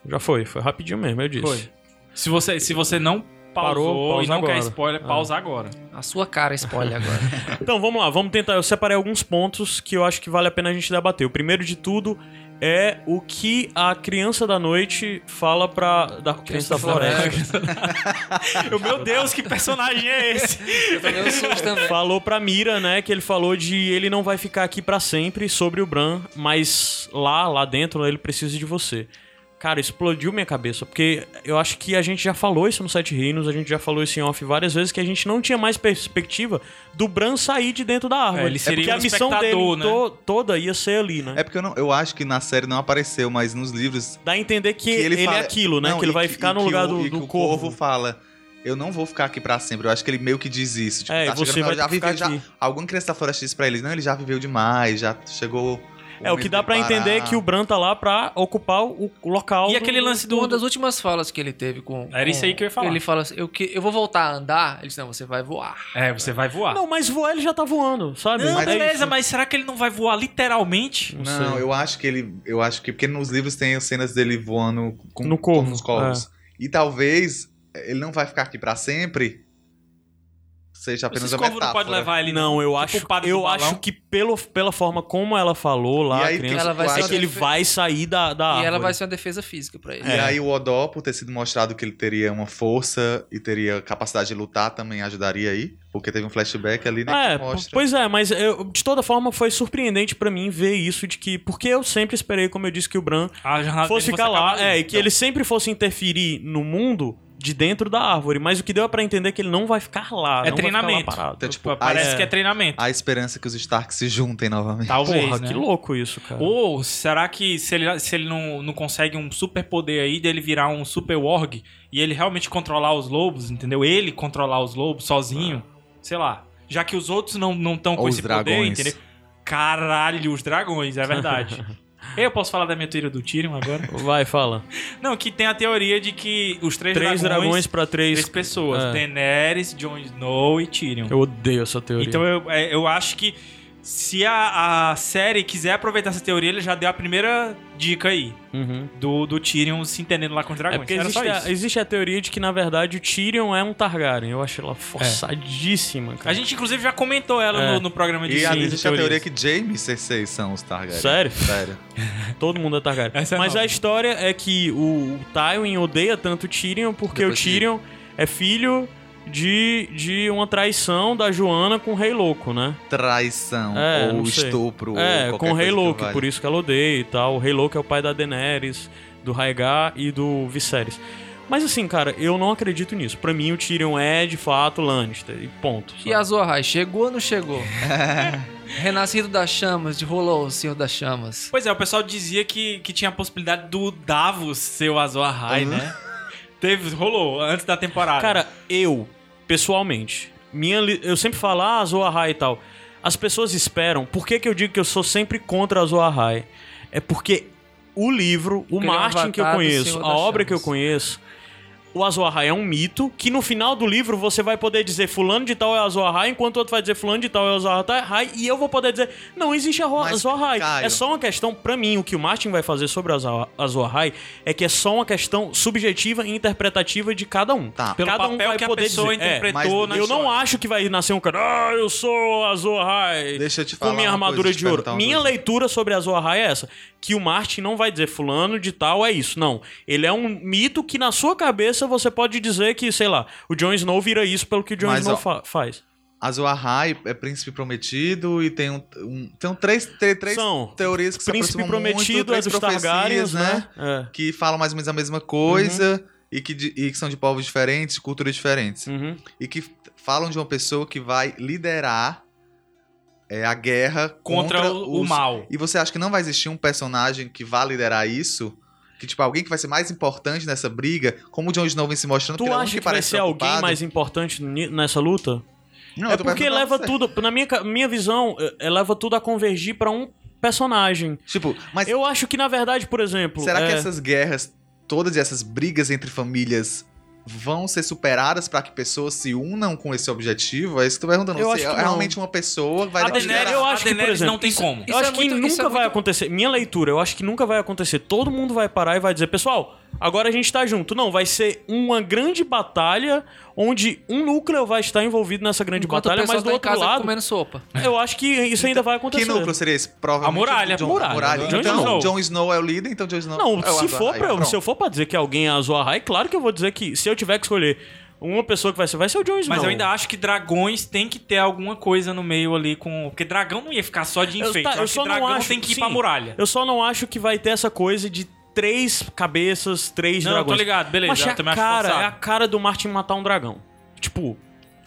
Já foi. Foi rapidinho mesmo, eu disse. Foi. Se você, se você não Parou, pausou e não agora. quer spoiler, Ah. pausa agora. A sua cara spoiler agora. Então vamos lá, vamos tentar. Eu separei alguns pontos que eu acho que vale a pena a gente debater. O primeiro de tudo é o que a criança da noite fala pra. Da criança da floresta. Eu, Meu Deus, que personagem é esse? Eu tomei um susto também. falou pra Mira, né, que ele falou de ele não vai ficar aqui pra sempre sobre o Bran, mas lá, lá dentro, ele precisa de você. Cara, explodiu minha cabeça, porque eu acho que a gente já falou isso no Sete Reinos, a gente já falou isso em off várias vezes, que a gente não tinha mais perspectiva do Bran sair de dentro da árvore. É, ele seria porque a um missão dele né? to- toda ia ser ali, né? É porque eu, não, eu acho que na série não apareceu, mas nos livros. Dá a entender que, que ele, fala- é aquilo, né? Não, que ele vai ficar no lugar o- do, e que do o corvo. fala. Eu não vou ficar aqui pra sempre. Eu acho que ele meio que diz isso. Tipo, É, tá você chegando, vai já viveu, já, aqui. Alguma criança da floresta disse pra ele, não, ele já viveu demais, já chegou. É, o que dá pra entender é que o Bran tá lá pra ocupar o, local. E do- aquele lance do. Uma das últimas falas que ele teve com. Era isso com- aí que eu ia falar. Ele fala assim: eu, que, eu vou voltar a andar. Ele disse: não, você vai voar. É, você vai voar. Não, mas voar ele já tá voando, sabe? Não, É beleza, isso. mas será que ele não vai voar literalmente? Não Não, eu acho que ele. Eu acho que. Porque nos livros tem as cenas dele voando com, No corvo, com os corvos. E talvez ele não vai ficar aqui pra sempre. Seja apenas Esse uma corvo não metáfora. pode levar ele. Não, eu Tipo acho, o padre eu acho que pelo, pela forma como ela falou lá, E a aí, criança, ela vai é que ele vai sair da, da E ela árvore. vai ser uma defesa física pra ele. E É. aí o Odó, por ter sido mostrado que ele teria uma força e teria capacidade de lutar, também ajudaria aí. Porque teve um flashback ali, né? É, que mostra. pois é, mas eu- de toda forma foi surpreendente pra mim ver isso de que porque eu sempre esperei, como eu disse, que o Bran A jornada fosse ficar lá, é, e que ele sempre fosse interferir no mundo de dentro da árvore, mas o que deu é pra entender que ele não vai ficar lá, É não treinamento. vai ficar lá. Então, tipo, Parece é. que é treinamento. A esperança que os Stark se juntem novamente. Talvez, Porra, né? que louco isso, cara. Ou será que se ele, se ele não, não consegue um super poder aí dele virar um super warg e ele realmente controlar os lobos, entendeu? Ele controlar os lobos sozinho, sei lá. Já que os outros não estão com Ou esse os poder, entendeu? Caralho, os dragões, é verdade. Eu posso falar da minha teoria do Tyrion agora? Vai, fala. Não, que tem a teoria de que os três, Três dragões, dragões, pra três. três pessoas, É. Daenerys, Jon Snow e Tyrion. Eu odeio essa teoria. Então eu, é, eu acho que se a, a série quiser aproveitar essa teoria, ele já deu a primeira dica aí. Uhum. Do, do Tyrion se entendendo lá com os É dragões. Era existe só a, existe a teoria de que, na verdade, o Tyrion é um Targaryen. Eu acho ela forçadíssima, cara. A gente, inclusive, já comentou ela É. no, no programa de E a- de existe a teoria que Jaime e Cersei são os Targaryen. Sério? Sério. Todo mundo é Targaryen. Essa é Mas nova. a história é que o, o Tywin odeia tanto o Tyrion porque Depois o que- Tyrion é filho de, de uma traição da Joana com o Rei Louco, né? Traição É, ou estupro. é, ou com o Rei Louco, por isso que ela odeia e tal. O Rei Louco é o pai da Daenerys, do Rhaegar e do Viserys. Mas assim, cara, eu não acredito nisso. Pra mim, o Tyrion é, de fato, Lannister. E ponto. E sabe? Azor Ahai, chegou ou não chegou? Renascido das chamas, de rolou o Senhor das Chamas. Pois é, o pessoal dizia que, que tinha a possibilidade do Davos ser o Azor Ahai, Uhum. né? Teve, rolou, antes da temporada. Cara, eu, pessoalmente, minha li- eu sempre falo, ah, Zoahai e tal. As pessoas esperam. Por que, que eu digo que eu sou sempre contra a Zoahai? É porque o livro, o Martin que eu conheço, a obra que eu conheço, o Azoahai é um mito que no final do livro você vai poder dizer fulano de tal é Azoahai, enquanto o outro vai dizer fulano de tal é Azoahai, e eu vou poder dizer, não existe Mas, Azoahai. Caio- É só uma questão, pra mim, o que o Martin vai fazer sobre Azo- Azoahai é que é só uma questão subjetiva e interpretativa de cada um. Tá. Pelo cada um papel vai que a poder pessoa dizer. É, interpretou na eu não acho que vai nascer um cara, ah, eu sou Azoahai. Deixa eu te Com falar minha uma armadura coisa, de ouro. Minha coisa. leitura sobre Azoahai é essa. Que o Martin não vai dizer fulano de tal é isso. Não. Ele é um mito que na sua cabeça você pode dizer que, sei lá, o Jon Snow vira isso pelo que o Jon Mas, Snow ó, fa- faz. Azor Ahai é príncipe prometido e tem um, um- tem um três, tem três São teorias que se Príncipe prometido muito, é três dos Targaryens, né? É. Que falam mais ou menos a mesma coisa e, que, e que são de povos diferentes, de culturas diferentes. Uhum. E que falam de uma pessoa que vai liderar é a guerra Contra, contra, o, o os- mal. E você acha que não vai existir um personagem que vá liderar isso? Que, tipo, alguém que vai ser mais importante nessa briga, como o Jon Snow vem se mostrando, Tu é acha que vai parece ser alguém preocupado. mais importante nessa luta? Não, é porque leva tudo, na minha, minha visão, é, é, leva tudo a convergir pra um personagem. Tipo, mas Eu acho que, na verdade, por exemplo. será que é, essas guerras, todas essas brigas entre famílias vão ser superadas pra que pessoas se unam com esse objetivo? É isso que eu tô perguntando. Eu Se acho que não. realmente uma pessoa vai A Daenerys, eu a acho que, por exemplo, não tem como. Eu Isso acho é que muito- isso nunca é vai muito- acontecer. Minha leitura, eu acho que nunca vai acontecer. Todo mundo vai parar e vai dizer, pessoal, agora a gente tá junto. Não, vai ser uma grande batalha onde um núcleo vai estar envolvido nessa grande Enquanto batalha, mas do tá em outro casa lado, comendo sopa. eu acho que isso ainda vai acontecer. Que núcleo seria esse? Provavelmente A muralha, a muralha, muralha. Jon Então, Snow. Jon Snow é o líder, então Jon Snow... Não, é o se Azor for, pra, eu- se eu for pra dizer que alguém é Azor Ahai, claro que eu vou dizer que se eu tiver que escolher uma pessoa que vai ser, vai ser o Jon Snow. Mas eu ainda acho que dragões tem que ter alguma coisa no meio ali com. Porque dragão não ia ficar só de Eu enfeite. tá- Eu, eu acho só que não dragão acho- tem que ir sim. pra muralha. Eu só não acho que vai ter essa coisa de três cabeças, três Não, eu tô dragões. ligado, beleza, Mas eu é a cara, forçado. é a cara do Martin matar um dragão. Tipo,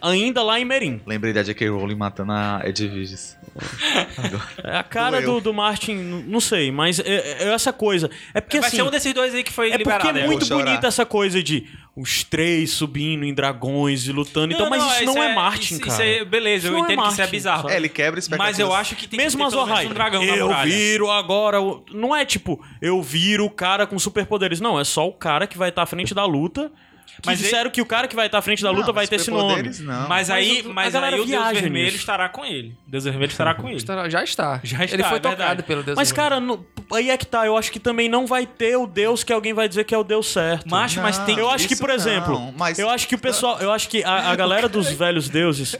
ainda lá em Merim. Lembrei da J.K. Rowling matando a Edwiges. É a cara do, do Martin, não sei, mas é, é essa coisa. É porque Vai assim. ser um desses dois aí que foi É porque liberado. é é. muito Vou chorar. bonita essa coisa de os três subindo em dragões e lutando. Então, mas isso não é, Martin, isso, cara. Isso é, beleza, Isso eu não é entendo que isso é bizarro. sabe? É, ele quebra expectativas. Mas eu acho que tem Mesmo que a ter um dragão na eu viro agora. Não é tipo, eu viro o cara com superpoderes. Não, é só o cara que vai estar à frente da luta. Que Mas disseram que o cara que vai estar à frente da luta Não, vai ter esse nome. Não. Mas aí, Mas o- mas aí o Deus Vermelho nisso. estará com ele. O Deus Vermelho estará com ele. Estará- Já está. Já Ele está, foi é verdade. tocado pelo Deus Mas, Vermelho. cara, no- aí é que tá. Eu acho que também não vai ter o Deus que alguém vai dizer que é o Deus certo. Macho, mas tem Eu acho que, por não, exemplo, mas- eu acho que o pessoal, eu acho que a, a galera dos velhos deuses,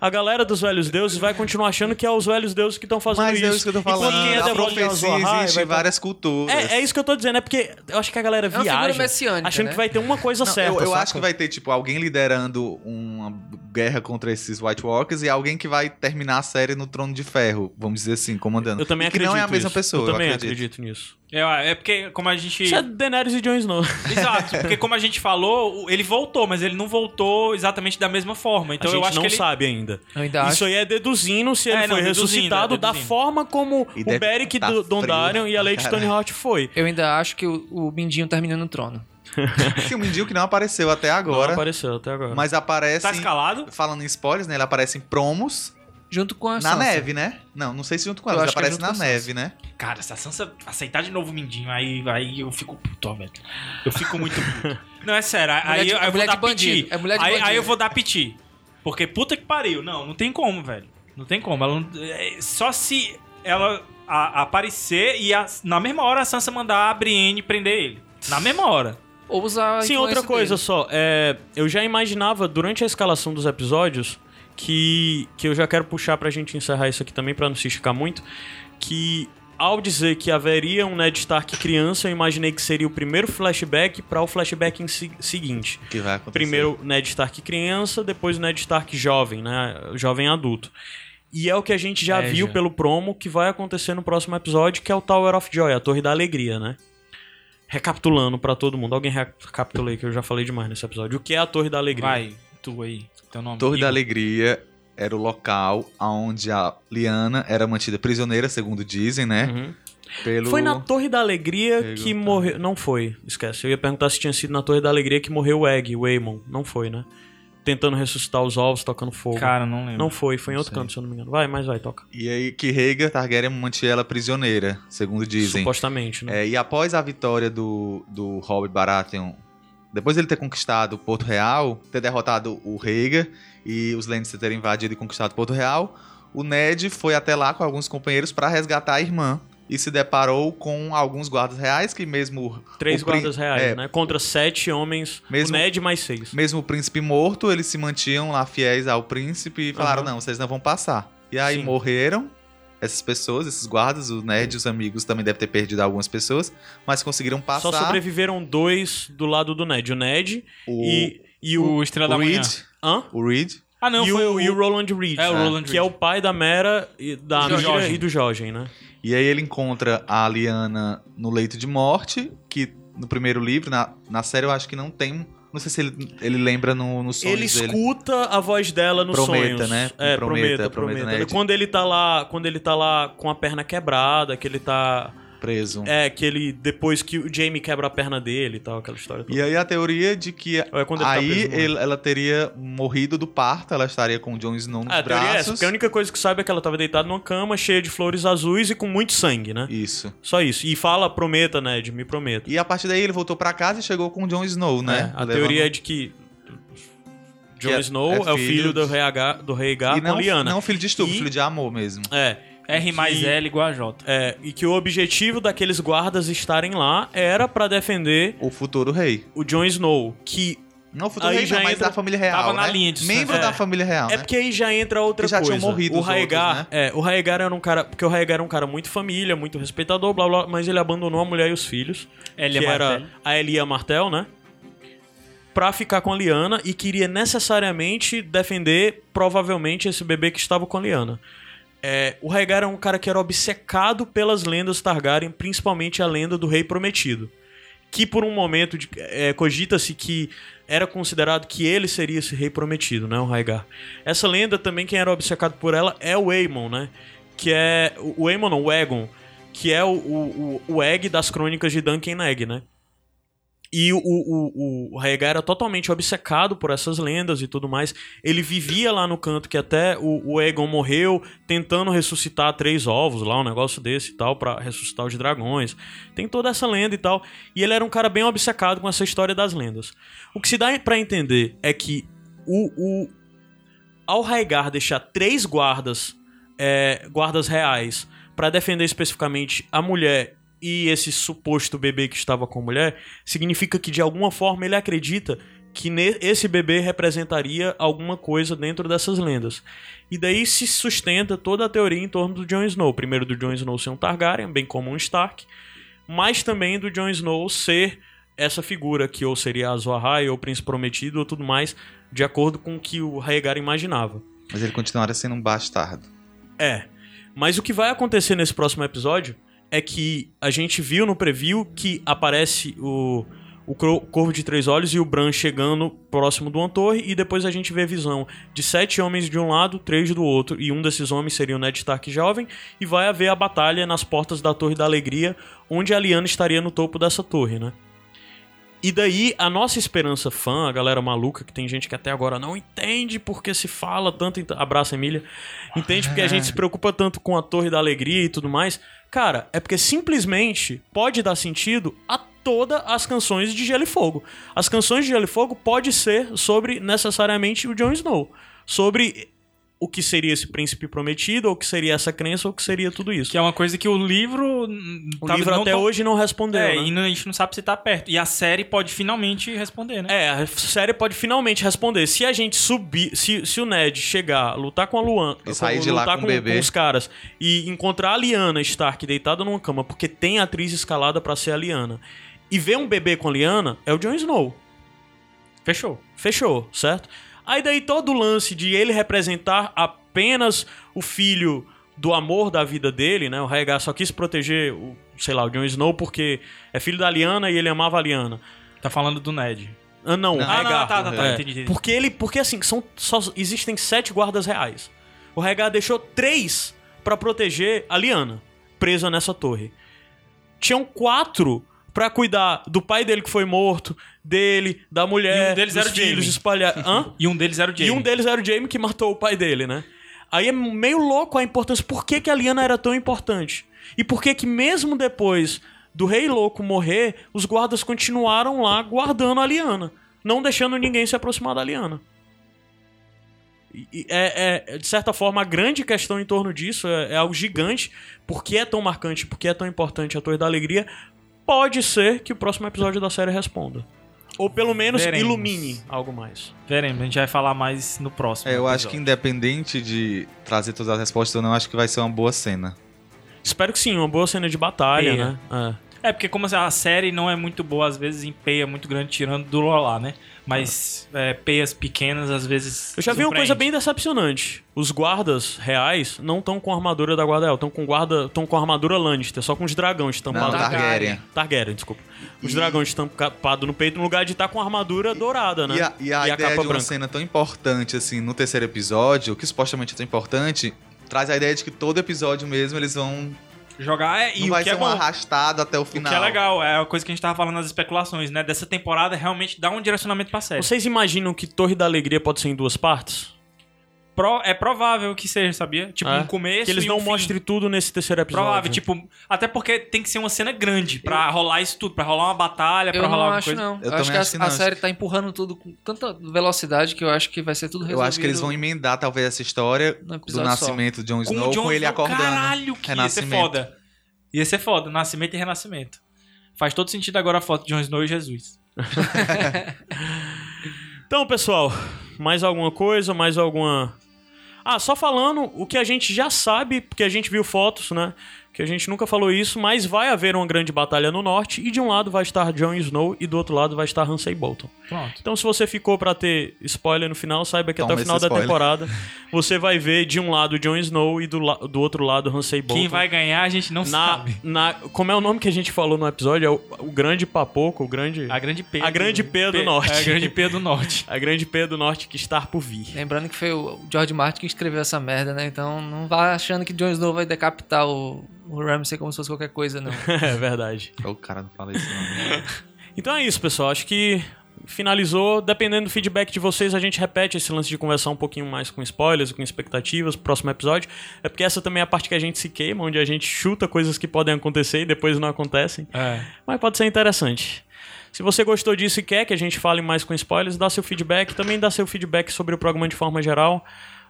a galera dos velhos deuses vai continuar achando que é os velhos deuses que estão fazendo Mas isso. é isso que eu tô Enquanto falando. quem é a profecia existe em várias culturas. É, é isso que eu tô dizendo, é porque eu acho que a galera figura viaja achando né? que vai ter uma coisa Não, certa. Eu eu acho que vai ter, tipo, alguém liderando uma guerra contra esses White Walkers e alguém que vai terminar a série no Trono de Ferro, vamos dizer assim, comandando. Eu também E que acredito não é a mesma nisso. pessoa, Eu também acredito. acredito nisso. É, é porque, como a gente. Isso é Daenerys e Jon Snow. Exato, porque como a gente falou, ele voltou, mas ele não voltou exatamente da mesma forma. Então a gente eu acho não que ele. sabe ainda. Eu ainda acho. Isso aí é deduzindo se ele É, não, foi deduzindo, ressuscitado é, da forma como E o Beric tá do Dondarrion e a Lady. Stoneheart foi. Eu ainda acho que o, o Mindinho termina no trono. O Mindinho que não apareceu até Não agora, apareceu até agora. mas aparece... Tá escalado? Falando em spoilers, né? Ele aparece em promos Junto com a na Sansa. neve, né? Não, não sei se junto com ela, mas é aparece junto na a neve, né? Cara, se a Sansa aceitar de novo o Mindinho, aí, aí eu fico puto, ó, velho. Eu fico muito puto. Não, é sério. Aí, de- eu- eu mulher vou dar de bandido, piti. é mulher de aí, bandido. aí eu vou dar piti. Porque puta que pariu. Não, não tem como, velho. Não tem como. Ela não- é, só se ela a- aparecer e a- na mesma hora a Sansa mandar a Brienne prender ele. Na mesma hora. Ou usar a Sim, outra coisa dele. só. É, eu já imaginava durante a escalação dos episódios que, que eu já quero puxar pra gente encerrar isso aqui também, pra não se esticar muito, que ao dizer que haveria um Ned Stark criança, eu imaginei que seria o primeiro flashback para o flashback em si- seguinte. Que vai acontecer. Primeiro Ned Stark criança, depois o Ned Stark jovem, né? Jovem adulto. E é o que a gente já É, viu já. pelo promo que vai acontecer no próximo episódio, que é o Tower of Joy, a Torre da Alegria, né? Recapitulando pra todo mundo. Alguém recapitula aí que eu já falei demais nesse episódio. O que é a Torre da Alegria? Vai, tu aí. Teu nome. Torre da. Alegria era o local onde a Liana era mantida prisioneira, segundo dizem, né? Uhum. Pelo... Foi na Torre da Alegria que morreu. Não foi, esquece. Eu ia perguntar se tinha sido na Torre da Alegria que morreu o Egg, o Aemon. Não foi, né? Tentando ressuscitar os ovos, tocando fogo. Cara, não lembro. não foi, foi em outro sei. canto, se eu não me engano. Vai, mas vai, toca. E aí que Rhaegar Targaryen mantinha ela prisioneira, segundo dizem. Supostamente, né? É, e após a vitória do, do Robert Baratheon, depois dele ter conquistado Porto Real, ter derrotado o Rhaegar e os Lannister terem invadido e conquistado Porto Real, o Ned foi até lá com alguns companheiros para resgatar a irmã e se deparou com alguns guardas reais que mesmo Três guardas reais, é, né? Contra sete homens. Mesmo- O Ned mais seis. mesmo o príncipe morto, eles se mantinham lá fiéis ao príncipe e falaram: Aham. não, vocês não vão passar. E aí Sim. morreram essas pessoas, esses guardas, o Ned e os amigos também devem ter perdido algumas pessoas, mas conseguiram passar. Só sobreviveram dois do lado do Ned. O Ned o, e, e o. O Estrela da o Manhã. Reed. Hã? O Reed. Ah, não, e, foi o, o, e o Roland Reed. É, o né? Roland Que é o pai da Mera, e da Do Mira e do Jorgen, né? E aí ele encontra a Liana no leito de morte, que no primeiro livro, na, na série eu acho que não tem Não sei se ele, ele lembra no, no sonhos Ele dele. escuta a voz dela nos Prometa, sonhos. né? É, Prometa, prometa, Prometa, prometa. né? Quando ele tá lá, quando ele tá lá com a perna quebrada, que ele tá Preso. é que ele depois que o Jamie quebra a perna dele e tal, aquela história toda. E aí a teoria de que é quando ele tá aí mar. ele- ela teria morrido do parto, ela estaria com o Jon Snow nos Ah, a teoria é essa, braços. porque a única coisa que sabe é que ela tava deitada numa cama cheia de flores azuis e com muito sangue, né? Isso. Só isso. E fala, prometa, Ned, me prometa. E a partir daí ele voltou pra casa e chegou com o Jon Snow, né? É, a Levando- teoria é de que Jon é- Snow é é, o filho filho do rei, H, do rei Gar E com não, Lyanna. não filho de estupro, E- filho de amor mesmo. É. R mais que- L igual a J. É, e que o objetivo daqueles guardas estarem lá era pra defender O futuro rei. o Jon Snow, que Não o futuro Aí rei, já não, mas entra- da família real, tava na né? linha disso, Membro né? da É. família real, É né? porque aí já entra outra Que já coisa. tinham morrido o Raegar, outros, né? é, o Raegar era um cara, porque o Raegar era um cara muito família, muito respeitador, blá blá, mas ele abandonou a mulher e os filhos, Elia que era a Elia Martel, né? Pra ficar com a Lyanna e queria necessariamente defender provavelmente esse bebê que estava com a Lyanna. É, o Raegar era um cara que era obcecado pelas lendas Targaryen, principalmente a lenda do Rei Prometido. Que por um momento é, cogita-se que era considerado que ele seria esse rei prometido, né, o Raegar. Essa lenda também, quem era obcecado por ela é o Aemon, né? Que é. O Aemon não, o Egon. Que é o, o, o, o Egg das crônicas de Duncan Egg, né? E o, o, o, Raegar era totalmente obcecado por essas lendas e tudo mais. Ele vivia lá no canto que até o, o Aegon morreu, tentando ressuscitar três ovos lá, um negócio desse e tal, pra ressuscitar os dragões. Tem toda essa lenda e tal. E ele era um cara bem obcecado com essa história das lendas. O que se dá pra entender é que o, o ao Raegar deixar três guardas, é, guardas reais, pra defender especificamente a mulher e esse suposto bebê que estava com a mulher, significa que de alguma forma ele acredita que esse bebê representaria alguma coisa dentro dessas lendas. E daí se sustenta toda a teoria em torno do Jon Snow. Primeiro do Jon Snow ser um Targaryen, bem como um Stark, mas também do Jon Snow ser essa figura que ou seria Azor Ahai ou Príncipe Prometido ou tudo mais, de acordo com o que o Rhaegar imaginava. Mas ele continuaria sendo um bastardo. É. Mas o que vai acontecer nesse próximo episódio é que a gente viu no preview que aparece o, o Corvo de Três Olhos e o Bran chegando próximo de uma torre e depois a gente vê a visão de sete homens de um lado, três do outro e um desses homens seria o Ned Stark jovem e vai haver a batalha nas portas da Torre da Alegria onde a Lyanna estaria no topo dessa torre, né? E daí, a nossa esperança fã, a galera maluca, que tem gente que até agora não entende porque se fala tanto. em- Abraça, Emília. Entende porque a gente se preocupa tanto com a Torre da Alegria e tudo mais. Cara, é porque simplesmente pode dar sentido a todas as canções de Gelo e Fogo. As canções de Gelo e Fogo pode ser sobre necessariamente o Jon Snow. Sobre o que seria esse príncipe prometido, ou o que seria essa crença, ou o que seria tudo isso. Que é uma coisa que o livro. O tava- livro até tão- hoje não respondeu. É, né? e não- a gente não sabe se tá perto. E a série pode finalmente responder, né? É, a série pode finalmente responder. Se a gente subir, se, se o Ned chegar, lutar com a Luan, E sair de lá lutar com o bebê. os caras e encontrar a Lyanna Stark deitada numa cama, porque tem atriz escalada pra ser a Lyanna, e ver um bebê com a Lyanna, é o Jon Snow. Fechou. Fechou, certo? Aí daí todo o lance de ele representar apenas o filho do amor da vida dele, né? O Rhaegar só quis proteger, o, sei lá, o Jon Snow porque é filho da Lyanna e ele amava a Lyanna. Tá falando do Ned. Ah, não, o Não. Ah, Rhaegar. não, tá, tá, tá, É. entendi, entendi. Porque ele, porque assim, são só existem sete guardas reais. O Rhaegar deixou três pra proteger a Lyanna, presa nessa torre. Tinham quatro pra cuidar do pai dele que foi morto, dele, da mulher, E um deles dos era o filhos Jaime. espalhados. E um deles era o Jaime. E um deles era o Jaime que matou o pai dele, né? Aí é meio louco a importância. Por que, que a Lyanna era tão importante? E por que que mesmo depois do Rei Louco morrer, os guardas continuaram lá guardando a Lyanna, não deixando ninguém se aproximar da Lyanna? E- e É, é, de certa forma, a grande questão em torno disso é, é algo gigante. Por que é tão marcante, por que é tão importante a Torre da Alegria? Pode ser que o próximo episódio da série responda. Ou pelo menos Veremos. ilumine algo mais. Veremos, a gente vai falar mais no próximo. É, eu acho que episódio. independente de trazer todas as respostas ou não, acho que vai ser uma boa cena. Espero que sim, uma boa cena de batalha, É. né? É. É, porque como assim, a série não é muito boa, às vezes, em peia muito grande, tirando do Lolá, né? Mas é, peias pequenas, às vezes. Eu já vi uma coisa bem decepcionante. Os guardas reais não estão com a armadura da guarda real, estão com guarda, estão com a armadura Lannister, só com os dragões Não, estampados. Targaryen. Targaryen, desculpa. Os E- dragões estampados no peito no lugar de estar com a armadura dourada, né? E a, e a ideia de uma cena tão importante, assim, no terceiro episódio, que supostamente é tão importante, traz a ideia de que todo episódio mesmo eles vão. Jogar é, e não o vai que ser é um bom. arrastado até o O final. que é legal, é a coisa que a gente tava falando nas especulações, né? Dessa temporada realmente dá um direcionamento pra série. Vocês imaginam que Torre da Alegria pode ser em duas partes? Pro- é provável que seja, sabia? Tipo, É. um começo Que eles e não um fim. mostrem tudo nesse terceiro episódio. Provável, tipo, até porque tem que ser uma cena grande pra rolar isso tudo, pra rolar uma batalha, pra Eu rolar não alguma acho, coisa. não. Eu Eu, acho que a, acho que a não. série tá empurrando tudo com tanta velocidade que eu acho que vai ser tudo Eu resolvido. acho que eles vão emendar, talvez, essa história do nascimento de Jon Com Snow Jon com ele acordando. Caralho, que ia ser foda. Ia ser foda, nascimento e renascimento. Faz todo sentido agora a foto de Jon Snow e Jesus. Então, pessoal, mais alguma coisa, mais alguma. Ah, só falando o que a gente já sabe, porque a gente viu fotos, né? Que a gente nunca falou isso, mas vai haver uma grande batalha no norte e de um lado vai estar Jon Snow e do outro lado vai estar Ramsay Bolton. Pronto. Então, se você ficou pra ter spoiler no final, saiba que Toma até o final da spoiler. temporada você vai ver de um lado Jon Snow e do, do outro lado Ramsay Bolton. Quem vai ganhar a gente não na, sabe. na Como é o nome que a gente falou no episódio? É o, o grande papoco, o grande. A grande P. A grande P do norte. É a grande P do norte. A grande P do norte que está por vir. Lembrando que foi o George Martin que escreveu essa merda, né? Então não vá achando que Jon Snow vai decapitar o, o Ramsay como se fosse qualquer coisa, não. é verdade. O cara não fala isso, não. Então é isso, pessoal. Acho que finalizou. Dependendo do feedback de vocês, a gente repete esse lance de conversar um pouquinho mais com spoilers, com expectativas pro próximo episódio. É porque essa também é a parte que a gente se queima, onde a gente chuta coisas que podem acontecer e depois não acontecem. É. Mas pode ser interessante. Se você gostou disso e quer que a gente fale mais com spoilers, dá seu feedback. Também dá seu feedback sobre o programa de forma geral.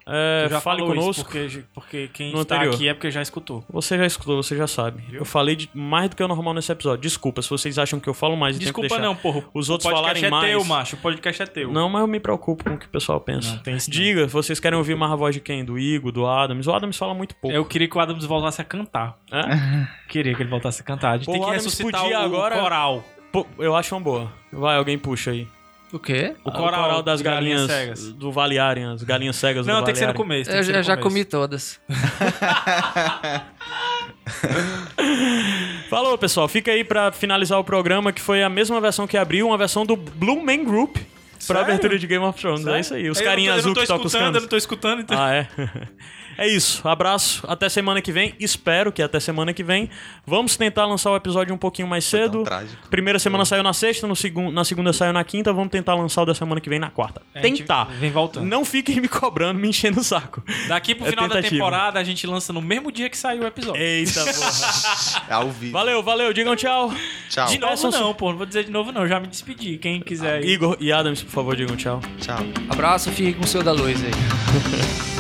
É, já fale conosco. porque, porque quem No está anterior. aqui é porque já escutou. Você já escutou, você já sabe. Eu falei de- mais do que o normal nesse episódio. Desculpa se vocês acham que eu falo mais. Desculpa não, porra. os O outros podcast falarem é mais. teu, macho. O podcast é teu. Não, mas eu me preocupo com o que o pessoal pensa. Não, isso não. Diga, vocês querem ouvir mais a voz de quem? Do Igor, do Adams? O Adams fala muito pouco. Eu queria que o Adams voltasse a cantar. É? Queria que ele voltasse a cantar. A gente Pô, tem o que ressuscitar podia o agora- coral. Pô, eu acho uma boa. Vai, alguém puxa aí. O quê? O O coral, coral das galinhas galinhas, cegas. do Valiarian, as galinhas cegas do Não, tem que ser no começo. Eu ser já, comi todas. Falou, pessoal. Fica aí pra finalizar o programa, que foi a mesma versão que abriu, uma versão do Blue Man Group pra Sério? abertura de Game of Thrones. É isso aí. Os carinhas eu não azul tô que tocam os escutando, Eu canos. não tô escutando, então. Ah, é? É isso. Abraço. Até semana que vem. Espero que até semana que vem. Vamos tentar lançar o episódio um pouquinho mais cedo. trágico. Primeira semana saiu na sexta, no segun, na segunda saiu na quinta. Vamos tentar lançar o da semana que vem na quarta. Gente Tentar. Vem voltando. Não fiquem me cobrando, me enchendo o saco. Daqui pro É final da temporada, a gente lança no mesmo dia que saiu o episódio. Eita porra. É ao vivo. Valeu, valeu. Digam tchau. Tchau. De novo Peçam- não, pô. Não vou dizer de novo não. Já me despedi. Quem quiser aí. Igor e Adams, por favor, digam tchau. Tchau. Abraço, fique com o seu da luz aí.